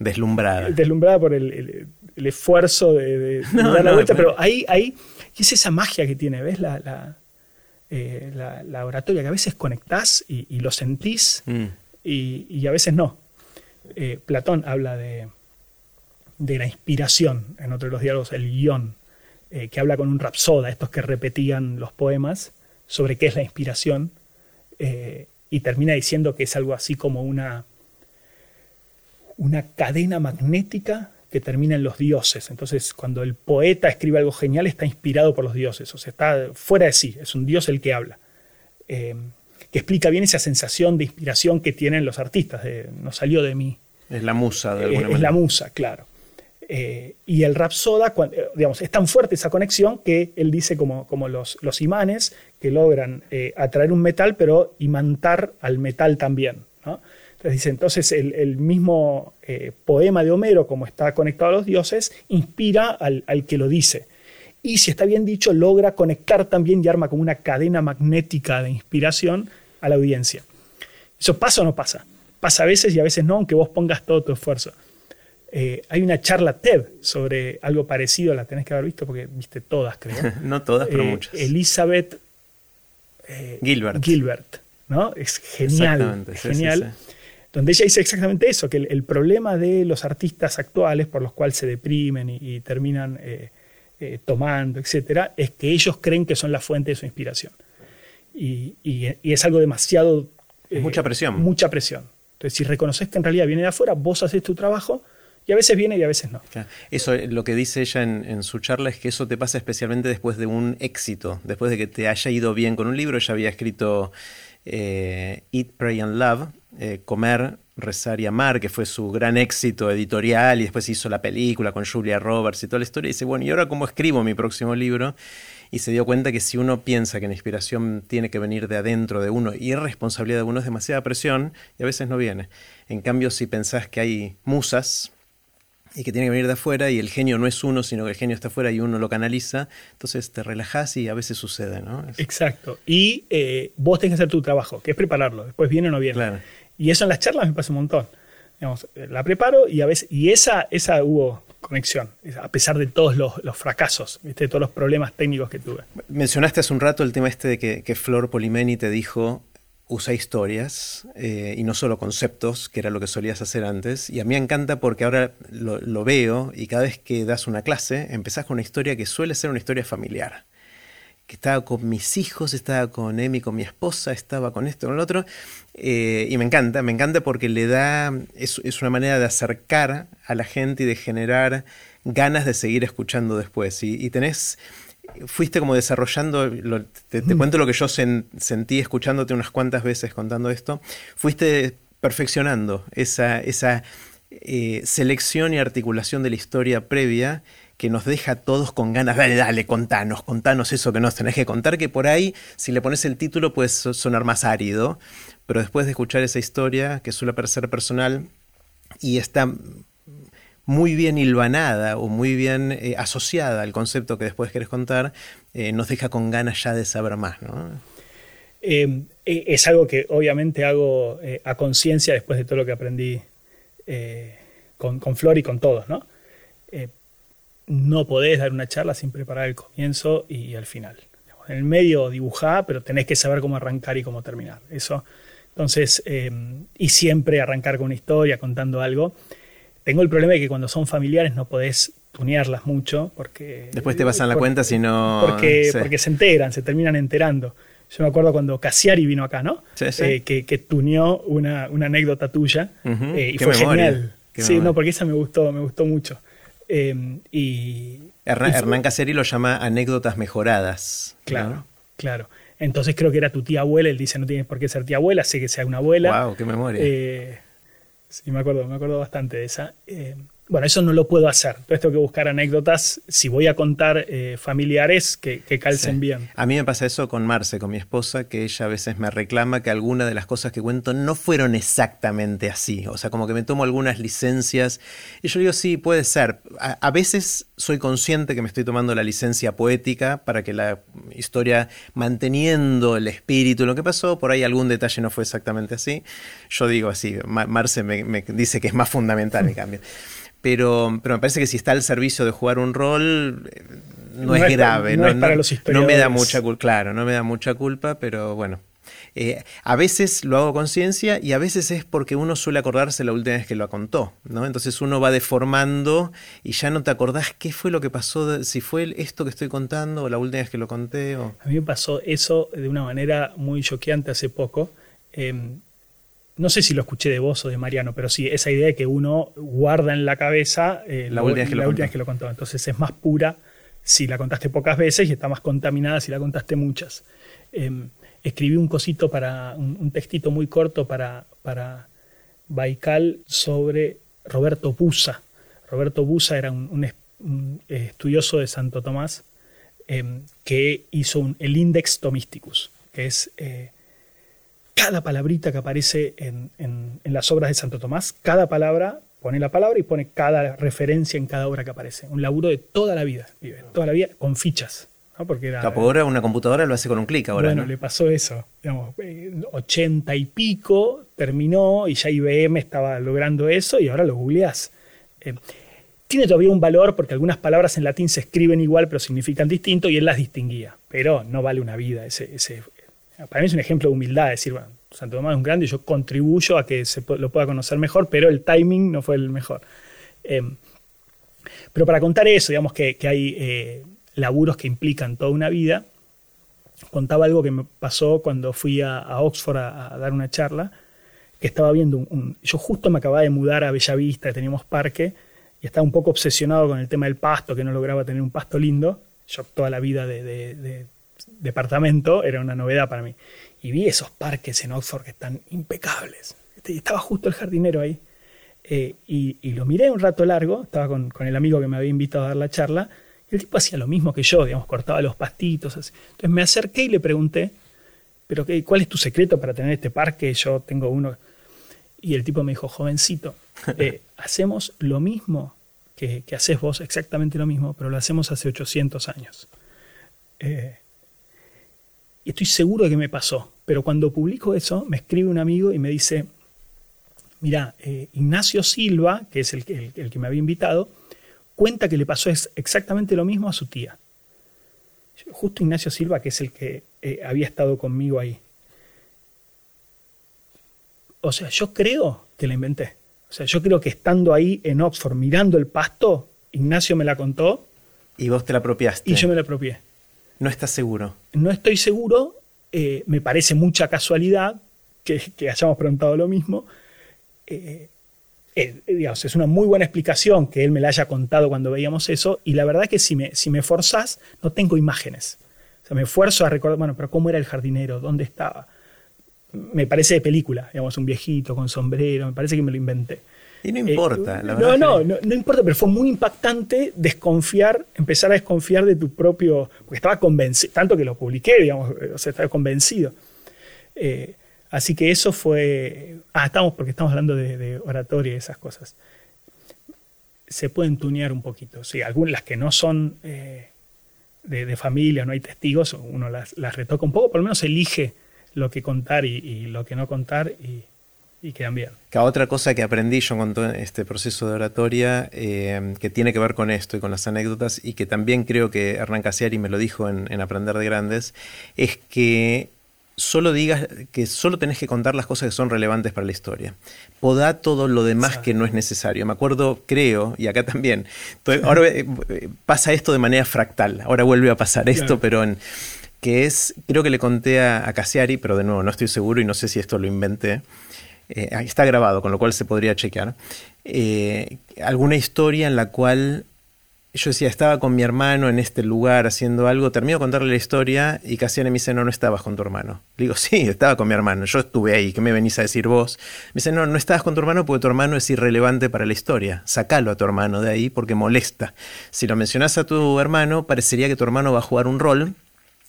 deslumbrada. Deslumbrada por el, esfuerzo de, dar la vuelta, pero ahí, ahí es esa magia que tiene, ¿ves? la, eh, la, oratoria, que a veces conectás y, lo sentís mm. y, a veces no. Eh, Platón habla de, de, la inspiración, en otro de los diálogos, el guion, eh, que habla con un rapsoda, estos que repetían los poemas, sobre qué es la inspiración, y termina diciendo que es algo así como una, una cadena magnética que termina en los dioses. Entonces, cuando el poeta escribe algo genial, está inspirado por los dioses, o sea, está fuera de sí, es un dios el que habla. Eh, que explica bien esa sensación de inspiración que tienen los artistas, de, no salió de mí. Es la musa, de alguna es, manera. Es la musa, claro. Eh, y el Rapsoda, eh, digamos, es tan fuerte esa conexión que él dice como, como los, los imanes que logran atraer un metal, pero imantar al metal también. ¿no? Entonces dice, entonces el, mismo eh, poema de Homero, como está conectado a los dioses, inspira al, que lo dice. Y si está bien dicho, logra conectar también y arma como una cadena magnética de inspiración a la audiencia. ¿Eso pasa o no pasa? Pasa a veces y a veces no, aunque vos pongas todo tu esfuerzo. Eh, hay una charla TED sobre algo parecido, la tenés que haber visto porque viste todas, creo. no todas, pero eh, muchas. Elizabeth Gilbert. Gilbert, ¿no? Es genial. genial donde ella dice exactamente eso, que el, problema de los artistas actuales por los cuales se deprimen y, terminan eh, eh, tomando, etcétera, es que ellos creen que son la fuente de su inspiración. Y, es algo demasiado... Eh, mucha presión. Mucha presión. Entonces, si reconoces que en realidad viene de afuera, vos haces tu trabajo y a veces viene y a veces no. Eso, lo que dice ella en, su charla es que eso te pasa especialmente después de un éxito, después de que te haya ido bien con un libro. Ella había escrito Eat, Pray and Love, eh, Comer, Rezar y Amar, que fue su gran éxito editorial, y después hizo la película con Julia Roberts y toda la historia, y dice, bueno, ¿y ahora cómo escribo mi próximo libro? Y se dio cuenta que si uno piensa que la inspiración tiene que venir de adentro de uno y es responsabilidad de uno, es demasiada presión y a veces no viene. En cambio, si pensás que hay musas, y que tiene que venir de afuera y el genio no es uno, sino que el genio está afuera y uno lo canaliza, entonces te relajas y a veces sucede, ¿no? Exacto. Y eh, vos tenés que hacer tu trabajo, que es prepararlo, después viene o no viene. Claro. Y eso en las charlas me pasa un montón. Digamos, la preparo y a veces, y esa, esa hubo conexión, a pesar de todos los, fracasos, de todos los problemas técnicos que tuve. Mencionaste hace un rato el tema este de que, que Flor Polimeni te dijo, usa historias eh, y no solo conceptos, que era lo que solías hacer antes. Y a mí me encanta porque ahora lo, lo, veo y cada vez que das una clase empezás con una historia que suele ser una historia familiar que estaba con mis hijos, estaba con Emi, con mi esposa, estaba con esto, con lo otro. Eh, y me encanta, me encanta porque le da, es, es, una manera de acercar a la gente y de generar ganas de seguir escuchando después. Y, tenés, fuiste como desarrollando, te, cuento lo que yo sentí escuchándote unas cuantas veces contando esto, fuiste perfeccionando esa, esa eh, selección y articulación de la historia previa que nos deja a todos con ganas, dale, dale, contanos, contanos eso que nos tenés que contar, que por ahí, si le pones el título, puede sonar más árido, pero después de escuchar esa historia, que suele parecer personal, y está muy bien hilvanada o muy bien eh, asociada al concepto que después querés contar, eh, nos deja con ganas ya de saber más, ¿no? Eh, es algo que obviamente hago a conciencia después de todo lo que aprendí con, con, Flor y con todos, ¿no? No podés dar una charla sin preparar el comienzo y, el final. En el medio dibujá, pero tenés que saber cómo arrancar y cómo terminar. Eso. Entonces, y siempre arrancar con una historia, contando algo. Tengo el problema de que cuando son familiares no podés tunearlas mucho porque... Después te pasan la cuenta si no... Porque, porque se enteran, se terminan enterando. Yo me acuerdo cuando Cassiari vino acá, ¿no? Sí, sí. Eh, que, que, tuneó una, una, anécdota tuya eh, y fue genial. sí, no, porque esa me gustó, me gustó mucho. Eh, y, Hernán, Hernán Cassiari lo llama anécdotas mejoradas. Claro, claro. Entonces creo que era tu tía abuela, él dice no tienes por qué ser tía abuela, sé que sea una abuela. Wow, qué memoria. sí, me acuerdo, me acuerdo bastante de esa. Bueno, eso no lo puedo hacer. Entonces tengo que buscar anécdotas, si voy a contar eh, familiares, que, calcen bien. A mí me pasa eso con Marce, con mi esposa, que ella a veces me reclama que algunas de las cosas que cuento no fueron exactamente así. O sea, como que me tomo algunas licencias. Y yo digo, sí, puede ser. A, veces soy consciente que me estoy tomando la licencia poética para que la historia, manteniendo el espíritu, lo que pasó, por ahí algún detalle no fue exactamente así. Yo digo así, Marce me, me dice que es más fundamental en cambio. Pero, pero me parece que si está al servicio de jugar un rol, eh, no, es, grave. No, es para los No me da mucha culpa, claro, no me da mucha culpa, pero bueno. Eh, a veces lo hago conciencia y a veces es porque uno suele acordarse la última vez que lo contó, ¿no? Entonces uno va deformando y ya no te acordás qué fue lo que pasó, si fue esto que estoy contando o la última vez que lo conté. O... A mí me pasó eso de una manera muy choqueante hace poco. Em, no sé si lo escuché de vos o de Mariano, pero sí, esa idea de que uno guarda en la cabeza eh, la, última, vez que, lo contó. Entonces es más pura si la contaste pocas veces y está más contaminada si la contaste muchas. Em, escribí un cosito para, un, textito muy corto para, para Baikal sobre Roberto Busa. Roberto Busa era un, estudioso de Santo Tomás em, que hizo el Index Tomísticus, que es... Eh, cada palabrita que aparece en, las obras de Santo Tomás, cada palabra pone la palabra y pone cada referencia en cada obra que aparece. Un laburo de toda la vida, vive, toda la vida con fichas. ¿no? Porque era, ahora una computadora lo hace con un clic ahora. Bueno, le pasó eso. Digamos, 80 y pico terminó y ya IBM estaba logrando eso y ahora lo googleás. Eh, tiene todavía un valor porque algunas palabras en latín se escriben igual pero significan distinto y él las distinguía. Pero no vale una vida ese, ese para mí es un ejemplo de humildad, decir, bueno, Santo Tomás es un grande yo contribuyo a que se lo pueda conocer mejor, pero el timing no fue el mejor. Em, pero para contar eso, digamos que, hay eh, laburos que implican toda una vida, contaba algo que me pasó cuando fui a, Oxford a, dar una charla, que estaba viendo un, Yo justo me acababa de mudar a Bellavista, teníamos parque, y estaba un poco obsesionado con el tema del pasto, que no lograba tener un pasto lindo. Yo toda la vida de departamento era una novedad para mí. Y vi esos parques en Oxford que están impecables. Este, estaba justo el jardinero ahí. Eh, y, lo miré un rato largo, estaba con, el amigo que me había invitado a dar la charla, y el tipo hacía lo mismo que yo, digamos, cortaba los pastitos. Así. Entonces me acerqué y le pregunté, ¿pero qué, cuál es tu secreto para tener este parque? Yo tengo uno. Y el tipo me dijo, jovencito, eh, hacemos lo mismo que, que haces vos, exactamente lo mismo, pero lo hacemos hace 800 años. Eh, y estoy seguro de que me pasó. Pero cuando publico eso, me escribe un amigo y me dice, mira, eh, Ignacio Silva, que es el, que me había invitado, cuenta que le pasó exactamente lo mismo a su tía. Justo Ignacio Silva, que es el que eh, había estado conmigo ahí. O sea, yo creo que la inventé. O sea, yo creo que estando ahí en Oxford mirando el pasto, Ignacio me la contó. Y vos te la apropiaste. Y yo me la apropié. No estás seguro. No estoy seguro. Eh, me parece mucha casualidad que, hayamos preguntado lo mismo. Eh, eh, es una muy buena explicación que él me la haya contado cuando veíamos eso. Y la verdad que si me, si me forzás, no tengo imágenes. O sea, me esfuerzo a recordar, bueno, pero ¿cómo era el jardinero? ¿Dónde estaba? Me parece de película, digamos, un viejito con sombrero, me parece que me lo inventé. Y no importa, la verdad. No, no, no, importa, pero fue muy impactante desconfiar, empezar a desconfiar de tu propio. Porque estaba convencido, tanto que lo publiqué, digamos, o sea, estaba convencido. Eh, así que eso fue. Ah, estamos, porque estamos hablando de, oratoria y esas cosas. Se pueden tunear un poquito, sí, algunas las que no son. Eh, de, familias, no hay testigos, uno las, retoca un poco, por lo menos elige lo que contar y, lo que no contar y, quedan bien. otra cosa que aprendí yo con todo este proceso de oratoria, eh, que tiene que ver con esto y con las anécdotas, y que también creo que Hernán Casiari me lo dijo en, en Aprender de Grandes, es que solo digas que solo tenés que contar las cosas que son relevantes para la historia. Podá todo lo demás que no es necesario. Me acuerdo, creo, y acá también, ahora eh, pasa esto de manera fractal, ahora vuelve a pasar esto, pero en, que es, creo que le conté a, a Cassiari, pero de nuevo no estoy seguro y no sé si esto lo inventé. Eh, está grabado, con lo cual se podría chequear. Eh, alguna historia en la cual yo decía, estaba con mi hermano en este lugar haciendo algo, termino de contarle la historia y Casiane me dice, no, no estabas con tu hermano. Le digo, sí, estaba con mi hermano, yo estuve ahí, ¿qué me venís a decir vos? Me dice, no, no estabas con tu hermano porque tu hermano es irrelevante para la historia, sacalo a tu hermano de ahí porque molesta. Si lo mencionás a tu hermano, parecería que tu hermano va a jugar un rol,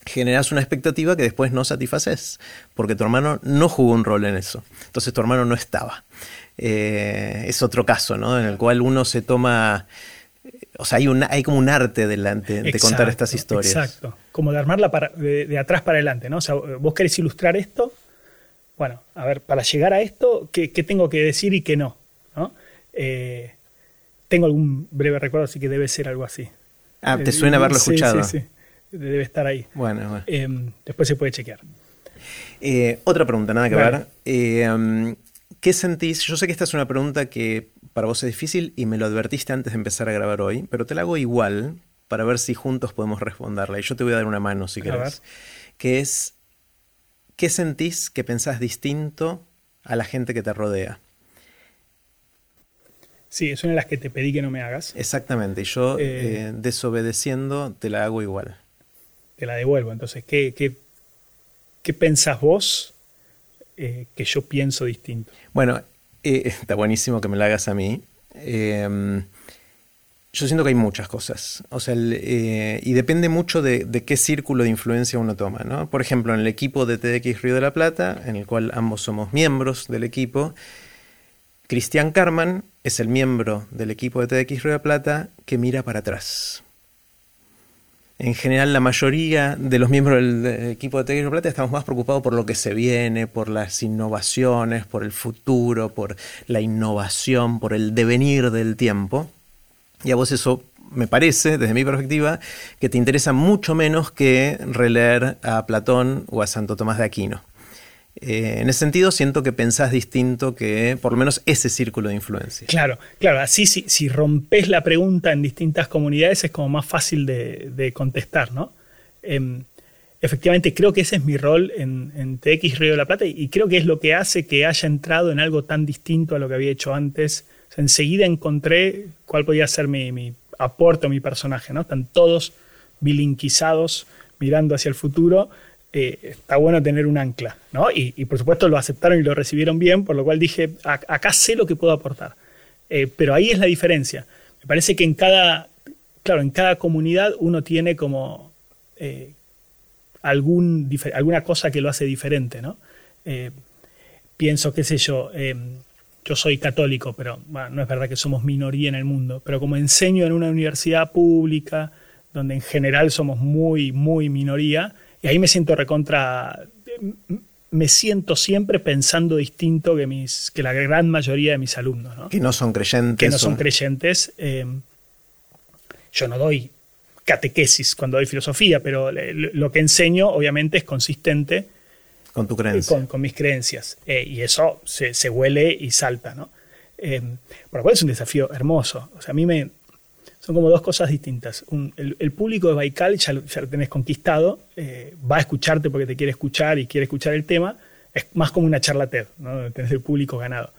generas una expectativa que después no satisfaces, porque tu hermano no jugó un rol en eso, entonces tu hermano no estaba. Eh, es otro caso, ¿no? En el cual uno se toma o sea, hay, hay como un arte delante de contar estas historias. Exacto, como de armarla de, atrás para adelante, ¿no? O sea, vos querés ilustrar esto, bueno, a ver, para llegar a esto, ¿qué, tengo que decir y qué no? Eh, tengo algún breve recuerdo, así que debe ser algo así. Ah, ¿te suena haberlo escuchado? Sí, sí, Debe estar ahí. Bueno, bueno. Em, después se puede chequear. Eh, otra pregunta, nada que ver. Eh, ¿Qué sentís? Yo sé que esta es una pregunta que para vos es difícil y me lo advertiste antes de empezar a grabar hoy, pero te la hago igual para ver si juntos podemos responderla. Y yo te voy a dar una mano si querés. Que es, ¿qué sentís que pensás distinto a la gente que te rodea? Sí, es una de las que te pedí que no me hagas. Exactamente, y yo eh, eh, desobedeciendo te la hago igual. Te la devuelvo, entonces, ¿qué, qué, qué pensás vos eh, que yo pienso distinto? Bueno, eh, está buenísimo que me la hagas a mí. Em, yo siento que hay muchas cosas. O sea, eh, y depende mucho de, qué círculo de influencia uno toma. ¿no? Por ejemplo, en el equipo de TDX Río de la Plata, en el cual ambos somos miembros del equipo, Cristian Carman es el miembro del equipo de TDX Río de la Plata que mira para atrás en general la mayoría de los miembros del, equipo de Plata estamos más preocupados por lo que se viene, por las innovaciones, por el futuro, por la innovación, por el devenir del tiempo. Y a vos eso me parece, desde mi perspectiva, que te interesa mucho menos que releer a Platón o a Santo Tomás de Aquino. Eh, en ese sentido, siento que pensás distinto que por lo menos ese círculo de influencia. Claro, claro, así si, si rompes la pregunta en distintas comunidades es como más fácil de, contestar, ¿no? Em, efectivamente, creo que ese es mi rol en, TX Río de la Plata y, creo que es lo que hace que haya entrado en algo tan distinto a lo que había hecho antes. enseguida encontré cuál podía ser mi, mi aporte o mi personaje, ¿no? Están todos bilinquizados mirando hacia el futuro eh, está bueno tener un ancla, ¿no? Y, por supuesto lo aceptaron y lo recibieron bien, por lo cual dije, acá sé lo que puedo aportar. Eh, pero ahí es la diferencia. Me parece que en cada, claro, en cada comunidad uno tiene como eh, alguna cosa que lo hace diferente, ¿no? pienso, qué sé yo, yo soy católico, pero no es verdad que somos minoría en el mundo, pero como enseño en una universidad pública, donde en general somos muy, muy minoría, y ahí me siento recontra, me siento siempre pensando distinto que, mis, que la gran mayoría de mis alumnos. ¿no? Que no son creyentes. Que no son creyentes. Eh, yo no doy catequesis cuando doy filosofía, pero lo que enseño obviamente es consistente con tu creencia. Con, mis creencias. Eh, y eso se, se, huele y salta, ¿no? Eh, por lo cual es un desafío hermoso. O sea, a mí me, son como dos cosas distintas. el, público de Baikal ya lo, tenés conquistado, eh, va a escucharte porque te quiere escuchar y quiere escuchar el tema. Es más como una charla ¿no? tenés el público ganado.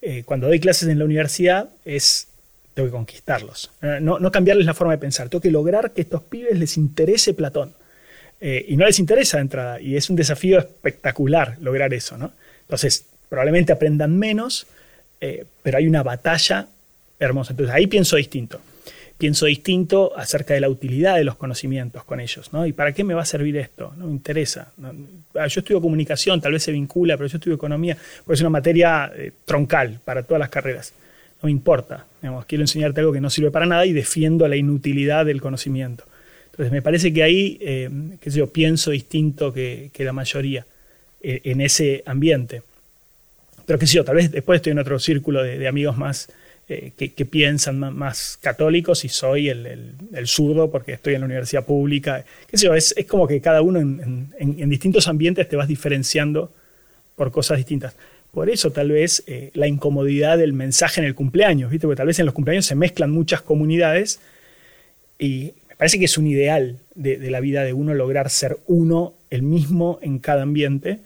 Eh, cuando doy clases en la universidad es, tengo que conquistarlos. Eh, no, cambiarles la forma de pensar, tengo que lograr que estos pibes les interese Platón. y no les interesa de entrada, y es un desafío espectacular lograr eso. ¿no? Entonces, probablemente aprendan menos, pero hay una batalla hermosa. Entonces ahí pienso distinto pienso distinto acerca de la utilidad de los conocimientos con ellos, ¿no? ¿Y para qué me va a servir esto? No me interesa. Ah, yo estudio comunicación, tal vez se vincula, pero yo estudio economía, porque es una materia eh, troncal para todas las carreras. No me importa. quiero enseñarte algo que no sirve para nada y defiendo la inutilidad del conocimiento. Entonces me parece que ahí, eh, qué sé yo, pienso distinto que, la mayoría eh, en ese ambiente. Pero qué sé yo, tal vez después estoy en otro círculo de, amigos más eh, que, piensan más, católicos y soy el, zurdo porque estoy en la universidad pública. Sé yo, es, como que cada uno en, distintos ambientes te vas diferenciando por cosas distintas. Por eso tal vez la incomodidad del mensaje en el cumpleaños, ¿viste? Porque tal vez en los cumpleaños se mezclan muchas comunidades y parece que es un ideal de, la vida de uno lograr ser uno, el mismo en cada ambiente.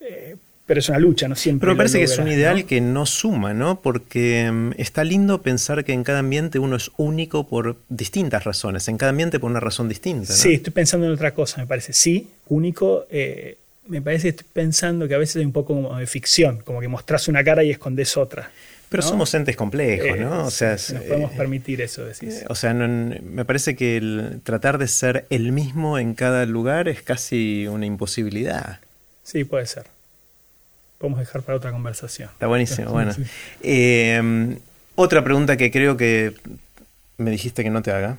Eh, pero es una lucha, no siempre. Pero me parece que es un ideal que no suma, ¿no? Porque mm, está lindo pensar que en cada ambiente uno es único por distintas razones, en cada ambiente por una razón distinta. Sí, estoy pensando en otra cosa, me parece. Sí, único. Eh, me parece que estoy pensando que a veces es un poco como de ficción, como que mostrás una cara y escondes otra. Pero somos entes complejos, ¿no? O sea, nos podemos eh, permitir eso, decís. O sea, me parece que el, tratar de ser el mismo en cada lugar es casi una imposibilidad. Sí, puede ser. Podemos dejar para otra conversación. Está buenísimo, bueno. Em, otra pregunta que creo que me dijiste que no te haga.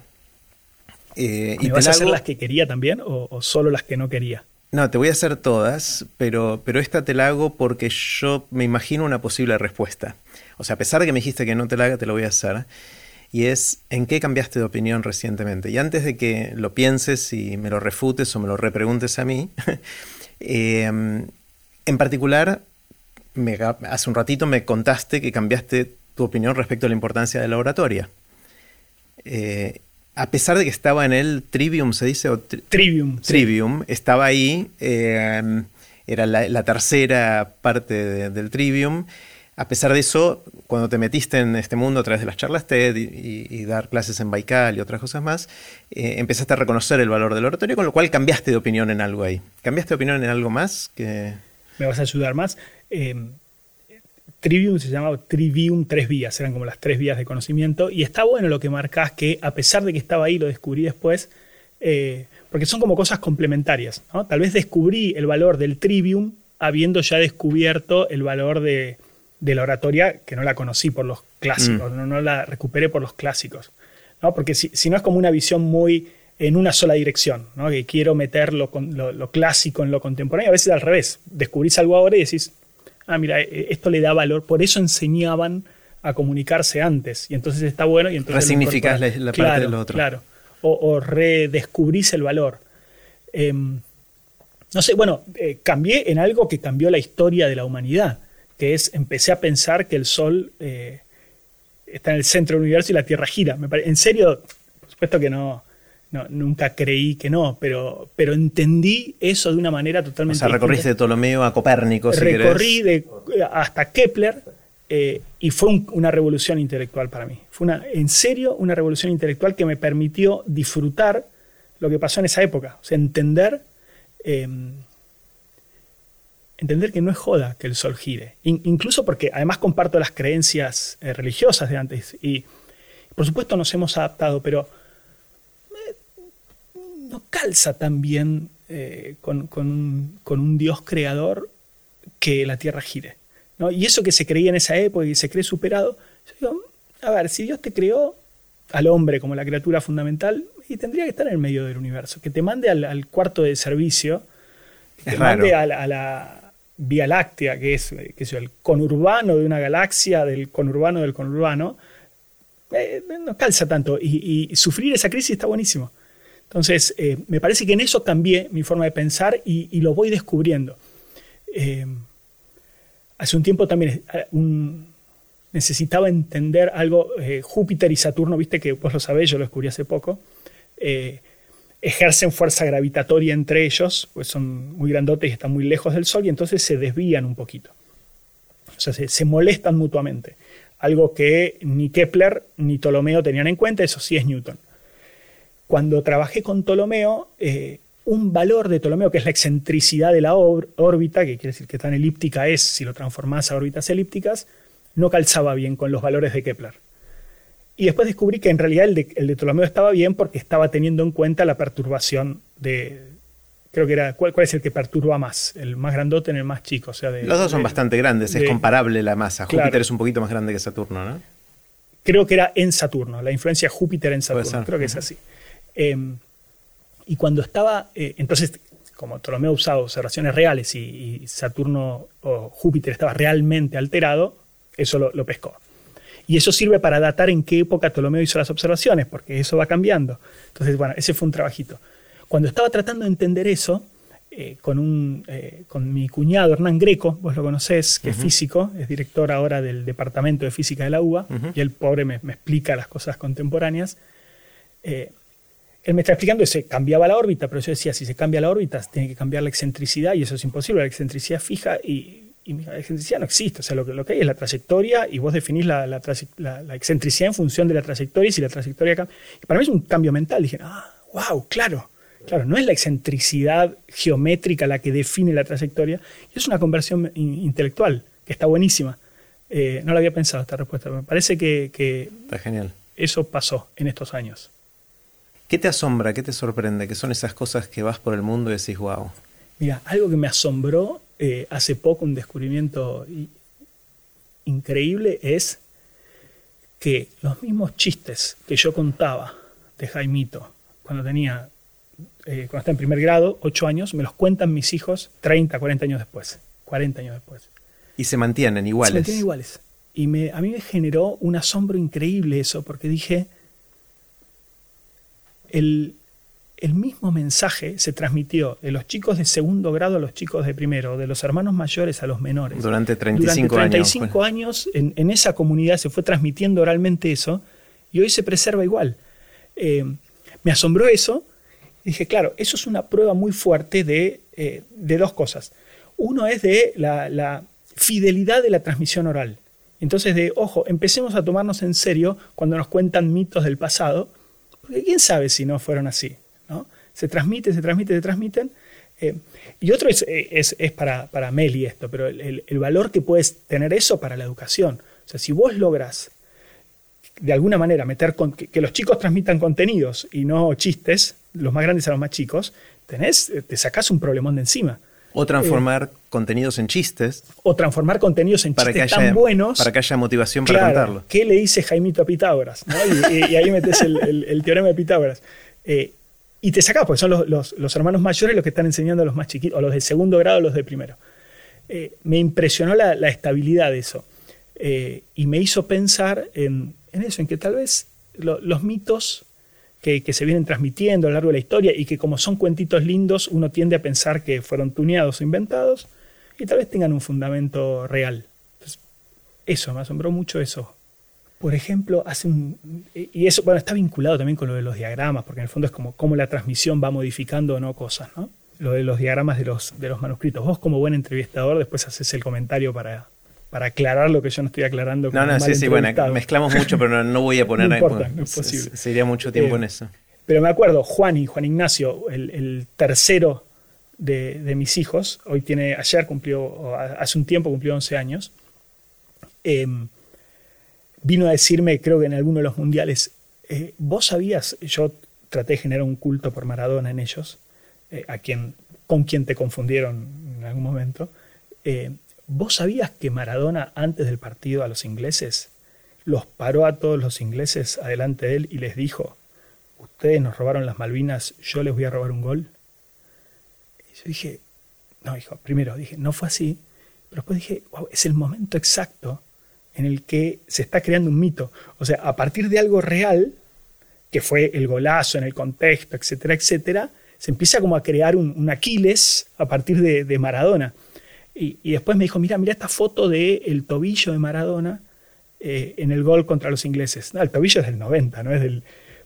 Eh, ¿Me ¿Y vas a hacer las que quería también o, o solo las que no quería? No, te voy a hacer todas, pero, pero esta te la hago porque yo me imagino una posible respuesta. O sea, a pesar de que me dijiste que no te la haga, te lo voy a hacer. Y es, ¿en qué cambiaste de opinión recientemente? Y antes de que lo pienses y me lo refutes o me lo repreguntes a mí, em, en particular, hace un ratito me contaste que cambiaste tu opinión respecto a la importancia de la oratoria. Eh, a pesar de que estaba en el Trivium, ¿se dice? trivium. Trivium, estaba ahí, em, era la, tercera parte del Trivium a pesar de eso, cuando te metiste en este mundo a través de las charlas TED y, dar clases en Baikal y otras cosas más, eh, empezaste a reconocer el valor del oratorio, con lo cual cambiaste de opinión en algo ahí. ¿Cambiaste de opinión en algo más? Que... ¿Me vas a ayudar más? Eh, Trivium se llamaba Trivium tres vías, eran como las tres vías de conocimiento, y está bueno lo que marcas que a pesar de que estaba ahí, lo descubrí después, eh, porque son como cosas complementarias. Tal vez descubrí el valor del Trivium habiendo ya descubierto el valor de, de la oratoria que no la conocí por los clásicos, mm. no, la recuperé por los clásicos. ¿no? Porque si, no es como una visión muy en una sola dirección, ¿no? que quiero meter lo, lo, clásico en lo contemporáneo, a veces al revés, descubrís algo ahora y decís, ah, mira, e, esto le da valor, por eso enseñaban a comunicarse antes, y entonces está bueno. Y entonces Resignificás la, parte del otro. Claro, o, redescubrís el valor. Em, no sé, bueno, eh, cambié en algo que cambió la historia de la humanidad que es, empecé a pensar que el Sol eh, está en el centro del universo y la Tierra gira. en serio, por supuesto que no, nunca creí que no, pero, pero entendí eso de una manera totalmente. O sea, recorriste de Ptolomeo a Copérnico, si Recorrí de, hasta Kepler eh, y fue una revolución intelectual para mí. Fue una, en serio una revolución intelectual que me permitió disfrutar lo que pasó en esa época, o sea, entender. Em, entender que no es joda que el sol gire. incluso porque además comparto las creencias eh, religiosas de antes. Y por supuesto nos hemos adaptado, pero no calza tan bien eh, con, un, Dios creador que la Tierra gire. ¿no? Y eso que se creía en esa época y se cree superado, a ver, si Dios te creó al hombre como la criatura fundamental, y tendría que estar en el medio del universo, que te mande al, cuarto de servicio, que te mande a la Vía Láctea, que es, el conurbano de una galaxia, del conurbano del conurbano, eh, no calza tanto. Y, sufrir esa crisis está buenísimo. Entonces, eh, me parece que en eso cambié mi forma de pensar y, lo voy descubriendo. Eh, hace un tiempo también necesitaba entender algo, Júpiter y Saturno, viste que vos lo sabés, yo lo descubrí hace poco ejercen fuerza gravitatoria entre ellos, pues son muy grandotes y están muy lejos del Sol, y entonces se desvían un poquito. O sea, se, molestan mutuamente. Algo que ni Kepler ni Ptolomeo tenían en cuenta, eso sí es Newton. Cuando trabajé con Ptolomeo, eh, un valor de Ptolomeo, que es la excentricidad de la órbita, que quiere decir que tan elíptica es si lo transformás a órbitas elípticas, no calzaba bien con los valores de Kepler. Y después descubrí que en realidad el de, el Ptolomeo estaba bien porque estaba teniendo en cuenta la perturbación de, creo que era, ¿cuál, es el que perturba más? ¿El más grandote en el más chico? O sea, Los dos son bastante grandes, es comparable la masa. Júpiter es un poquito más grande que Saturno, ¿no? Creo que era en Saturno, la influencia de Júpiter en Saturno, creo que es así. Em, Y cuando estaba, eh, entonces, como Ptolomeo usaba observaciones reales y, Saturno o Júpiter estaba realmente alterado, eso lo, lo, pescó. Y eso sirve para datar en qué época Ptolomeo hizo las observaciones, porque eso va cambiando. Entonces, bueno, ese fue un trabajito. Cuando estaba tratando de entender eso, eh, con, un, eh, con mi cuñado Hernán Greco, vos lo conocés, que es físico, es director ahora del Departamento de Física de la UBA, y el pobre me, explica las cosas contemporáneas. Eh, él me está explicando que se cambiaba la órbita, pero yo decía, si se cambia la órbita, tiene que cambiar la excentricidad, y eso es imposible, la excentricidad fija, y, la excentricidad no existe, o sea, lo que, lo que hay es la trayectoria, y vos definís la, la, la excentricidad en función de la trayectoria, y si la trayectoria cambia. Y para mí es un cambio mental, dije, ah, wow, claro, Claro, no es la excentricidad geométrica la que define la trayectoria, es una conversión intelectual, que está buenísima. Eh, no la había pensado esta respuesta, me parece que, está genial. eso pasó en estos años. ¿Qué te asombra, qué te sorprende? ¿Qué son esas cosas que vas por el mundo y decís, wow? Mira, algo que me asombró eh, hace poco, un descubrimiento increíble, es que los mismos chistes que yo contaba de Jaimito cuando tenía eh, cuando está en primer grado, 8 años, me los cuentan mis hijos 30, 40 años después. 40 años después. Y se mantienen iguales. Se mantienen iguales. Y me, a mí me generó un asombro increíble eso, porque dije, el, el mismo mensaje se transmitió de los chicos de segundo grado a los chicos de primero, de los hermanos mayores a los menores. Durante 35 Durante 35 años, pues. en, en, esa comunidad se fue transmitiendo oralmente eso y hoy se preserva igual. Eh, me asombró eso dije, claro, eso es una prueba muy fuerte de, eh, dos cosas. Uno es de la, fidelidad de la transmisión oral. Entonces, de, ojo, empecemos a tomarnos en serio cuando nos cuentan mitos del pasado, quién sabe si no fueron así. ¿no? Se transmite, se transmite, se transmiten. Eh, y otro es, es, para, Meli esto, pero el, valor que puedes tener eso para la educación. O sea, si vos logras de alguna manera meter que, los chicos transmitan contenidos y no chistes, los más grandes a los más chicos, tenés, te sacás un problemón de encima. O transformar eh, contenidos en chistes. O transformar contenidos en chistes tan buenos. Para que haya motivación para contarlo. ¿Qué le dice Jaimito a Pitágoras? Y, ahí metes el, teorema de Pitágoras. Eh, y te sacás, porque son los, hermanos mayores los que están enseñando a los más chiquitos, o los de segundo grado los de primero. Eh, me impresionó la, estabilidad de eso. y me hizo pensar en, en eso, en que tal vez los mitos que, se vienen transmitiendo a lo largo de la historia y que como son cuentitos lindos, uno tiende a pensar que fueron tuneados o inventados y tal vez tengan un fundamento real. eso, me asombró mucho eso. Por ejemplo, hace un... Y eso, bueno, está vinculado también con lo de los diagramas, porque en el fondo es como cómo la transmisión va modificando o no cosas, ¿no? Lo de los diagramas de los, de los manuscritos. Vos como buen entrevistador después haces el comentario para, para aclarar lo que yo no estoy aclarando. No, no, sí, sí, bueno, mezclamos mucho, pero no, voy a poner no importa, no es posible. Sería mucho tiempo en eh, eso. Pero me acuerdo, Juan y Juan Ignacio, el, tercero de, mis hijos, hoy tiene, ayer cumplió, hace un tiempo cumplió 11 años, em, vino a decirme, creo que en alguno de los mundiales, eh, vos sabías, yo traté de generar un culto por Maradona en ellos, eh, a quien, con quien te confundieron en algún momento, ¿Vos sabías que Maradona antes del partido a los ingleses los paró a todos los ingleses adelante de él y les dijo, ustedes nos robaron las Malvinas, yo les voy a robar un gol? Y yo dije, no, hijo, primero dije, no fue así, pero después dije, wow, es el momento exacto en el que se está creando un mito. O sea, a partir de algo real, que fue el golazo en el contexto, etcétera, etcétera, se empieza como a crear un, Aquiles a partir de Maradona. Y, después me dijo, mira, mira esta foto del el tobillo de Maradona eh, en el gol contra los ingleses. No, el tobillo es del 90, no es del...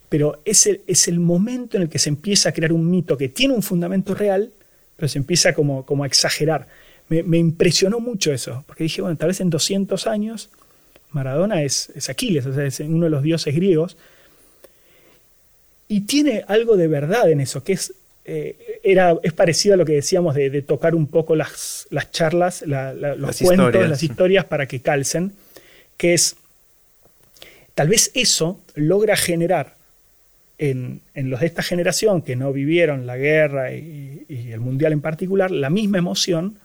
Pero es el, es el momento en el que se empieza a crear un mito que tiene un fundamento real, pero se empieza como, como a exagerar. Me, impresionó mucho eso, porque dije, bueno, tal vez en 200 años Maradona es, es Aquiles, o sea, es uno de los dioses griegos. Y tiene algo de verdad en eso, que es eh, era, es parecido a lo que decíamos de, tocar un poco las, las charlas, los cuentos, las historias para que calcen, que es, tal vez eso logra generar en, los de esta generación que no vivieron la guerra y, el mundial en particular, la misma emoción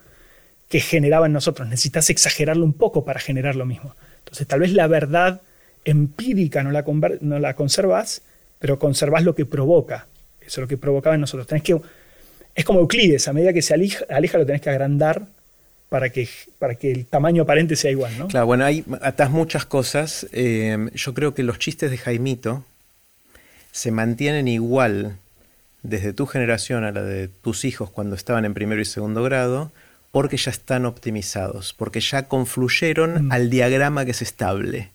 que generaba en nosotros. Necesitas exagerarlo un poco para generar lo mismo. Entonces, tal vez la verdad empírica no la, no la conservas, pero conservas lo que provoca Eso es lo que provocaba en nosotros. Tenés que, es como Euclides, a medida que se aleja, aleja lo tenés que agrandar para que, para que el tamaño aparente sea igual, ¿no? Claro, bueno, hay atás muchas cosas. Eh, yo creo que los chistes de Jaimito se mantienen igual desde tu generación a la de tus hijos cuando estaban en primero y segundo grado, porque ya están optimizados, porque ya confluyeron Mm. al diagrama que es estable.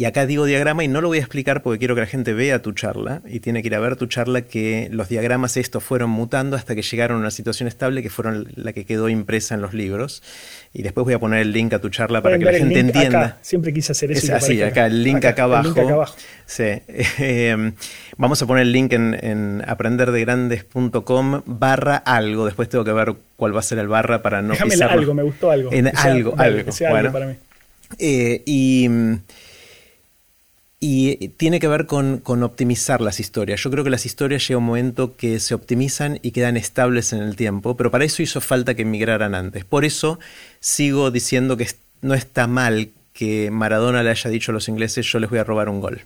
Y acá digo diagrama y no lo voy a explicar porque quiero que la gente vea tu charla y tiene que ir a ver tu charla que los diagramas estos fueron mutando hasta que llegaron a una situación estable que fueron la que quedó impresa en los libros. Y después voy a poner el link a tu charla para que la gente entienda. acá. Siempre quise hacer eso. Es así, acá el link acá, abajo. El link acá abajo. Sí. Eh, vamos a poner el link en, en aprenderdegrandes.com barra algo. Después tengo que ver cuál va a ser el barra para no Déjame pisarlo. algo, me gustó algo. En sea- algo, algo. que sea Bueno. algo para mí. Eh, y, y tiene que ver con, optimizar las historias. Yo creo que las historias llega un momento que se optimizan y quedan estables en el tiempo, pero para eso hizo falta que emigraran antes. Por eso sigo diciendo que no está mal que Maradona le haya dicho a los ingleses yo les voy a robar un gol.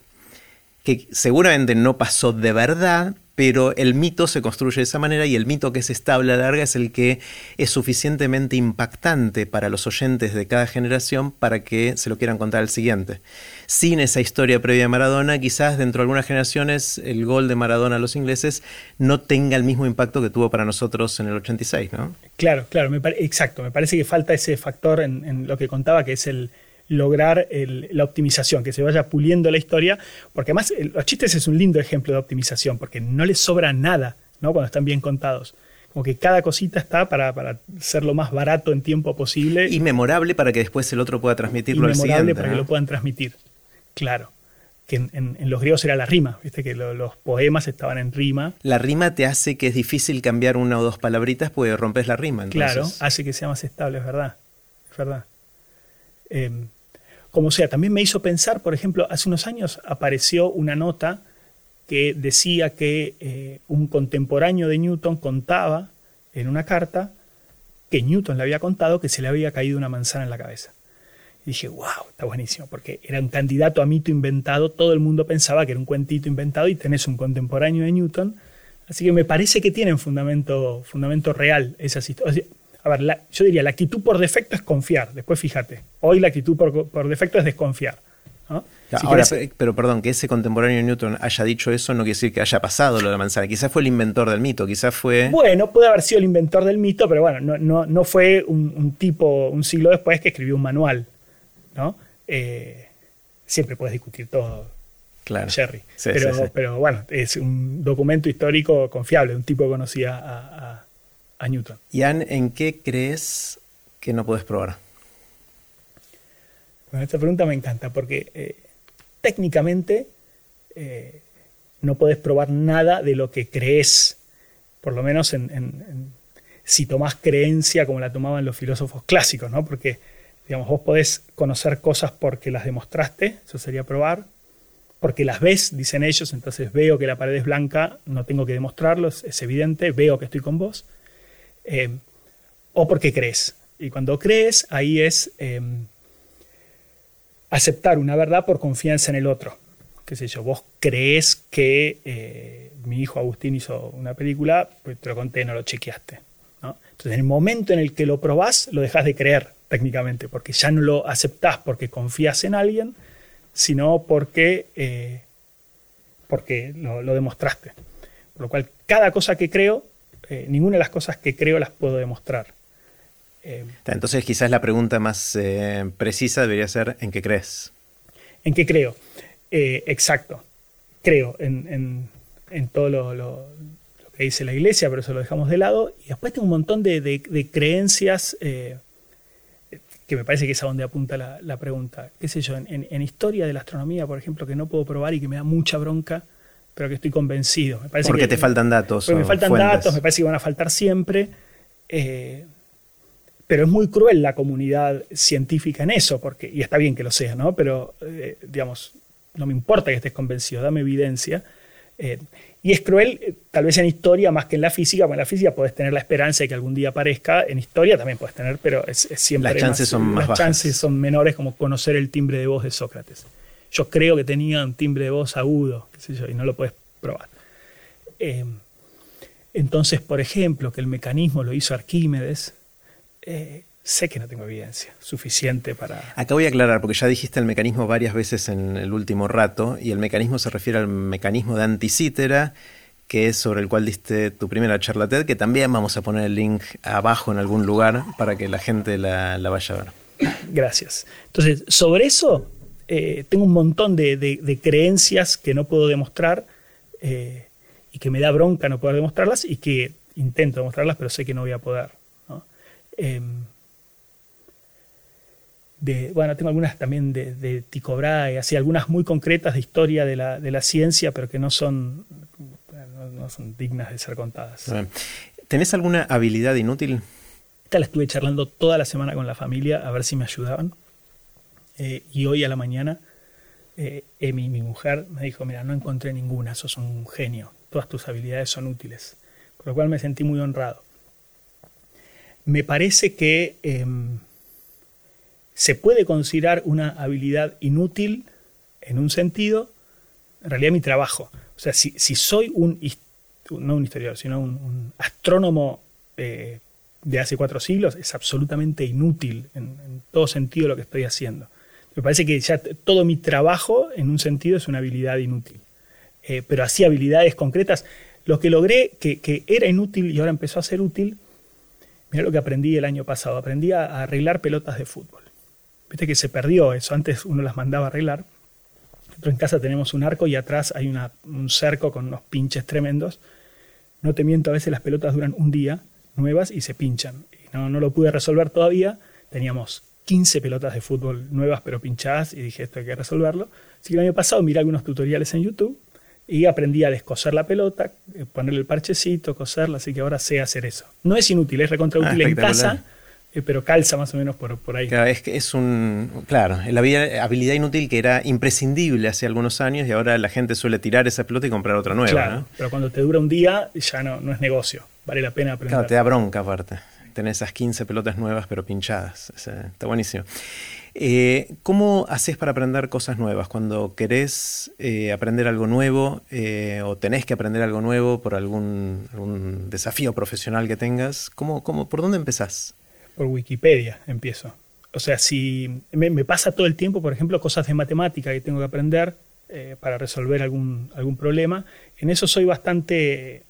Que seguramente no pasó de verdad, pero el mito se construye de esa manera y el mito que es estable a la larga es el que es suficientemente impactante para los oyentes de cada generación para que se lo quieran contar al siguiente. Sin esa historia previa a Maradona, quizás dentro de algunas generaciones el gol de Maradona a los ingleses no tenga el mismo impacto que tuvo para nosotros en el 86, ¿no? Claro, claro, me exacto. Me parece que falta ese factor en, en lo que contaba, que es el lograr el- la optimización, que se vaya puliendo la historia, porque además el- los chistes es un lindo ejemplo de optimización, porque no les sobra nada ¿no? cuando están bien contados. Como que cada cosita está para, para ser lo más barato en tiempo posible Y memorable para que después el otro pueda transmitirlo y al memorable siguiente. para que lo puedan transmitir. Claro. Que en, en- en los griegos era la rima, viste que lo- los poemas estaban en rima. La rima te hace que es difícil cambiar una o dos palabritas porque rompes la rima. Entonces, Claro, hace que sea más estable, es verdad. Es verdad. Eh, como sea, también me hizo pensar, por ejemplo, hace unos años apareció una nota que decía que eh, un contemporáneo de Newton contaba en una carta que Newton le había contado que se le había caído una manzana en la cabeza. Y dije, wow, está buenísimo, porque era un candidato a mito inventado, todo el mundo pensaba que era un cuentito inventado y tenés un contemporáneo de Newton. Así que me parece que tienen fundamento, fundamento real esas historias. A ver, la- yo diría, la actitud por defecto es confiar, después fíjate. Hoy la actitud por, por defecto es desconfiar. ¿no? Si Ahora, querés- pero perdón, que ese contemporáneo de Newton haya dicho eso no quiere decir que haya pasado lo de la manzana. Quizás fue el inventor del mito, quizás fue... Bueno, puede haber sido el inventor del mito, pero bueno, no, no, no fue un, un tipo un siglo después que escribió un manual. ¿No? Eh, siempre puedes discutir todo, claro. Jerry. Sí, pero, sí, sí. pero bueno, es un documento histórico confiable, un tipo que conocía a, a- a Newton. Ian, ¿en qué crees que no puedes probar? Bueno, esta pregunta me encanta porque eh, técnicamente eh, no podés probar nada de lo que crees, por lo menos en, en- en- si tomás creencia como la tomaban los filósofos clásicos, ¿no? Porque, digamos, vos podés conocer cosas porque las demostraste, eso sería probar, porque las ves, dicen ellos, entonces veo que la pared es blanca, no tengo que demostrarlo, es, evidente, veo que estoy con vos, eh, o porque crees. Y cuando crees, ahí es... em, aceptar una verdad por confianza en el otro. Qué sé yo, vos crees que eh, mi hijo Agustín hizo una película, pues te lo conté, no lo chequeaste. ¿no? Entonces, en el momento en el que lo probás, lo dejas de creer técnicamente, porque ya no lo aceptás porque confías en alguien, sino porque, eh, porque lo, lo demostraste. Por lo cual, cada cosa que creo, eh, ninguna de las cosas que creo las puedo demostrar. Eh, Entonces quizás la pregunta más precisa debería ser ¿en qué crees? ¿En qué creo? Exacto. Creo en, en- en todo lo, lo- lo que dice la iglesia, pero eso lo dejamos de lado. Y después tengo un montón de, de- de creencias eh, que me parece que es a donde apunta la, la pregunta. ¿Qué sé yo? En, en- en historia de la astronomía, por ejemplo, que no puedo probar y que me da mucha bronca, pero que estoy convencido. Me parece Porque que- te faltan datos. porque me faltan fuentes. datos, me parece que van a faltar siempre. eh, pero es muy cruel la comunidad científica en eso, porque, y está bien que lo sea, ¿no? Pero, eh, digamos, no me importa que estés convencido, dame evidencia. Eh, y es cruel, eh, tal vez en historia más que en la física, porque en la física puedes tener la esperanza de que algún día aparezca, en historia también puedes tener, pero es, es siempre Las chances son más las bajas. chances son menores, como conocer el timbre de voz de Sócrates. Yo creo que tenía un timbre de voz agudo, qué sé yo, y no lo puedes probar. Eh, entonces, por ejemplo, que el mecanismo lo hizo Arquímedes, eh, sé que no tengo evidencia suficiente para... Acá voy a aclarar, porque ya dijiste el mecanismo varias veces en el último rato, y el mecanismo se refiere al mecanismo de anticítera, que es sobre el cual diste tu primera charla TED, que también vamos a poner el link abajo en algún lugar para que la gente la, vaya a ver. Gracias. Entonces, sobre eso eh, tengo un montón de, creencias que no puedo demostrar eh, y que me da bronca no poder demostrarlas y que intento demostrarlas, pero sé que no voy a poder. Em, bueno, tengo algunas también de, de Tycho Brahe, así algunas muy concretas de historia de la, de la ciencia, pero que no son, no, son dignas de ser contadas. ¿Tenés alguna habilidad inútil? Esta la estuve charlando toda la semana con la familia a ver si me ayudaban. Eh, y hoy a la mañana, eh, Emi, mi mujer, me dijo, mira, no encontré ninguna, sos un genio, todas tus habilidades son útiles. Por lo cual me sentí muy honrado. Me parece que em, se puede considerar una habilidad inútil en un sentido, en realidad mi trabajo. O sea, si, soy un, no un historiador, sino un, astrónomo eh, de hace cuatro siglos, es absolutamente inútil en, todo sentido lo que estoy haciendo. Me parece que ya todo mi trabajo, en un sentido, es una habilidad inútil. Eh, pero así habilidades concretas, lo que logré que, que, era inútil y ahora empezó a ser útil, mira lo que aprendí el año pasado, aprendí a arreglar pelotas de fútbol. Viste que se perdió eso, antes uno las mandaba a arreglar. Nosotros en casa tenemos un arco y atrás hay un cerco con unos pinches tremendos. No te miento, a veces las pelotas duran un día nuevas y se pinchan. Y no, no lo pude resolver todavía. Teníamos 15 pelotas de fútbol nuevas pero pinchadas y dije esto hay que resolverlo. Así que el año pasado miré algunos tutoriales en YouTube y aprendí a descoser la pelota, eh, ponerle el parchecito, coserla, así que ahora sé hacer eso. No es inútil, es recontra útil ah, en casa pero calza más o menos por, por ahí. Claro, es que es un. Claro, la habilidad inútil que era imprescindible hace algunos años y ahora la gente suele tirar esa pelota y comprar otra nueva. Claro, pero cuando te dura un día ya no, no es negocio. Vale la pena aprender. Claro, te da bronca aparte. Tener esas 15 pelotas nuevas pero pinchadas. está buenísimo. Eh, ¿Cómo haces para aprender cosas nuevas? Cuando querés eh, aprender algo nuevo o tenés que aprender algo nuevo por algún, algún desafío profesional que tengas, ¿cómo, cómo, ¿por dónde empezás? Por Wikipedia empiezo. O sea, si me, pasa todo el tiempo, por ejemplo, cosas de matemática que tengo que aprender eh, para resolver algún, algún problema, en eso soy bastante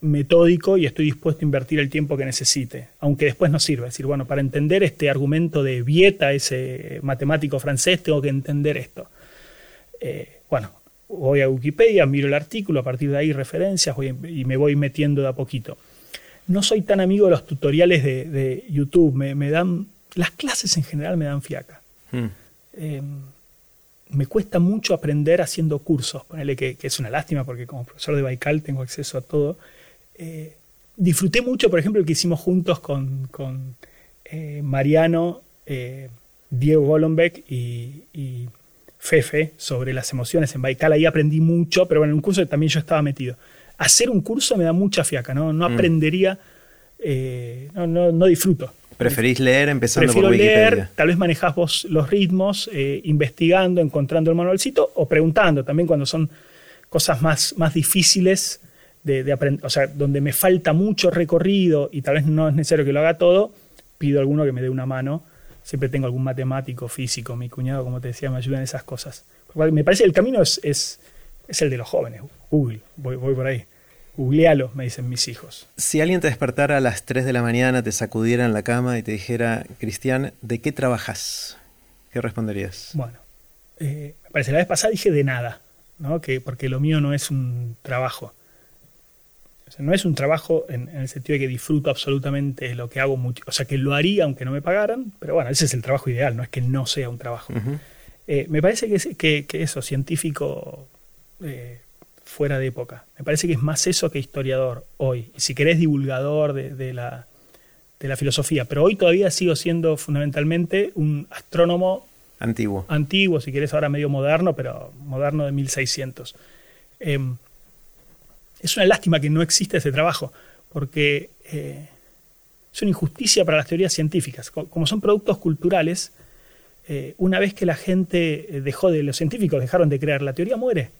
metódico y estoy dispuesto a invertir el tiempo que necesite, aunque después no sirva. Es decir, bueno, para entender este argumento de Vieta, ese matemático francés, tengo que entender esto. Eh, bueno, voy a Wikipedia, miro el artículo, a partir de ahí referencias y me voy metiendo de a poquito no soy tan amigo de los tutoriales de, YouTube. Me, dan. Las clases en general me dan fiaca. Hmm. Em, me cuesta mucho aprender haciendo cursos. Ponele que, es una lástima porque como profesor de Baikal tengo acceso a todo. Eh, disfruté mucho, por ejemplo, el que hicimos juntos con, eh, Mariano, eh, Diego Golombek y, y, Fefe sobre las emociones en Baikal. Ahí aprendí mucho, pero bueno, en un curso también yo estaba metido hacer un curso me da mucha fiaca, no, no mm. aprendería, eh, no, no, disfruto. ¿Preferís leer empezando por Wikipedia? leer, tal vez manejás vos los ritmos, eh, investigando, encontrando el manualcito o preguntando también cuando son cosas más, más difíciles de, aprender, o sea, donde me falta mucho recorrido y tal vez no es necesario que lo haga todo, pido a alguno que me dé una mano. Siempre tengo algún matemático, físico, mi cuñado, como te decía, me ayuda en esas cosas. Me parece que el camino es, es, es el de los jóvenes. Google, voy, voy por ahí. Googlealo, me dicen mis hijos. Si alguien te despertara a las 3 de la mañana, te sacudiera en la cama y te dijera, Cristian, ¿de qué trabajas? ¿Qué responderías? Bueno, eh, me parece, la vez pasada dije de nada, ¿no? que, porque lo mío no es un trabajo. no es un trabajo en, el sentido de que disfruto absolutamente lo que hago, mucho, o sea, que lo haría aunque no me pagaran, pero bueno, ese es el trabajo ideal, no es que no sea un trabajo. Eh, me parece que, que, eso, científico, eh, fuera de época. Me parece que es más eso que historiador hoy. Y si querés, divulgador de, la, de la filosofía. Pero hoy todavía sigo siendo fundamentalmente un astrónomo antiguo. Antiguo, si querés, ahora medio moderno, pero moderno de 1600. Em, es una lástima que no exista ese trabajo, porque eh, es una injusticia para las teorías científicas. Como son productos culturales, eh, una vez que la gente dejó de, los científicos dejaron de crear, la teoría muere.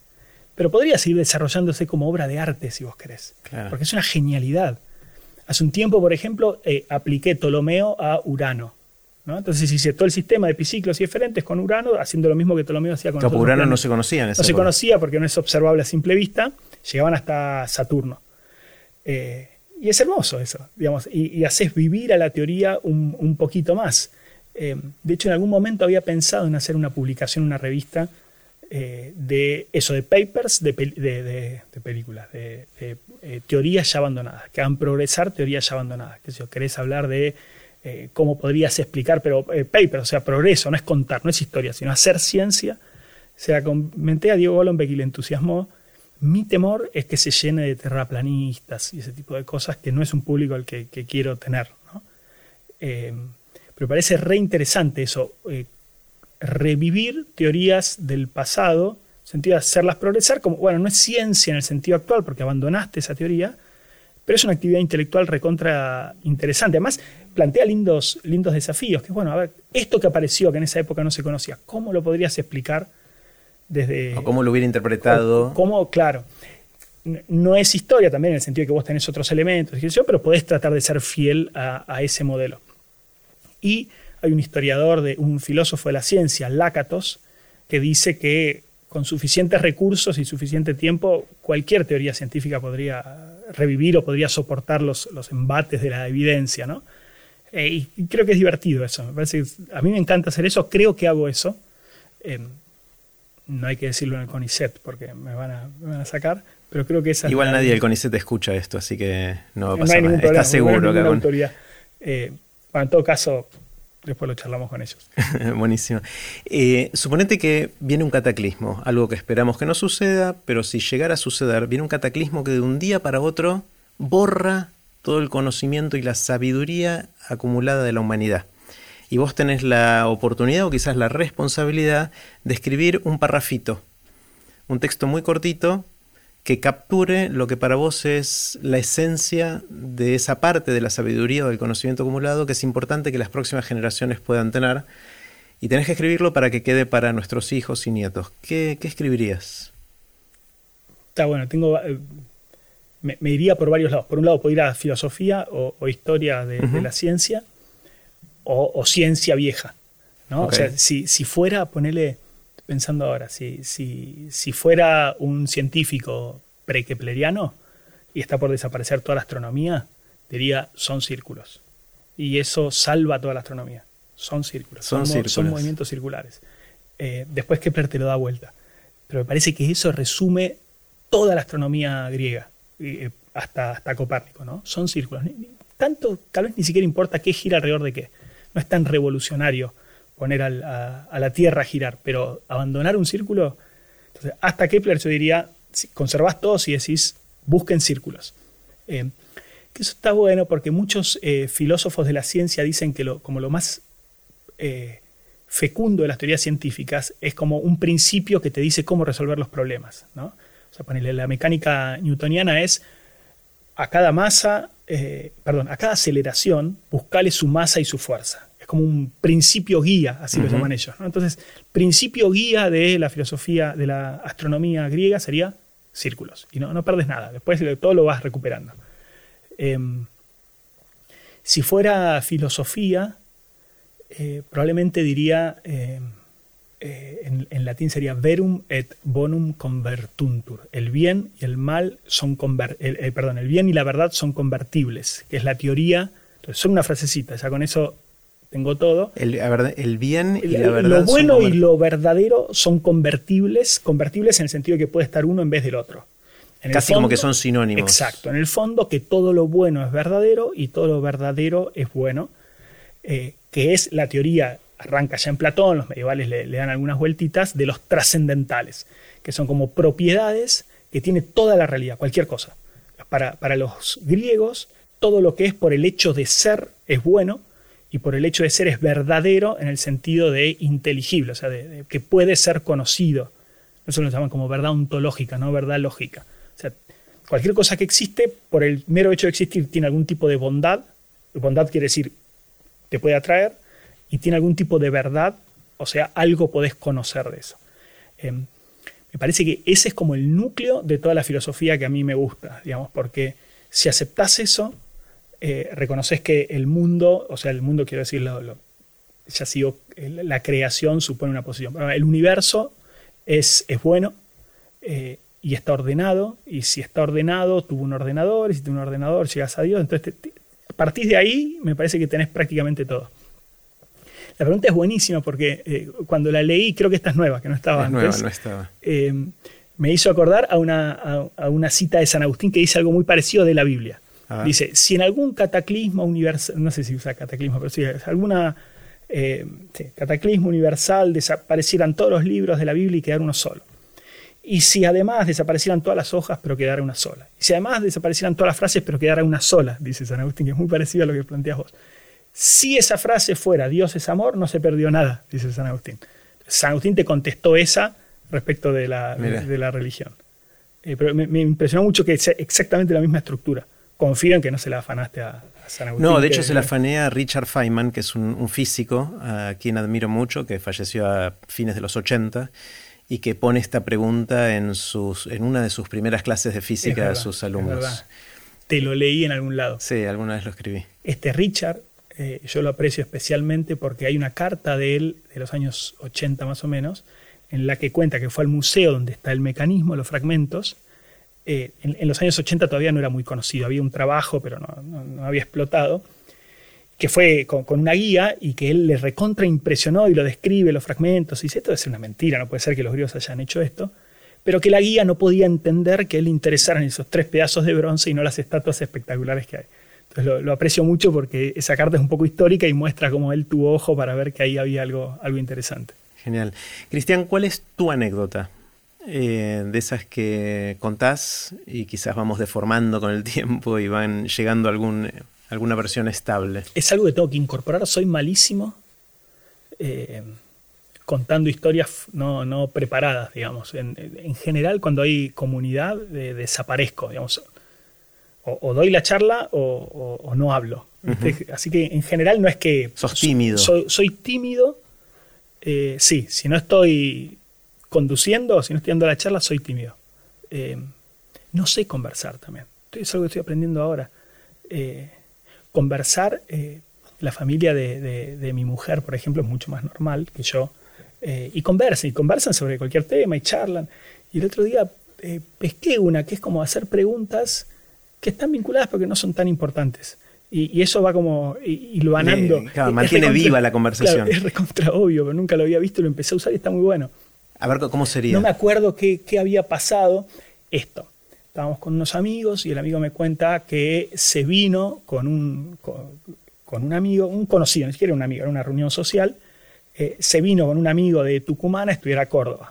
Pero podría seguir desarrollándose como obra de arte si vos querés, porque es una genialidad. Hace un tiempo, por ejemplo, eh, apliqué Ptolomeo a Urano. Entonces hice todo el sistema de epiciclos y diferentes con Urano, haciendo lo mismo que Ptolomeo hacía con Claro, Urano no se conocía en esa No se conocía porque no es observable a simple vista, llegaban hasta Saturno. Eh, y es hermoso eso, digamos, y, haces vivir a la teoría un, poquito más. Eh, de hecho, en algún momento había pensado en hacer una publicación, una revista eh, de eso, de papers de, películas, de, teorías ya abandonadas, que hagan progresar teorías ya abandonadas. Que si os querés hablar de eh, cómo podrías explicar, pero eh, paper, o sea, progreso, no es contar, no es historia, sino hacer ciencia. O sea, comenté a Diego Golombek y le entusiasmó. Mi temor es que se llene de terraplanistas y ese tipo de cosas, que no es un público al que, quiero tener. Eh, pero parece re interesante eso, revivir teorías del pasado, en el sentido de hacerlas progresar, como, bueno, no es ciencia en el sentido actual, porque abandonaste esa teoría, pero es una actividad intelectual recontra interesante. Además, plantea lindos, lindos desafíos, que bueno, a ver, esto que apareció, que en esa época no se conocía, ¿cómo lo podrías explicar desde... O cómo lo hubiera interpretado. cómo, claro, no es historia también en el sentido de que vos tenés otros elementos, pero podés tratar de ser fiel a, ese modelo. Y hay un historiador, de, un filósofo de la ciencia, Lácatos, que dice que con suficientes recursos y suficiente tiempo, cualquier teoría científica podría revivir o podría soportar los, los embates de la evidencia, ¿no? Eh, y creo que es divertido eso. Me parece a mí me encanta hacer eso, creo que hago eso. Eh, no hay que decirlo en el CONICET porque me van a, me van a sacar, pero creo que esa Igual nadie del CONICET escucha esto, así que no va a pasar nada. Está seguro que autoridad. Eh, bueno, en todo caso, después lo charlamos con ellos. Buenísimo. Eh, suponete que viene un cataclismo, algo que esperamos que no suceda, pero si llegara a suceder, viene un cataclismo que de un día para otro borra todo el conocimiento y la sabiduría acumulada de la humanidad. Y vos tenés la oportunidad o quizás la responsabilidad de escribir un parrafito, un texto muy cortito que capture lo que para vos es la esencia de esa parte de la sabiduría o del conocimiento acumulado que es importante que las próximas generaciones puedan tener. Y tenés que escribirlo para que quede para nuestros hijos y nietos. ¿Qué, escribirías? Está bueno, tengo. Eh, me, iría por varios lados. Por un lado, puedo ir a filosofía o, historia de, la ciencia o, ciencia vieja. ¿no? O sea, si, si fuera, ponele pensando ahora, si, si, si fuera un científico pre-kepleriano y está por desaparecer toda la astronomía, diría son círculos. Y eso salva toda la astronomía. Son círculos. Son, son, movimientos circulares. Eh, después Kepler te lo da vuelta. Pero me parece que eso resume toda la astronomía griega, eh, hasta, hasta Copérnico, ¿no? Son círculos. Tanto, tal vez ni siquiera importa qué gira alrededor de qué. No es tan revolucionario poner a, la Tierra a girar, pero abandonar un círculo, entonces, hasta Kepler yo diría, si conservás todos y decís, busquen círculos. Eh, que eso está bueno porque muchos eh, filósofos de la ciencia dicen que lo, como lo más eh, fecundo de las teorías científicas es como un principio que te dice cómo resolver los problemas. ¿no? O sea, ponerle, la mecánica newtoniana es a cada masa, perdón, a cada aceleración, buscarle su masa y su fuerza como un principio guía, así lo llaman ellos. Entonces, principio guía de la filosofía, de la astronomía griega sería círculos. Y no, no perdes nada, después todo lo vas recuperando. Em, si fuera filosofía, eh, probablemente diría, em, eh, en, latín sería verum et bonum convertuntur. El bien y el mal son, eh, perdón, el bien y la verdad son convertibles, que es la teoría, entonces, son una frasecita, ya con eso tengo todo. El, el bien y la verdad. Lo bueno y lo verdadero son convertibles, convertibles en el sentido de que puede estar uno en vez del otro. Casi como que son sinónimos. Exacto. En el fondo, que todo lo bueno es verdadero y todo lo verdadero es bueno, eh, que es la teoría, arranca ya en Platón, los medievales le, dan algunas vueltitas, de los trascendentales, que son como propiedades que tiene toda la realidad, cualquier cosa. Para, para los griegos, todo lo que es por el hecho de ser es bueno y por el hecho de ser es verdadero en el sentido de inteligible, o sea, de, que puede ser conocido. Eso lo llaman como verdad ontológica, no verdad lógica. O sea, cualquier cosa que existe, por el mero hecho de existir, tiene algún tipo de bondad. Bondad quiere decir, te puede atraer, y tiene algún tipo de verdad, o sea, algo podés conocer de eso. Em, me parece que ese es como el núcleo de toda la filosofía que a mí me gusta, digamos, porque si aceptás eso, eh, reconoces que el mundo, o sea, el mundo quiero decir, ya sido, la creación supone una posición. El universo es, es bueno eh, y está ordenado, y si está ordenado, tuvo un ordenador, y si tuvo un ordenador, llegas a Dios, entonces a partir de ahí me parece que tenés prácticamente todo. La pregunta es buenísima porque eh, cuando la leí, creo que esta es nueva, que no estaba antes. Nueva, no estaba. Eh, me hizo acordar a una, a, una, cita de San Agustín que dice algo muy parecido de la Biblia. Dice, si en algún cataclismo universal, no sé si usa cataclismo, pero si alguna eh, cataclismo universal desaparecieran todos los libros de la Biblia y quedara uno solo. Y si además desaparecieran todas las hojas, pero quedara una sola. Y si además desaparecieran todas las frases, pero quedara una sola, dice San Agustín, que es muy parecido a lo que planteas vos. Si esa frase fuera Dios es amor, no se perdió nada, dice San Agustín. San Agustín te contestó esa respecto de la, de, la religión. Eh, pero me, impresionó mucho que sea exactamente la misma estructura. Confío en que no se la afanaste a, San Agustín. No, de hecho se la afané a Richard Feynman, que es un, físico a quien admiro mucho, que falleció a fines de los 80 y que pone esta pregunta en, sus, en una de sus primeras clases de física a sus alumnos. Te lo leí en algún lado. Sí, alguna vez lo escribí. Este Richard eh, yo lo aprecio especialmente porque hay una carta de él, de los años 80 más o menos, en la que cuenta que fue al museo donde está el mecanismo, los fragmentos. Eh, en, los años 80 todavía no era muy conocido, había un trabajo, pero no, había explotado, que fue con, una guía y que él le recontra impresionó y lo describe, los fragmentos, y dice, esto es una mentira, no puede ser que los griegos hayan hecho esto, pero que la guía no podía entender que él le interesaran esos tres pedazos de bronce y no las estatuas espectaculares que hay. Entonces lo, aprecio mucho porque esa carta es un poco histórica y muestra cómo él tuvo ojo para ver que ahí había algo, algo interesante. Genial. Cristian, ¿cuál es tu anécdota? Eh, de esas que contás y quizás vamos deformando con el tiempo y van llegando a algún, alguna versión estable. Es algo que tengo que incorporar, soy malísimo eh, contando historias no, preparadas, digamos. En, general, cuando hay comunidad, desaparezco, digamos o, doy la charla o, no hablo. Así que en general no es que... Sos tímido. Soy, tímido. Eh, sí, si no estoy conduciendo, si no estoy dando la charla, soy tímido. Eh, no sé conversar también. Es algo que estoy aprendiendo ahora. Eh, conversar, la familia de, mi mujer, por ejemplo, es mucho más normal que yo. y conversan, y conversan sobre cualquier tema y charlan. Y el otro día pesqué una que es como hacer preguntas que están vinculadas porque no son tan importantes. Y, eso va como y, lo ganando. mantiene viva la conversación. es recontra obvio, pero nunca lo había visto, lo empecé a usar y está muy bueno. A ver, ¿cómo sería? No me acuerdo qué, había pasado. Esto. Estábamos con unos amigos y el amigo me cuenta que se vino con un, con, un amigo, un conocido, ni siquiera un amigo, era una reunión social. Eh, se vino con un amigo de Tucumán a estudiar a Córdoba.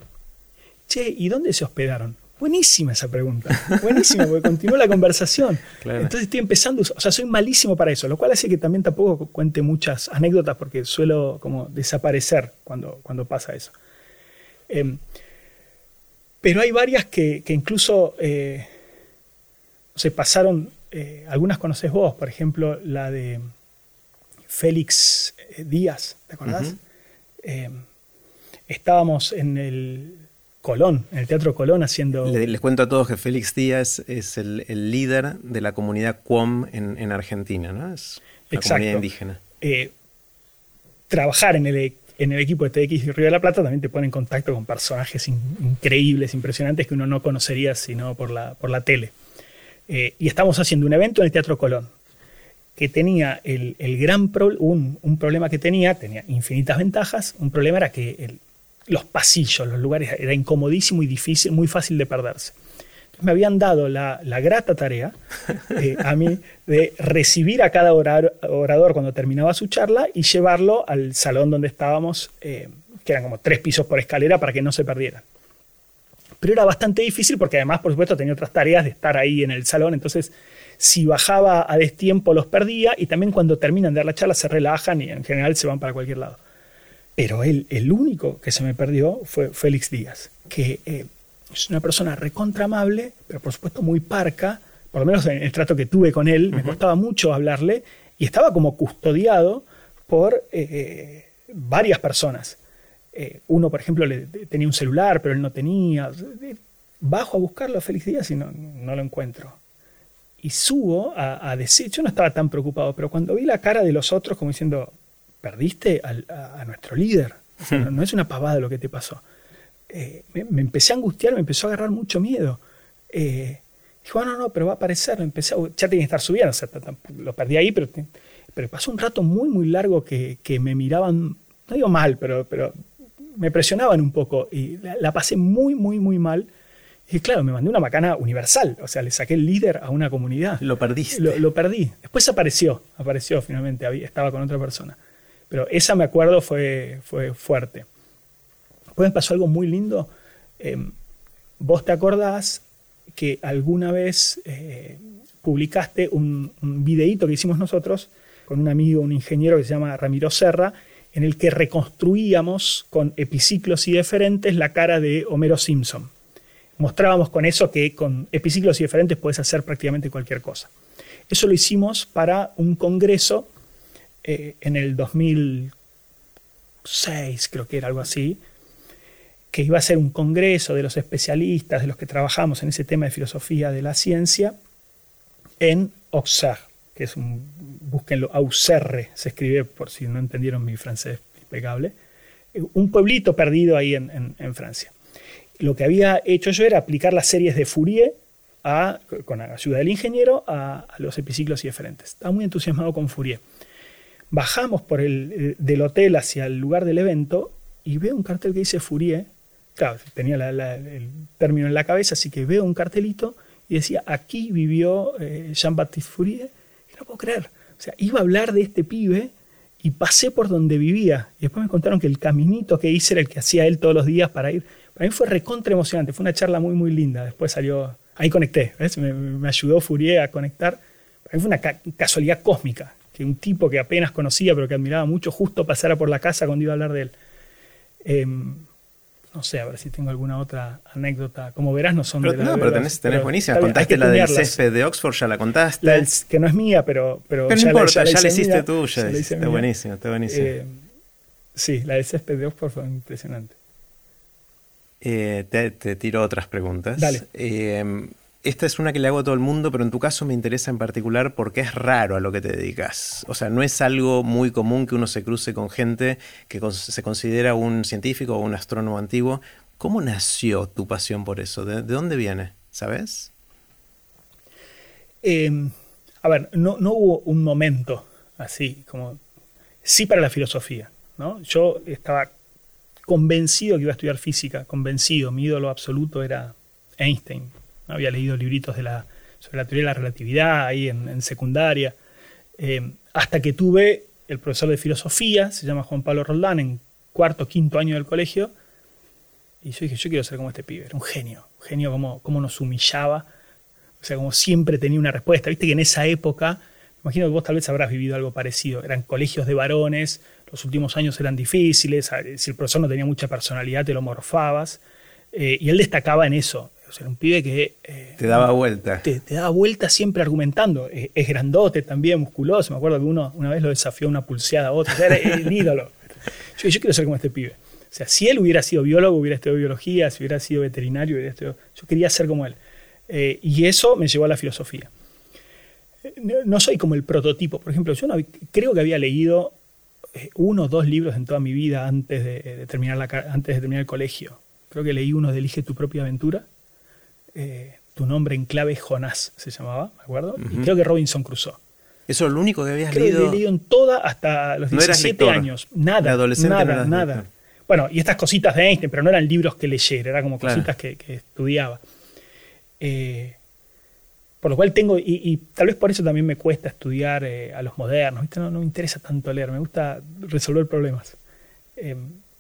Che, ¿y dónde se hospedaron? Buenísima esa pregunta. Buenísima, porque continuó la conversación. Entonces estoy empezando, o sea, soy malísimo para eso, lo cual hace que también tampoco cuente muchas anécdotas porque suelo como desaparecer cuando, cuando pasa eso. Em, pero hay varias que, incluso eh, se pasaron, eh, algunas conoces vos, por ejemplo, la de Félix eh, Díaz, ¿te acordás? Em, estábamos en el Colón, en el Teatro Colón haciendo... Les, cuento a todos que Félix Díaz es el, líder de la comunidad Cuom en, Argentina, ¿no? Es una comunidad indígena. Eh, trabajar en el, en el equipo de TX Río de la Plata también te pone en contacto con personajes increíbles, impresionantes que uno no conocería sino por la, por la tele. Eh, y estamos haciendo un evento en el Teatro Colón que tenía el, gran un, un, problema que tenía, tenía infinitas ventajas, un problema era que el, los pasillos, los lugares, era incomodísimo y difícil, muy fácil de perderse. Me habían dado la, grata tarea eh, a mí de recibir a cada orador cuando terminaba su charla y llevarlo al salón donde estábamos, eh, que eran como tres pisos por escalera para que no se perdieran. Pero era bastante difícil porque además, por supuesto, tenía otras tareas de estar ahí en el salón, entonces si bajaba a destiempo los perdía y también cuando terminan de dar la charla se relajan y en general se van para cualquier lado. Pero él, el único que se me perdió fue Félix Díaz, que eh, es una persona recontra amable, pero por supuesto muy parca, por lo menos en el trato que tuve con él, me costaba mucho hablarle y estaba como custodiado por eh, varias personas. Eh, uno, por ejemplo, le, tenía un celular, pero él no tenía. Bajo a buscarlo a Félix Díaz y no, no lo encuentro. Y subo a, decir, yo no estaba tan preocupado, pero cuando vi la cara de los otros como diciendo, perdiste a, nuestro líder, no, es una pavada lo que te pasó. Eh, me, empecé a angustiar, me empezó a agarrar mucho miedo. Eh, dijo, no, no, pero va a aparecer, lo empecé ya tenía que estar subiendo, lo perdí ahí, pero, pero pasó un rato muy, muy largo que, que me miraban, no digo mal, pero, pero me presionaban un poco y la, pasé muy, muy, muy mal. Y claro, me mandé una macana universal, o sea, le saqué el líder a una comunidad. Lo perdiste. Lo, perdí. Después apareció, apareció finalmente, estaba con otra persona. Pero esa me acuerdo fue, fue fuerte. Después me pasó algo muy lindo. Em, vos te acordás que alguna vez eh, publicaste un, un videíto que hicimos nosotros con un amigo, un ingeniero que se llama Ramiro Serra, en el que reconstruíamos con epiciclos y deferentes la cara de Homero Simpson. Mostrábamos con eso que con epiciclos y deferentes puedes hacer prácticamente cualquier cosa. Eso lo hicimos para un congreso eh, en el 2006, creo que era algo así, que iba a ser un congreso de los especialistas, de los que trabajamos en ese tema de filosofía de la ciencia, en Auxerre, que es un, búsquenlo, Auxerre, se escribe por si no entendieron mi francés impecable, un pueblito perdido ahí en, Francia. Lo que había hecho yo era aplicar las series de Fourier a, con ayuda del ingeniero a, los epiciclos y diferentes. Estaba muy entusiasmado con Fourier. Bajamos por el, eh, del hotel hacia el lugar del evento y veo un cartel que dice Fourier. Claro, tenía el término en la cabeza, así que veo un cartelito y decía, aquí vivió eh, Jean-Baptiste Fourier no puedo creer. O sea, iba a hablar de este pibe y pasé por donde vivía. Y después me contaron que el caminito que hice era el que hacía él todos los días para ir. Para mí fue recontra emocionante, fue una charla muy, muy linda. Después salió, ahí conecté, Me, ayudó Fourier a conectar. Para mí fue una casualidad cósmica, que un tipo que apenas conocía, pero que admiraba mucho, justo pasara por la casa cuando iba a hablar de él. Em, no sé, a ver si tengo alguna otra anécdota. Como verás, no son de la No, pero tenés, tenés buenísima. Contaste la del césped de Oxford, ya la contaste. que no es mía, pero. Pero, pero no importa, ya, la hiciste tuya. Está buenísimo, está buenísimo. Eh, sí, la del césped de Oxford fue impresionante. Eh, te, te, tiro otras preguntas. Dale. Eh, esta es una que le hago a todo el mundo, pero en tu caso me interesa en particular porque es raro a lo que te dedicas. O sea, no es algo muy común que uno se cruce con gente que se considera un científico o un astrónomo antiguo. ¿Cómo nació tu pasión por eso? ¿De, dónde viene? ¿Sabes? Em, a ver, no, hubo un momento así, como sí para la filosofía. ¿no? Yo estaba convencido que iba a estudiar física, convencido, mi ídolo absoluto era Einstein había leído libritos sobre la teoría de la relatividad ahí en, secundaria, eh, hasta que tuve el profesor de filosofía, se llama Juan Pablo Roldán, en cuarto, quinto año del colegio, y yo dije, yo quiero ser como este pibe, era un genio, un genio como, como nos humillaba, o sea, como siempre tenía una respuesta, viste que en esa época, imagino que vos tal vez habrás vivido algo parecido, eran colegios de varones, los últimos años eran difíciles, si el profesor no tenía mucha personalidad te lo morfabas, eh, y él destacaba en eso, o sea, era un pibe que... Eh, te daba vuelta. Te, daba vuelta siempre argumentando. Es, grandote también, musculoso. Me acuerdo que uno una vez lo desafió una pulseada a otra. era el ídolo. Yo, yo quiero ser como este pibe. O sea, si él hubiera sido biólogo, hubiera estudiado biología. Si hubiera sido veterinario, hubiera estudiado... Yo quería ser como él. Eh, y eso me llevó a la filosofía. No, soy como el prototipo. Por ejemplo, yo no, creo que había leído eh, uno o dos libros en toda mi vida antes de, terminar la, antes de terminar el colegio. Creo que leí uno de Elige tu propia aventura eh, tu nombre en clave Jonás, se llamaba, ¿me acuerdo? Y creo que Robinson Crusoe. ¿Eso es lo único que habías creo leído? Que he leído en toda hasta los 17 años. Nada, nada, nada. Bueno, y estas cositas de Einstein, pero no eran libros que leyera, eran como cositas que, estudiaba. Eh, por lo cual tengo, y, tal vez por eso también me cuesta estudiar eh, a los modernos, No, me interesa tanto leer, me gusta resolver problemas.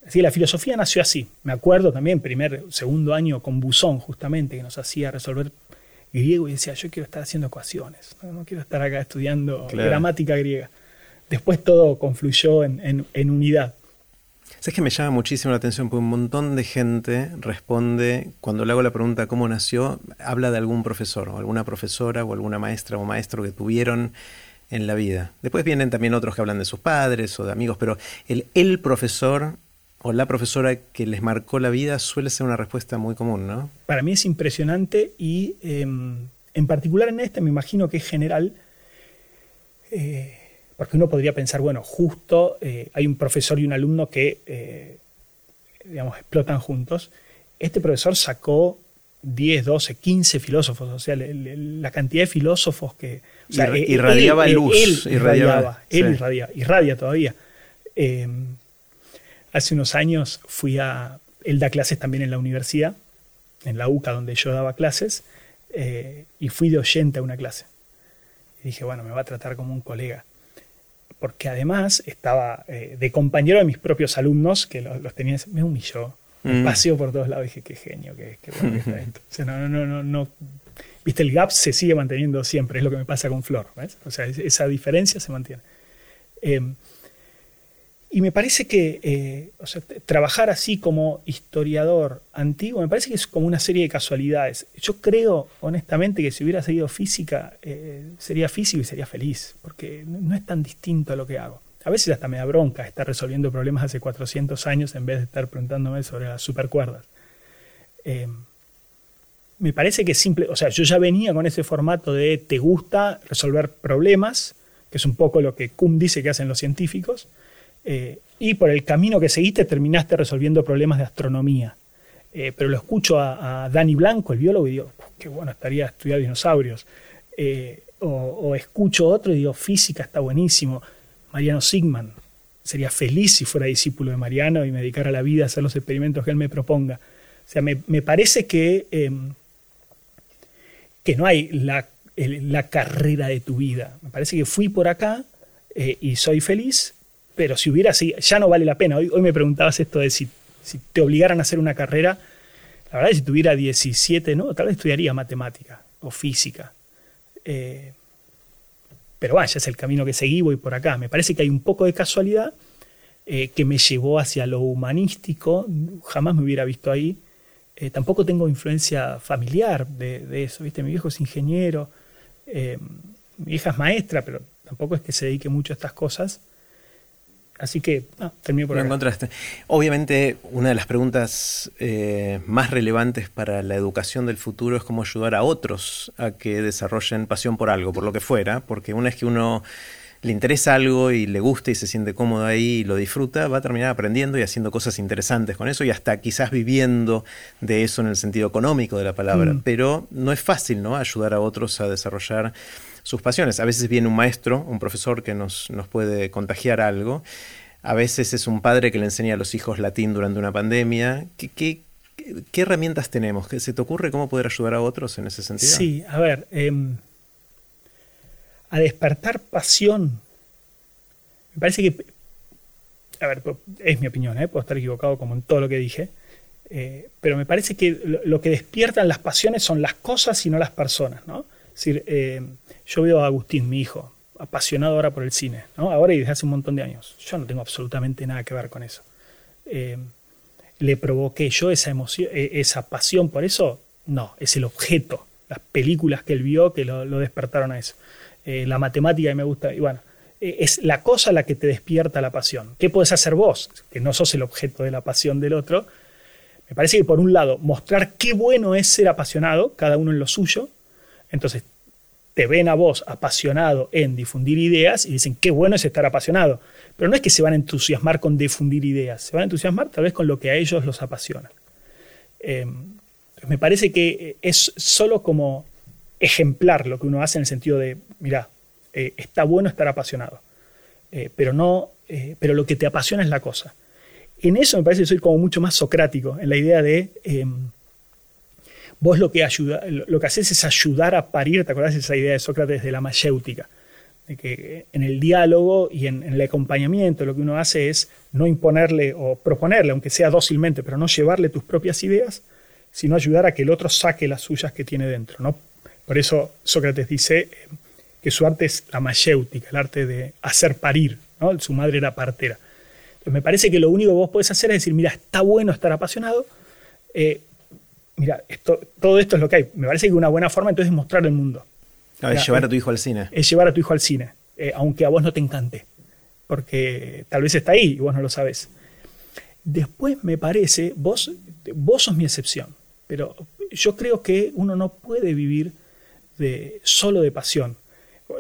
Así la filosofía nació así. Me acuerdo también, primer, segundo año con Buzón, justamente, que nos hacía resolver griego y decía, yo quiero estar haciendo ecuaciones, no, quiero estar acá estudiando gramática griega. Después todo confluyó en, unidad. ¿Sabes que me llama muchísimo la atención? Porque un montón de gente responde, cuando le hago la pregunta cómo nació, habla de algún profesor, o alguna profesora, o alguna maestra o maestro que tuvieron en la vida. Después vienen también otros que hablan de sus padres o de amigos, pero el, el profesor o la profesora que les marcó la vida suele ser una respuesta muy común, ¿no? Para mí es impresionante y em, en particular en este me imagino que es general, eh, porque uno podría pensar, bueno, justo eh, hay un profesor y un alumno que, eh, digamos, explotan juntos. Este profesor sacó 10, 12, 15 filósofos, o sea, la cantidad de filósofos que... irradiaba luz. Él, irradiaba, él irradia, irradia todavía. Em, hace unos años fui a... Él da clases también en la universidad, en la UCA donde yo daba clases, y fui de oyente a una clase. Y dije, bueno, me va a tratar como un colega porque además estaba eh, de compañero de mis propios alumnos, que los, tenía, me humilló. Me mm. paseó por todos lados y dije, qué genio, qué, bueno que está esto. O sea, no, no, no, no, viste, el gap se sigue manteniendo siempre, es lo que me pasa con Flor, ¿ves? O sea, esa diferencia se mantiene. Eh, y me parece que eh, trabajar así como historiador antiguo, me parece que es como una serie de casualidades. Yo creo, honestamente, que si hubiera seguido física, eh, sería físico y sería feliz, porque no es tan distinto a lo que hago. A veces hasta me da bronca estar resolviendo problemas hace 400 años en vez de estar preguntándome sobre las supercuerdas. Eh, me parece que simple, o sea, yo ya venía con ese formato de te gusta resolver problemas, que es un poco lo que Kuhn dice que hacen los científicos, eh, y por el camino que seguiste terminaste resolviendo problemas de astronomía. Eh, pero lo escucho a, Dani Blanco, el biólogo, y digo, qué bueno estaría estudiar dinosaurios. Eh, o, escucho otro y digo, física está buenísimo. Mariano Sigman, sería feliz si fuera discípulo de Mariano y me dedicara la vida a hacer los experimentos que él me proponga. O sea, me, parece que, em, que no hay la, la, carrera de tu vida. Me parece que fui por acá y soy feliz pero si hubiera así, ya no vale la pena. Hoy, me preguntabas esto de si, si, te obligaran a hacer una carrera. La verdad es que si tuviera 17, ¿no? Tal vez estudiaría matemática o física. Eh, pero vaya, es el camino que seguí, voy por acá. Me parece que hay un poco de casualidad eh, que me llevó hacia lo humanístico. Jamás me hubiera visto ahí. Eh, tampoco tengo influencia familiar de, de, eso, ¿viste? Mi viejo es ingeniero, mi hija es maestra, pero tampoco es que se dedique mucho a estas cosas. Así que ah, terminé por Lo encontraste. Obviamente, una de las preguntas eh, más relevantes para la educación del futuro es cómo ayudar a otros a que desarrollen pasión por algo, por lo que fuera, porque una vez que uno le interesa algo y le gusta y se siente cómodo ahí y lo disfruta, va a terminar aprendiendo y haciendo cosas interesantes con eso y hasta quizás viviendo de eso en el sentido económico de la palabra. Mm. Pero no es fácil, ¿no? Ayudar a otros a desarrollar sus pasiones. A veces viene un maestro, un profesor que nos, nos puede contagiar algo. A veces es un padre que le enseña a los hijos latín durante una pandemia. ¿Qué, qué, herramientas tenemos? ¿Se te ocurre cómo poder ayudar a otros en ese sentido? Sí, a ver, em, a despertar pasión. Me parece que, a ver, es mi opinión, ¿eh? puedo estar equivocado como en todo lo que dije, eh, pero me parece que lo, que despiertan las pasiones son las cosas y no las personas. ¿no? Es decir, em, yo veo a Agustín, mi hijo, apasionado ahora por el cine, ¿no? ahora y desde hace un montón de años. Yo no tengo absolutamente nada que ver con eso. Eh, ¿Le provoqué yo esa emoción, eh, esa pasión por eso? No, es el objeto, las películas que él vio que lo, despertaron a eso. Eh, la matemática que me gusta, y bueno, es la cosa la que te despierta la pasión. ¿Qué puedes hacer vos? Que no sos el objeto de la pasión del otro. Me parece que por un lado, mostrar qué bueno es ser apasionado, cada uno en lo suyo. Entonces, te ven a vos apasionado en difundir ideas y dicen, qué bueno es estar apasionado. Pero no es que se van a entusiasmar con difundir ideas, se van a entusiasmar tal vez con lo que a ellos los apasiona. Em, me parece que es solo como ejemplar lo que uno hace en el sentido de, mira, eh, está bueno estar apasionado, eh, pero, no, eh, pero lo que te apasiona es la cosa. En eso me parece que soy como mucho más socrático, en la idea de em, vos lo que, ayuda, lo que haces es ayudar a parir, ¿te acordás de esa idea de Sócrates de la mayéutica? De que en el diálogo y en, el acompañamiento lo que uno hace es no imponerle o proponerle, aunque sea dócilmente, pero no llevarle tus propias ideas, sino ayudar a que el otro saque las suyas que tiene dentro. ¿no? Por eso Sócrates dice eh, que su arte es la mayéutica, el arte de hacer parir. ¿no? Su madre era partera. Entonces me parece que lo único que vos podés hacer es decir, mira, está bueno estar apasionado, eh, mira, esto, todo esto es lo que hay. Me parece que una buena forma entonces es mostrar el mundo. es llevar a tu hijo al cine. Es llevar a tu hijo al cine, eh, aunque a vos no te encante, porque tal vez está ahí y vos no lo sabes. Después me parece, vos, vos sos mi excepción, pero yo creo que uno no puede vivir de, solo de pasión.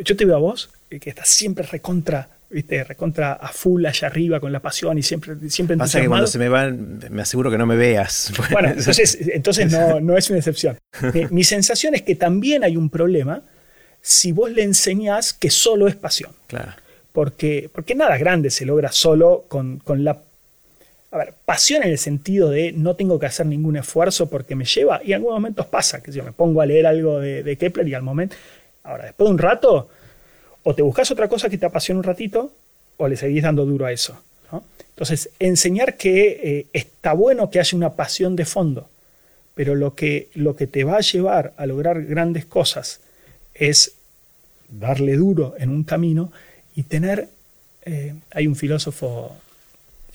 Yo te veo a vos, que estás siempre recontra ¿viste? Recontra a full allá arriba con la pasión y siempre, siempre Pasa que cuando se me va, me aseguro que no me veas. Bueno, entonces, entonces no, no es una excepción. Mi, sensación es que también hay un problema si vos le enseñás que solo es pasión. Claro. Porque, porque nada grande se logra solo con, con la a ver, pasión en el sentido de no tengo que hacer ningún esfuerzo porque me lleva, y en algunos momentos pasa, que yo me pongo a leer algo de, de Kepler y al momento, ahora, después de un rato, o te buscas otra cosa que te apasione un ratito, o le seguís dando duro a eso. Entonces, enseñar que eh, está bueno que haya una pasión de fondo, pero lo que, lo que te va a llevar a lograr grandes cosas es darle duro en un camino y tener, eh, hay un filósofo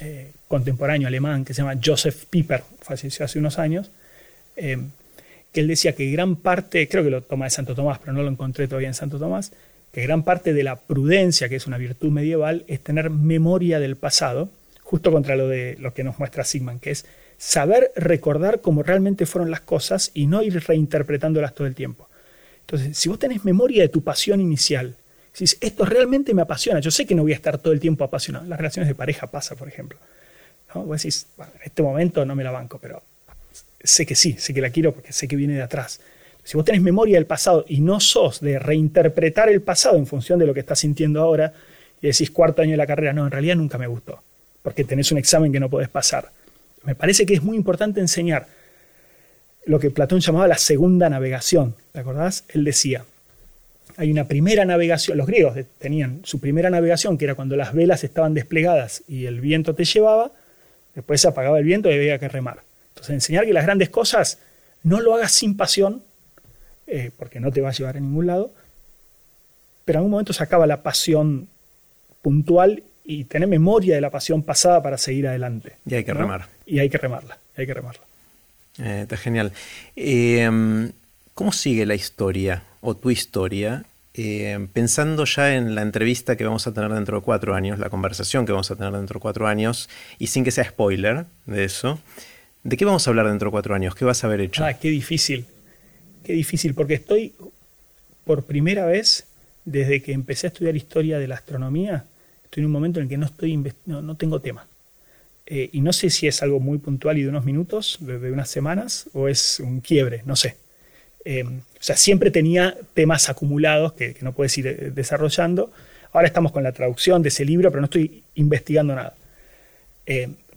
eh, contemporáneo alemán que se llama Joseph Pieper, falleció hace unos años, que él decía que gran parte, creo que lo toma de Santo Tomás, pero no lo encontré todavía en Santo Tomás, que gran parte de la prudencia, que es una virtud medieval, es tener memoria del pasado, justo contra lo de lo que nos muestra Sigman, que es saber recordar cómo realmente fueron las cosas y no ir reinterpretándolas todo el tiempo. Entonces, si vos tenés memoria de tu pasión inicial, si esto realmente me apasiona, yo sé que no voy a estar todo el tiempo apasionado, las relaciones de pareja pasa, por ejemplo. ¿no? Vos decís, en este momento no me la banco, pero sé que sí, sé que la quiero porque sé que viene de atrás. Si vos tenés memoria del pasado y no sos de reinterpretar el pasado en función de lo que estás sintiendo ahora, y decís cuarto año de la carrera, no, en realidad nunca me gustó, porque tenés un examen que no podés pasar. Me parece que es muy importante enseñar lo que Platón llamaba la segunda navegación. ¿Te acordás? Él decía, hay una primera navegación, los griegos tenían su primera navegación, que era cuando las velas estaban desplegadas y el viento te llevaba, después se apagaba el viento y había que remar. Entonces enseñar que las grandes cosas no lo hagas sin pasión, eh, porque no te va a llevar a ningún lado, pero en algún momento se acaba la pasión puntual y tener memoria de la pasión pasada para seguir adelante. Y hay que remar. Y hay que remarla, hay que remarla. Eh, está genial. Em, ¿Cómo sigue la historia o tu historia? Eh, pensando ya en la entrevista que vamos a tener dentro de cuatro años, la conversación que vamos a tener dentro de cuatro años, y sin que sea spoiler de eso, ¿de qué vamos a hablar dentro de cuatro años? ¿Qué vas a haber hecho? Ah, qué difícil. Qué difícil, porque estoy por primera vez desde que empecé a estudiar historia de la astronomía, estoy en un momento en el que no, estoy no, no tengo tema. Eh, y no sé si es algo muy puntual y de unos minutos, de, unas semanas, o es un quiebre, no sé. Eh, o sea, siempre tenía temas acumulados que, no puedes ir eh, desarrollando. Ahora estamos con la traducción de ese libro, pero no estoy investigando nada.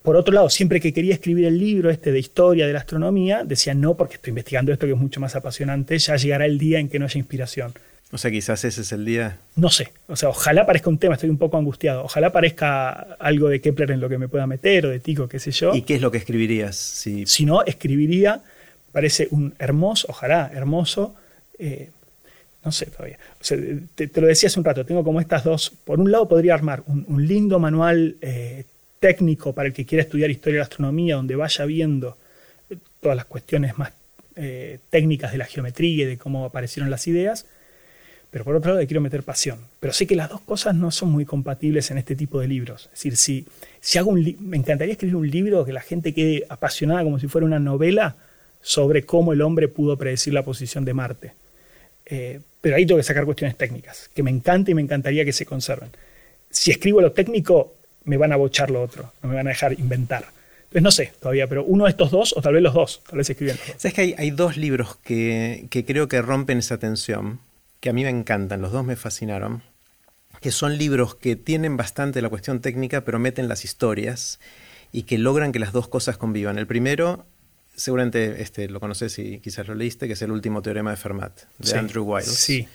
Por otro lado, siempre que quería escribir el libro este de historia de la astronomía, decía no, porque estoy investigando esto que es mucho más apasionante, ya llegará el día en que no haya inspiración. O sea, quizás ese es el día. No sé. O sea, ojalá parezca un tema, estoy un poco angustiado. Ojalá parezca algo de Kepler en lo que me pueda meter o de Tico, qué sé yo. ¿Y qué es lo que escribirías? Si, si no, escribiría, parece un hermoso, ojalá hermoso. Eh, no sé todavía. O sea, te, lo decía hace un rato, tengo como estas dos. Por un lado, podría armar un, lindo manual eh, técnico para el que quiera estudiar historia de la astronomía, donde vaya viendo todas las cuestiones más eh, técnicas de la geometría y de cómo aparecieron las ideas, pero por otro lado quiero meter pasión. Pero sé que las dos cosas no son muy compatibles en este tipo de libros. Es decir, si, si hago un me encantaría escribir un libro que la gente quede apasionada como si fuera una novela sobre cómo el hombre pudo predecir la posición de Marte. Eh, pero ahí tengo que sacar cuestiones técnicas, que me encanta y me encantaría que se conserven. Si escribo lo técnico, me van a bochar lo otro, no me van a dejar inventar. Entonces no sé todavía, pero uno de estos dos, o tal vez los dos, tal vez escribiendo. Sabes que hay, dos libros que, creo que rompen esa tensión, que a mí me encantan, los dos me fascinaron, que son libros que tienen bastante la cuestión técnica, pero meten las historias y que logran que las dos cosas convivan. El primero, seguramente este, lo conoces y quizás lo leíste, que es El último teorema de Fermat, de Andrew Wiles. Sí.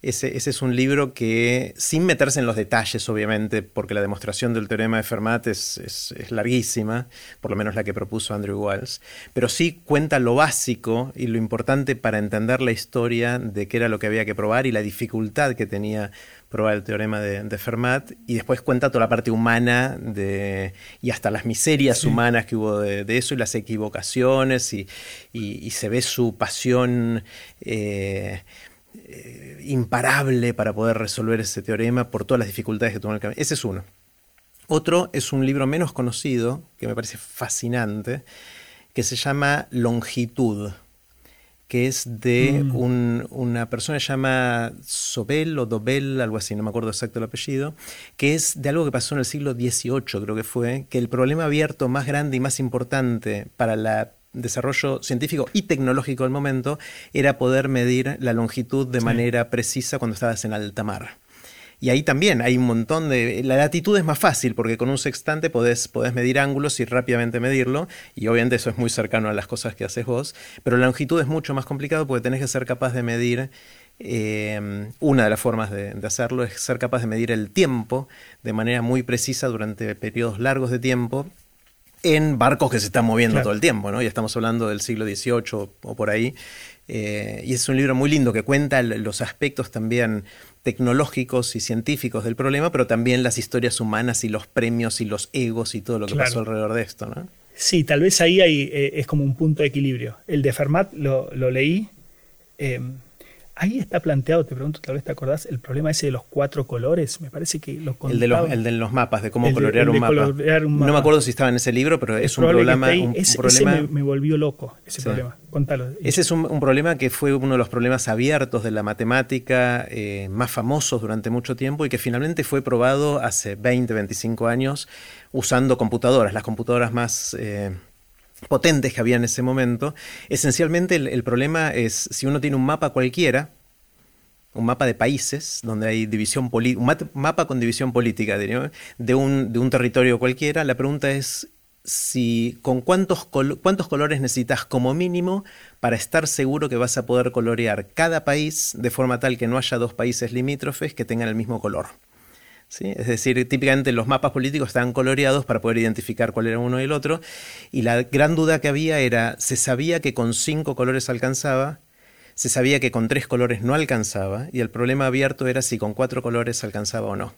Ese, es un libro que, sin meterse en los detalles, obviamente, porque la demostración del teorema de Fermat es, larguísima, por lo menos la que propuso Andrew Wiles, pero sí cuenta lo básico y lo importante para entender la historia de qué era lo que había que probar y la dificultad que tenía probar el teorema de, Fermat, y después cuenta toda la parte humana de, y hasta las miserias humanas que hubo de, eso y las equivocaciones, y, se ve su pasión. Eh, eh, imparable para poder resolver ese teorema por todas las dificultades que tuvo en el camino. Ese es uno. Otro es un libro menos conocido, que me parece fascinante, que se llama Longitud, que es de mm. una persona que se llama Sobel o Dobel, algo así, no me acuerdo exacto el apellido, que es de algo que pasó en el siglo XVIII, creo que fue, que el problema abierto más grande y más importante para el desarrollo científico y tecnológico del momento era poder medir la longitud de manera precisa cuando estabas en alta mar. Y ahí también hay un montón de... La latitud es más fácil porque con un sextante podés, podés medir ángulos y rápidamente medirlo. Y obviamente eso es muy cercano a las cosas que haces vos. Pero la longitud es mucho más complicado porque tenés que ser capaz de medir... Eh, una de las formas de, hacerlo es ser capaz de medir el tiempo de manera muy precisa durante periodos largos de tiempo en barcos que se están moviendo todo el tiempo, ¿no? Ya estamos hablando del siglo XVIII o por ahí. Eh, y es un libro muy lindo que cuenta los aspectos también tecnológicos y científicos del problema, pero también las historias humanas y los premios y los egos y todo lo que pasó alrededor de esto. ¿no? Sí, tal vez ahí hay, eh, es como un punto de equilibrio. El de Fermat lo, leí. Eh, Ahí está planteado, te pregunto, tal vez te acordás, el problema ese de los cuatro colores. Me parece que lo el de, los, el de los mapas, de cómo colorear, un, mapa. No me acuerdo si estaba en ese libro, pero es un problema. Un, problema... Ese me, volvió loco, ese problema. Contalo. Ese es un, problema que fue uno de los problemas abiertos de la matemática eh, más famosos durante mucho tiempo y que finalmente fue probado hace 20, 25 años usando computadoras, las computadoras más. Eh, potentes que había en ese momento. Esencialmente el, problema es si uno tiene un mapa cualquiera, un mapa de países donde hay división política, un mapa con división política de, un, territorio cualquiera, la pregunta es si con cuántos colores necesitas como mínimo para estar seguro que vas a poder colorear cada país de forma tal que no haya dos países limítrofes que tengan el mismo color. Es decir, típicamente los mapas políticos estaban coloreados para poder identificar cuál era uno y el otro, y la gran duda que había era, se sabía que con cinco colores alcanzaba, se sabía que con tres colores no alcanzaba, y el problema abierto era si con cuatro colores alcanzaba o no.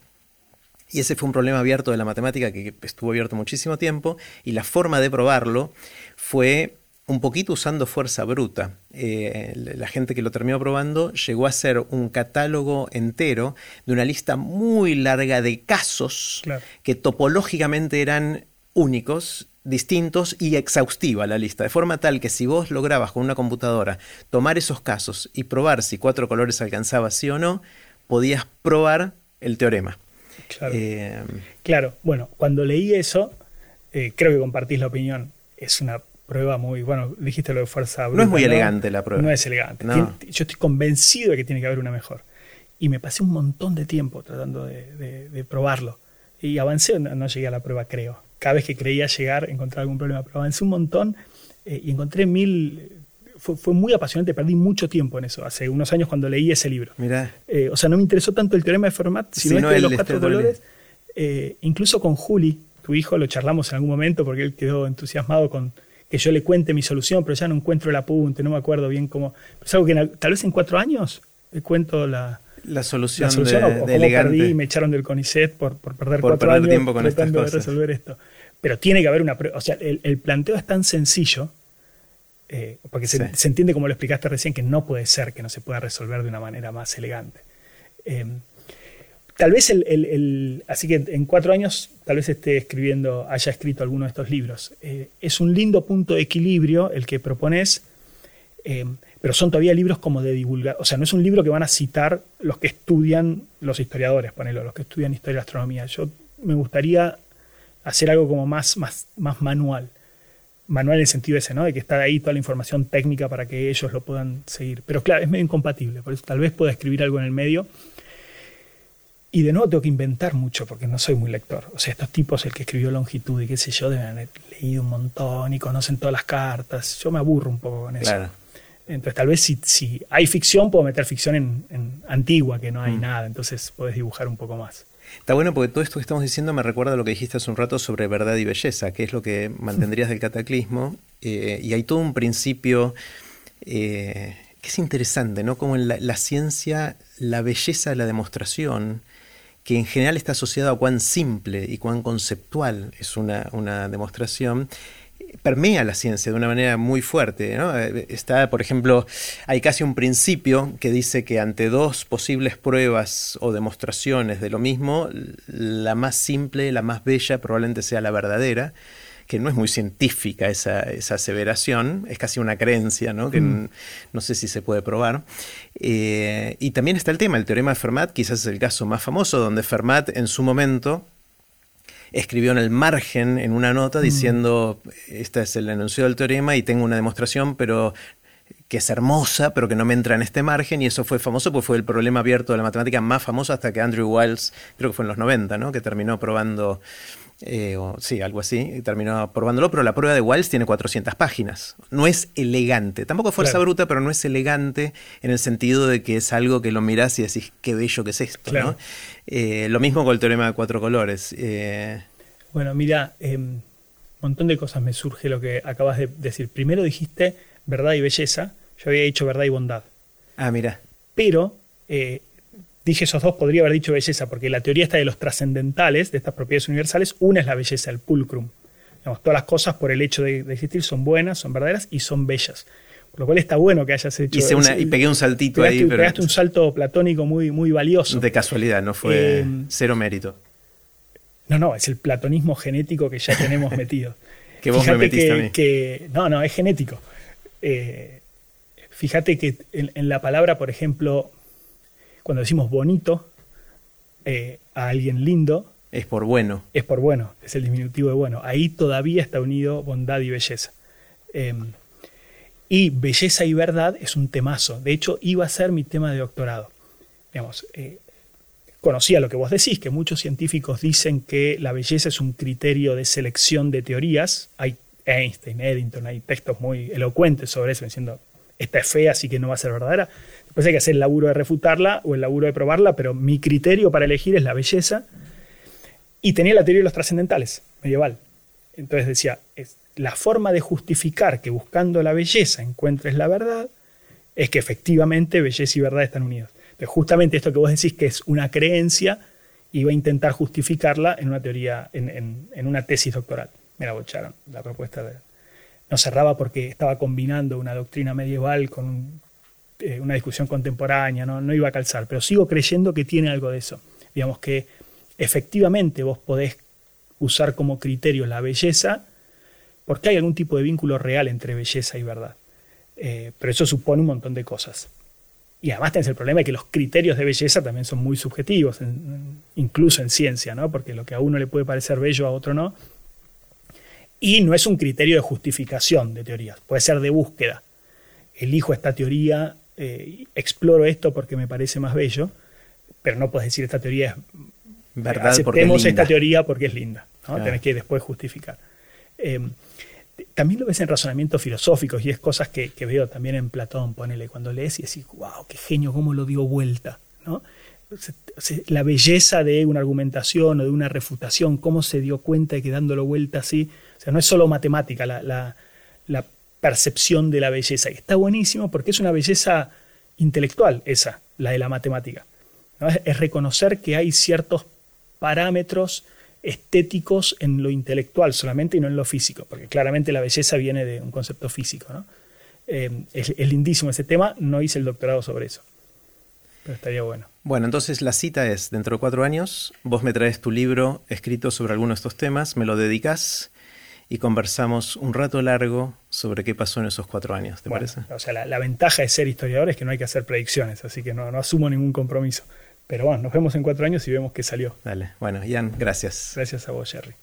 Y ese fue un problema abierto de la matemática que estuvo abierto muchísimo tiempo, y la forma de probarlo fue un poquito usando fuerza bruta. Eh, la gente que lo terminó probando llegó a hacer un catálogo entero de una lista muy larga de casos que topológicamente eran únicos, distintos y exhaustiva la lista, de forma tal que si vos lograbas con una computadora tomar esos casos y probar si cuatro colores alcanzaba sí o no, podías probar el teorema. Claro, eh, claro. bueno, cuando leí eso, eh, creo que compartís la opinión, es una prueba muy, bueno, dijiste lo de fuerza bruta. No es muy elegante la prueba. No es elegante. yo estoy convencido de que tiene que haber una mejor. Y me pasé un montón de tiempo tratando de, probarlo. Y avancé, no, llegué a la prueba, creo. Cada vez que creía llegar, encontrar algún problema. Pero avancé un montón eh, y encontré mil... Fue, muy apasionante, perdí mucho tiempo en eso, hace unos años cuando leí ese libro. Mira. Eh, o sea, no me interesó tanto el teorema de Fermat, sino, este de los cuatro colores. Eh, incluso con Juli, tu hijo, lo charlamos en algún momento porque él quedó entusiasmado con, que yo le cuente mi solución, pero ya no encuentro el apunte, no me acuerdo bien cómo. Es algo que tal vez en cuatro años le cuento la, la solución, la solución de, o, cómo perdí y me echaron del CONICET por, por perder cuatro años tiempo con tratando de resolver esto. Pero tiene que haber una... O sea, el, planteo es tan sencillo, eh, porque se, entiende como lo explicaste recién, que no puede ser que no se pueda resolver de una manera más elegante. Eh, tal vez el, así que en cuatro años tal vez esté escribiendo, haya escrito alguno de estos libros. Eh, es un lindo punto de equilibrio el que propones, eh, pero son todavía libros como de divulgar, o sea, no es un libro que van a citar los que estudian, los historiadores, ponelo, los que estudian historia y astronomía. Yo me gustaría hacer algo como más, más, más manual. Manual en el sentido ese, ¿no? De que está ahí toda la información técnica para que ellos lo puedan seguir. Pero claro, es medio incompatible, por eso tal vez pueda escribir algo en el medio y de nuevo tengo que inventar mucho porque no soy muy lector. O sea, estos tipos, el que escribió Longitud y qué sé yo, deben haber leído un montón y conocen todas las cartas. Yo me aburro un poco con eso. Entonces, tal vez si, si, hay ficción, puedo meter ficción en, antigua, que no hay mm. nada. Entonces, puedes dibujar un poco más. Está bueno porque todo esto que estamos diciendo me recuerda a lo que dijiste hace un rato sobre verdad y belleza, que es lo que mantendrías del cataclismo. Eh, y hay todo un principio eh, que es interesante, ¿no? Como en la, la ciencia, la belleza de la demostración que en general está asociado a cuán simple y cuán conceptual es una, demostración, permea la ciencia de una manera muy fuerte. Está, por ejemplo, hay casi un principio que dice que ante dos posibles pruebas o demostraciones de lo mismo, la más simple, la más bella, probablemente sea la verdadera que no es muy científica esa, aseveración, es casi una creencia, ¿no? que mm. no sé si se puede probar. Eh, y también está el tema, el teorema de Fermat, quizás es el caso más famoso, donde Fermat en su momento escribió en el margen, en una nota, mm. diciendo, este es el enunciado del teorema y tengo una demostración, pero que es hermosa, pero que no me entra en este margen, y eso fue famoso porque fue el problema abierto de la matemática más famoso hasta que Andrew Wiles, creo que fue en los 90, ¿no? que terminó probando eh, sí, algo así, terminó probándolo, pero la prueba de Wiles tiene 400 páginas. No es elegante, tampoco es fuerza bruta, pero no es elegante en el sentido de que es algo que lo mirás y decís, qué bello que es esto. ¿no? Eh, lo mismo con el teorema de cuatro colores. Eh, bueno, mira, un em, montón de cosas me surge lo que acabas de decir. Primero dijiste verdad y belleza, yo había dicho verdad y bondad. Ah, mira. Pero dije esos dos, podría haber dicho belleza, porque la teoría está de los trascendentales, de estas propiedades universales, una es la belleza, el pulcrum. todas las cosas por el hecho de, existir son buenas, son verdaderas y son bellas. Por lo cual está bueno que hayas hecho. y pegué un saltito ahí. Pero... Pegaste un salto platónico muy, muy valioso. De casualidad, no fue eh, cero mérito. No, no, es el platonismo genético que ya tenemos metido. que vos me metiste a mí. Que, no, no, es genético. Eh, fíjate que en, la palabra, por ejemplo, cuando decimos bonito eh, a alguien lindo. Es por bueno. Es por bueno, es el diminutivo de bueno. Ahí todavía está unido bondad y belleza. Em, y belleza y verdad es un temazo. De hecho, iba a ser mi tema de doctorado. Digamos, eh, conocía lo que vos decís, que muchos científicos dicen que la belleza es un criterio de selección de teorías. Hay Einstein, Eddington, hay textos muy elocuentes sobre eso, diciendo, esta es fea, así que no va a ser verdadera. Después hay que hacer el laburo de refutarla o el laburo de probarla, pero mi criterio para elegir es la belleza. Y tenía la teoría de los trascendentales, medieval. Entonces decía, la forma de justificar que buscando la belleza encuentres la verdad es que efectivamente belleza y verdad están unidos. Entonces justamente esto que vos decís que es una creencia, iba a intentar justificarla en una teoría, en, una tesis doctoral. Me la bocharon, la propuesta de, no cerraba porque estaba combinando una doctrina medieval con eh, una discusión contemporánea, ¿no? no iba a calzar, pero sigo creyendo que tiene algo de eso. Digamos que efectivamente vos podés usar como criterio la belleza porque hay algún tipo de vínculo real entre belleza y verdad. Eh, pero eso supone un montón de cosas. Y además tenés el problema de que los criterios de belleza también son muy subjetivos, incluso en ciencia, ¿no? porque lo que a uno le puede parecer bello a otro no. Y no es un criterio de justificación de teorías, puede ser de búsqueda. Elijo esta teoría eh, exploro esto porque me parece más bello, pero no puedes decir esta teoría es verdad. Aceptemos esta teoría porque es linda. ¿no? Tenés que después justificar. Em, también lo ves en razonamientos filosóficos y es cosas que, veo también en Platón, ponele, cuando lees y decís, wow, qué genio, cómo lo dio vuelta. ¿no? La belleza de una argumentación o de una refutación, cómo se dio cuenta de que dándolo vuelta así, o sea, no es solo matemática, la, la, la percepción de la belleza. Y está buenísimo porque es una belleza intelectual esa, la de la matemática. Es, reconocer que hay ciertos parámetros estéticos en lo intelectual solamente y no en lo físico, porque claramente la belleza viene de un concepto físico. Eh, es, lindísimo ese tema, no hice el doctorado sobre eso, pero estaría bueno. Bueno, entonces la cita es, dentro de cuatro años, vos me traes tu libro escrito sobre alguno de estos temas, me lo dedicas y conversamos un rato largo sobre qué pasó en esos cuatro años, ¿te parece? O sea, la, ventaja de ser historiador es que no hay que hacer predicciones, así que no, no asumo ningún compromiso. Pero bueno, nos vemos en cuatro años y vemos qué salió. Dale, bueno, Ian, gracias. Gracias a vos, Jerry.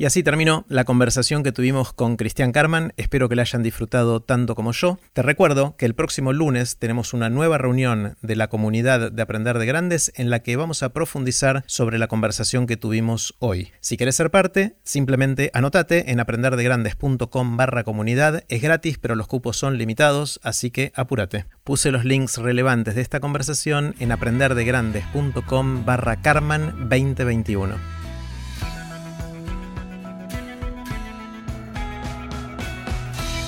Y así terminó la conversación que tuvimos con Cristian Carman. Espero que la hayan disfrutado tanto como yo. Te recuerdo que el próximo lunes tenemos una nueva reunión de la comunidad de Aprender de Grandes en la que vamos a profundizar sobre la conversación que tuvimos hoy. Si quieres ser parte, simplemente anotate en aprenderdegrandes.com barra comunidad. Es gratis, pero los cupos son limitados, así que apúrate. Puse los links relevantes de esta conversación en aprenderdegrandes.com barra Carman 2021.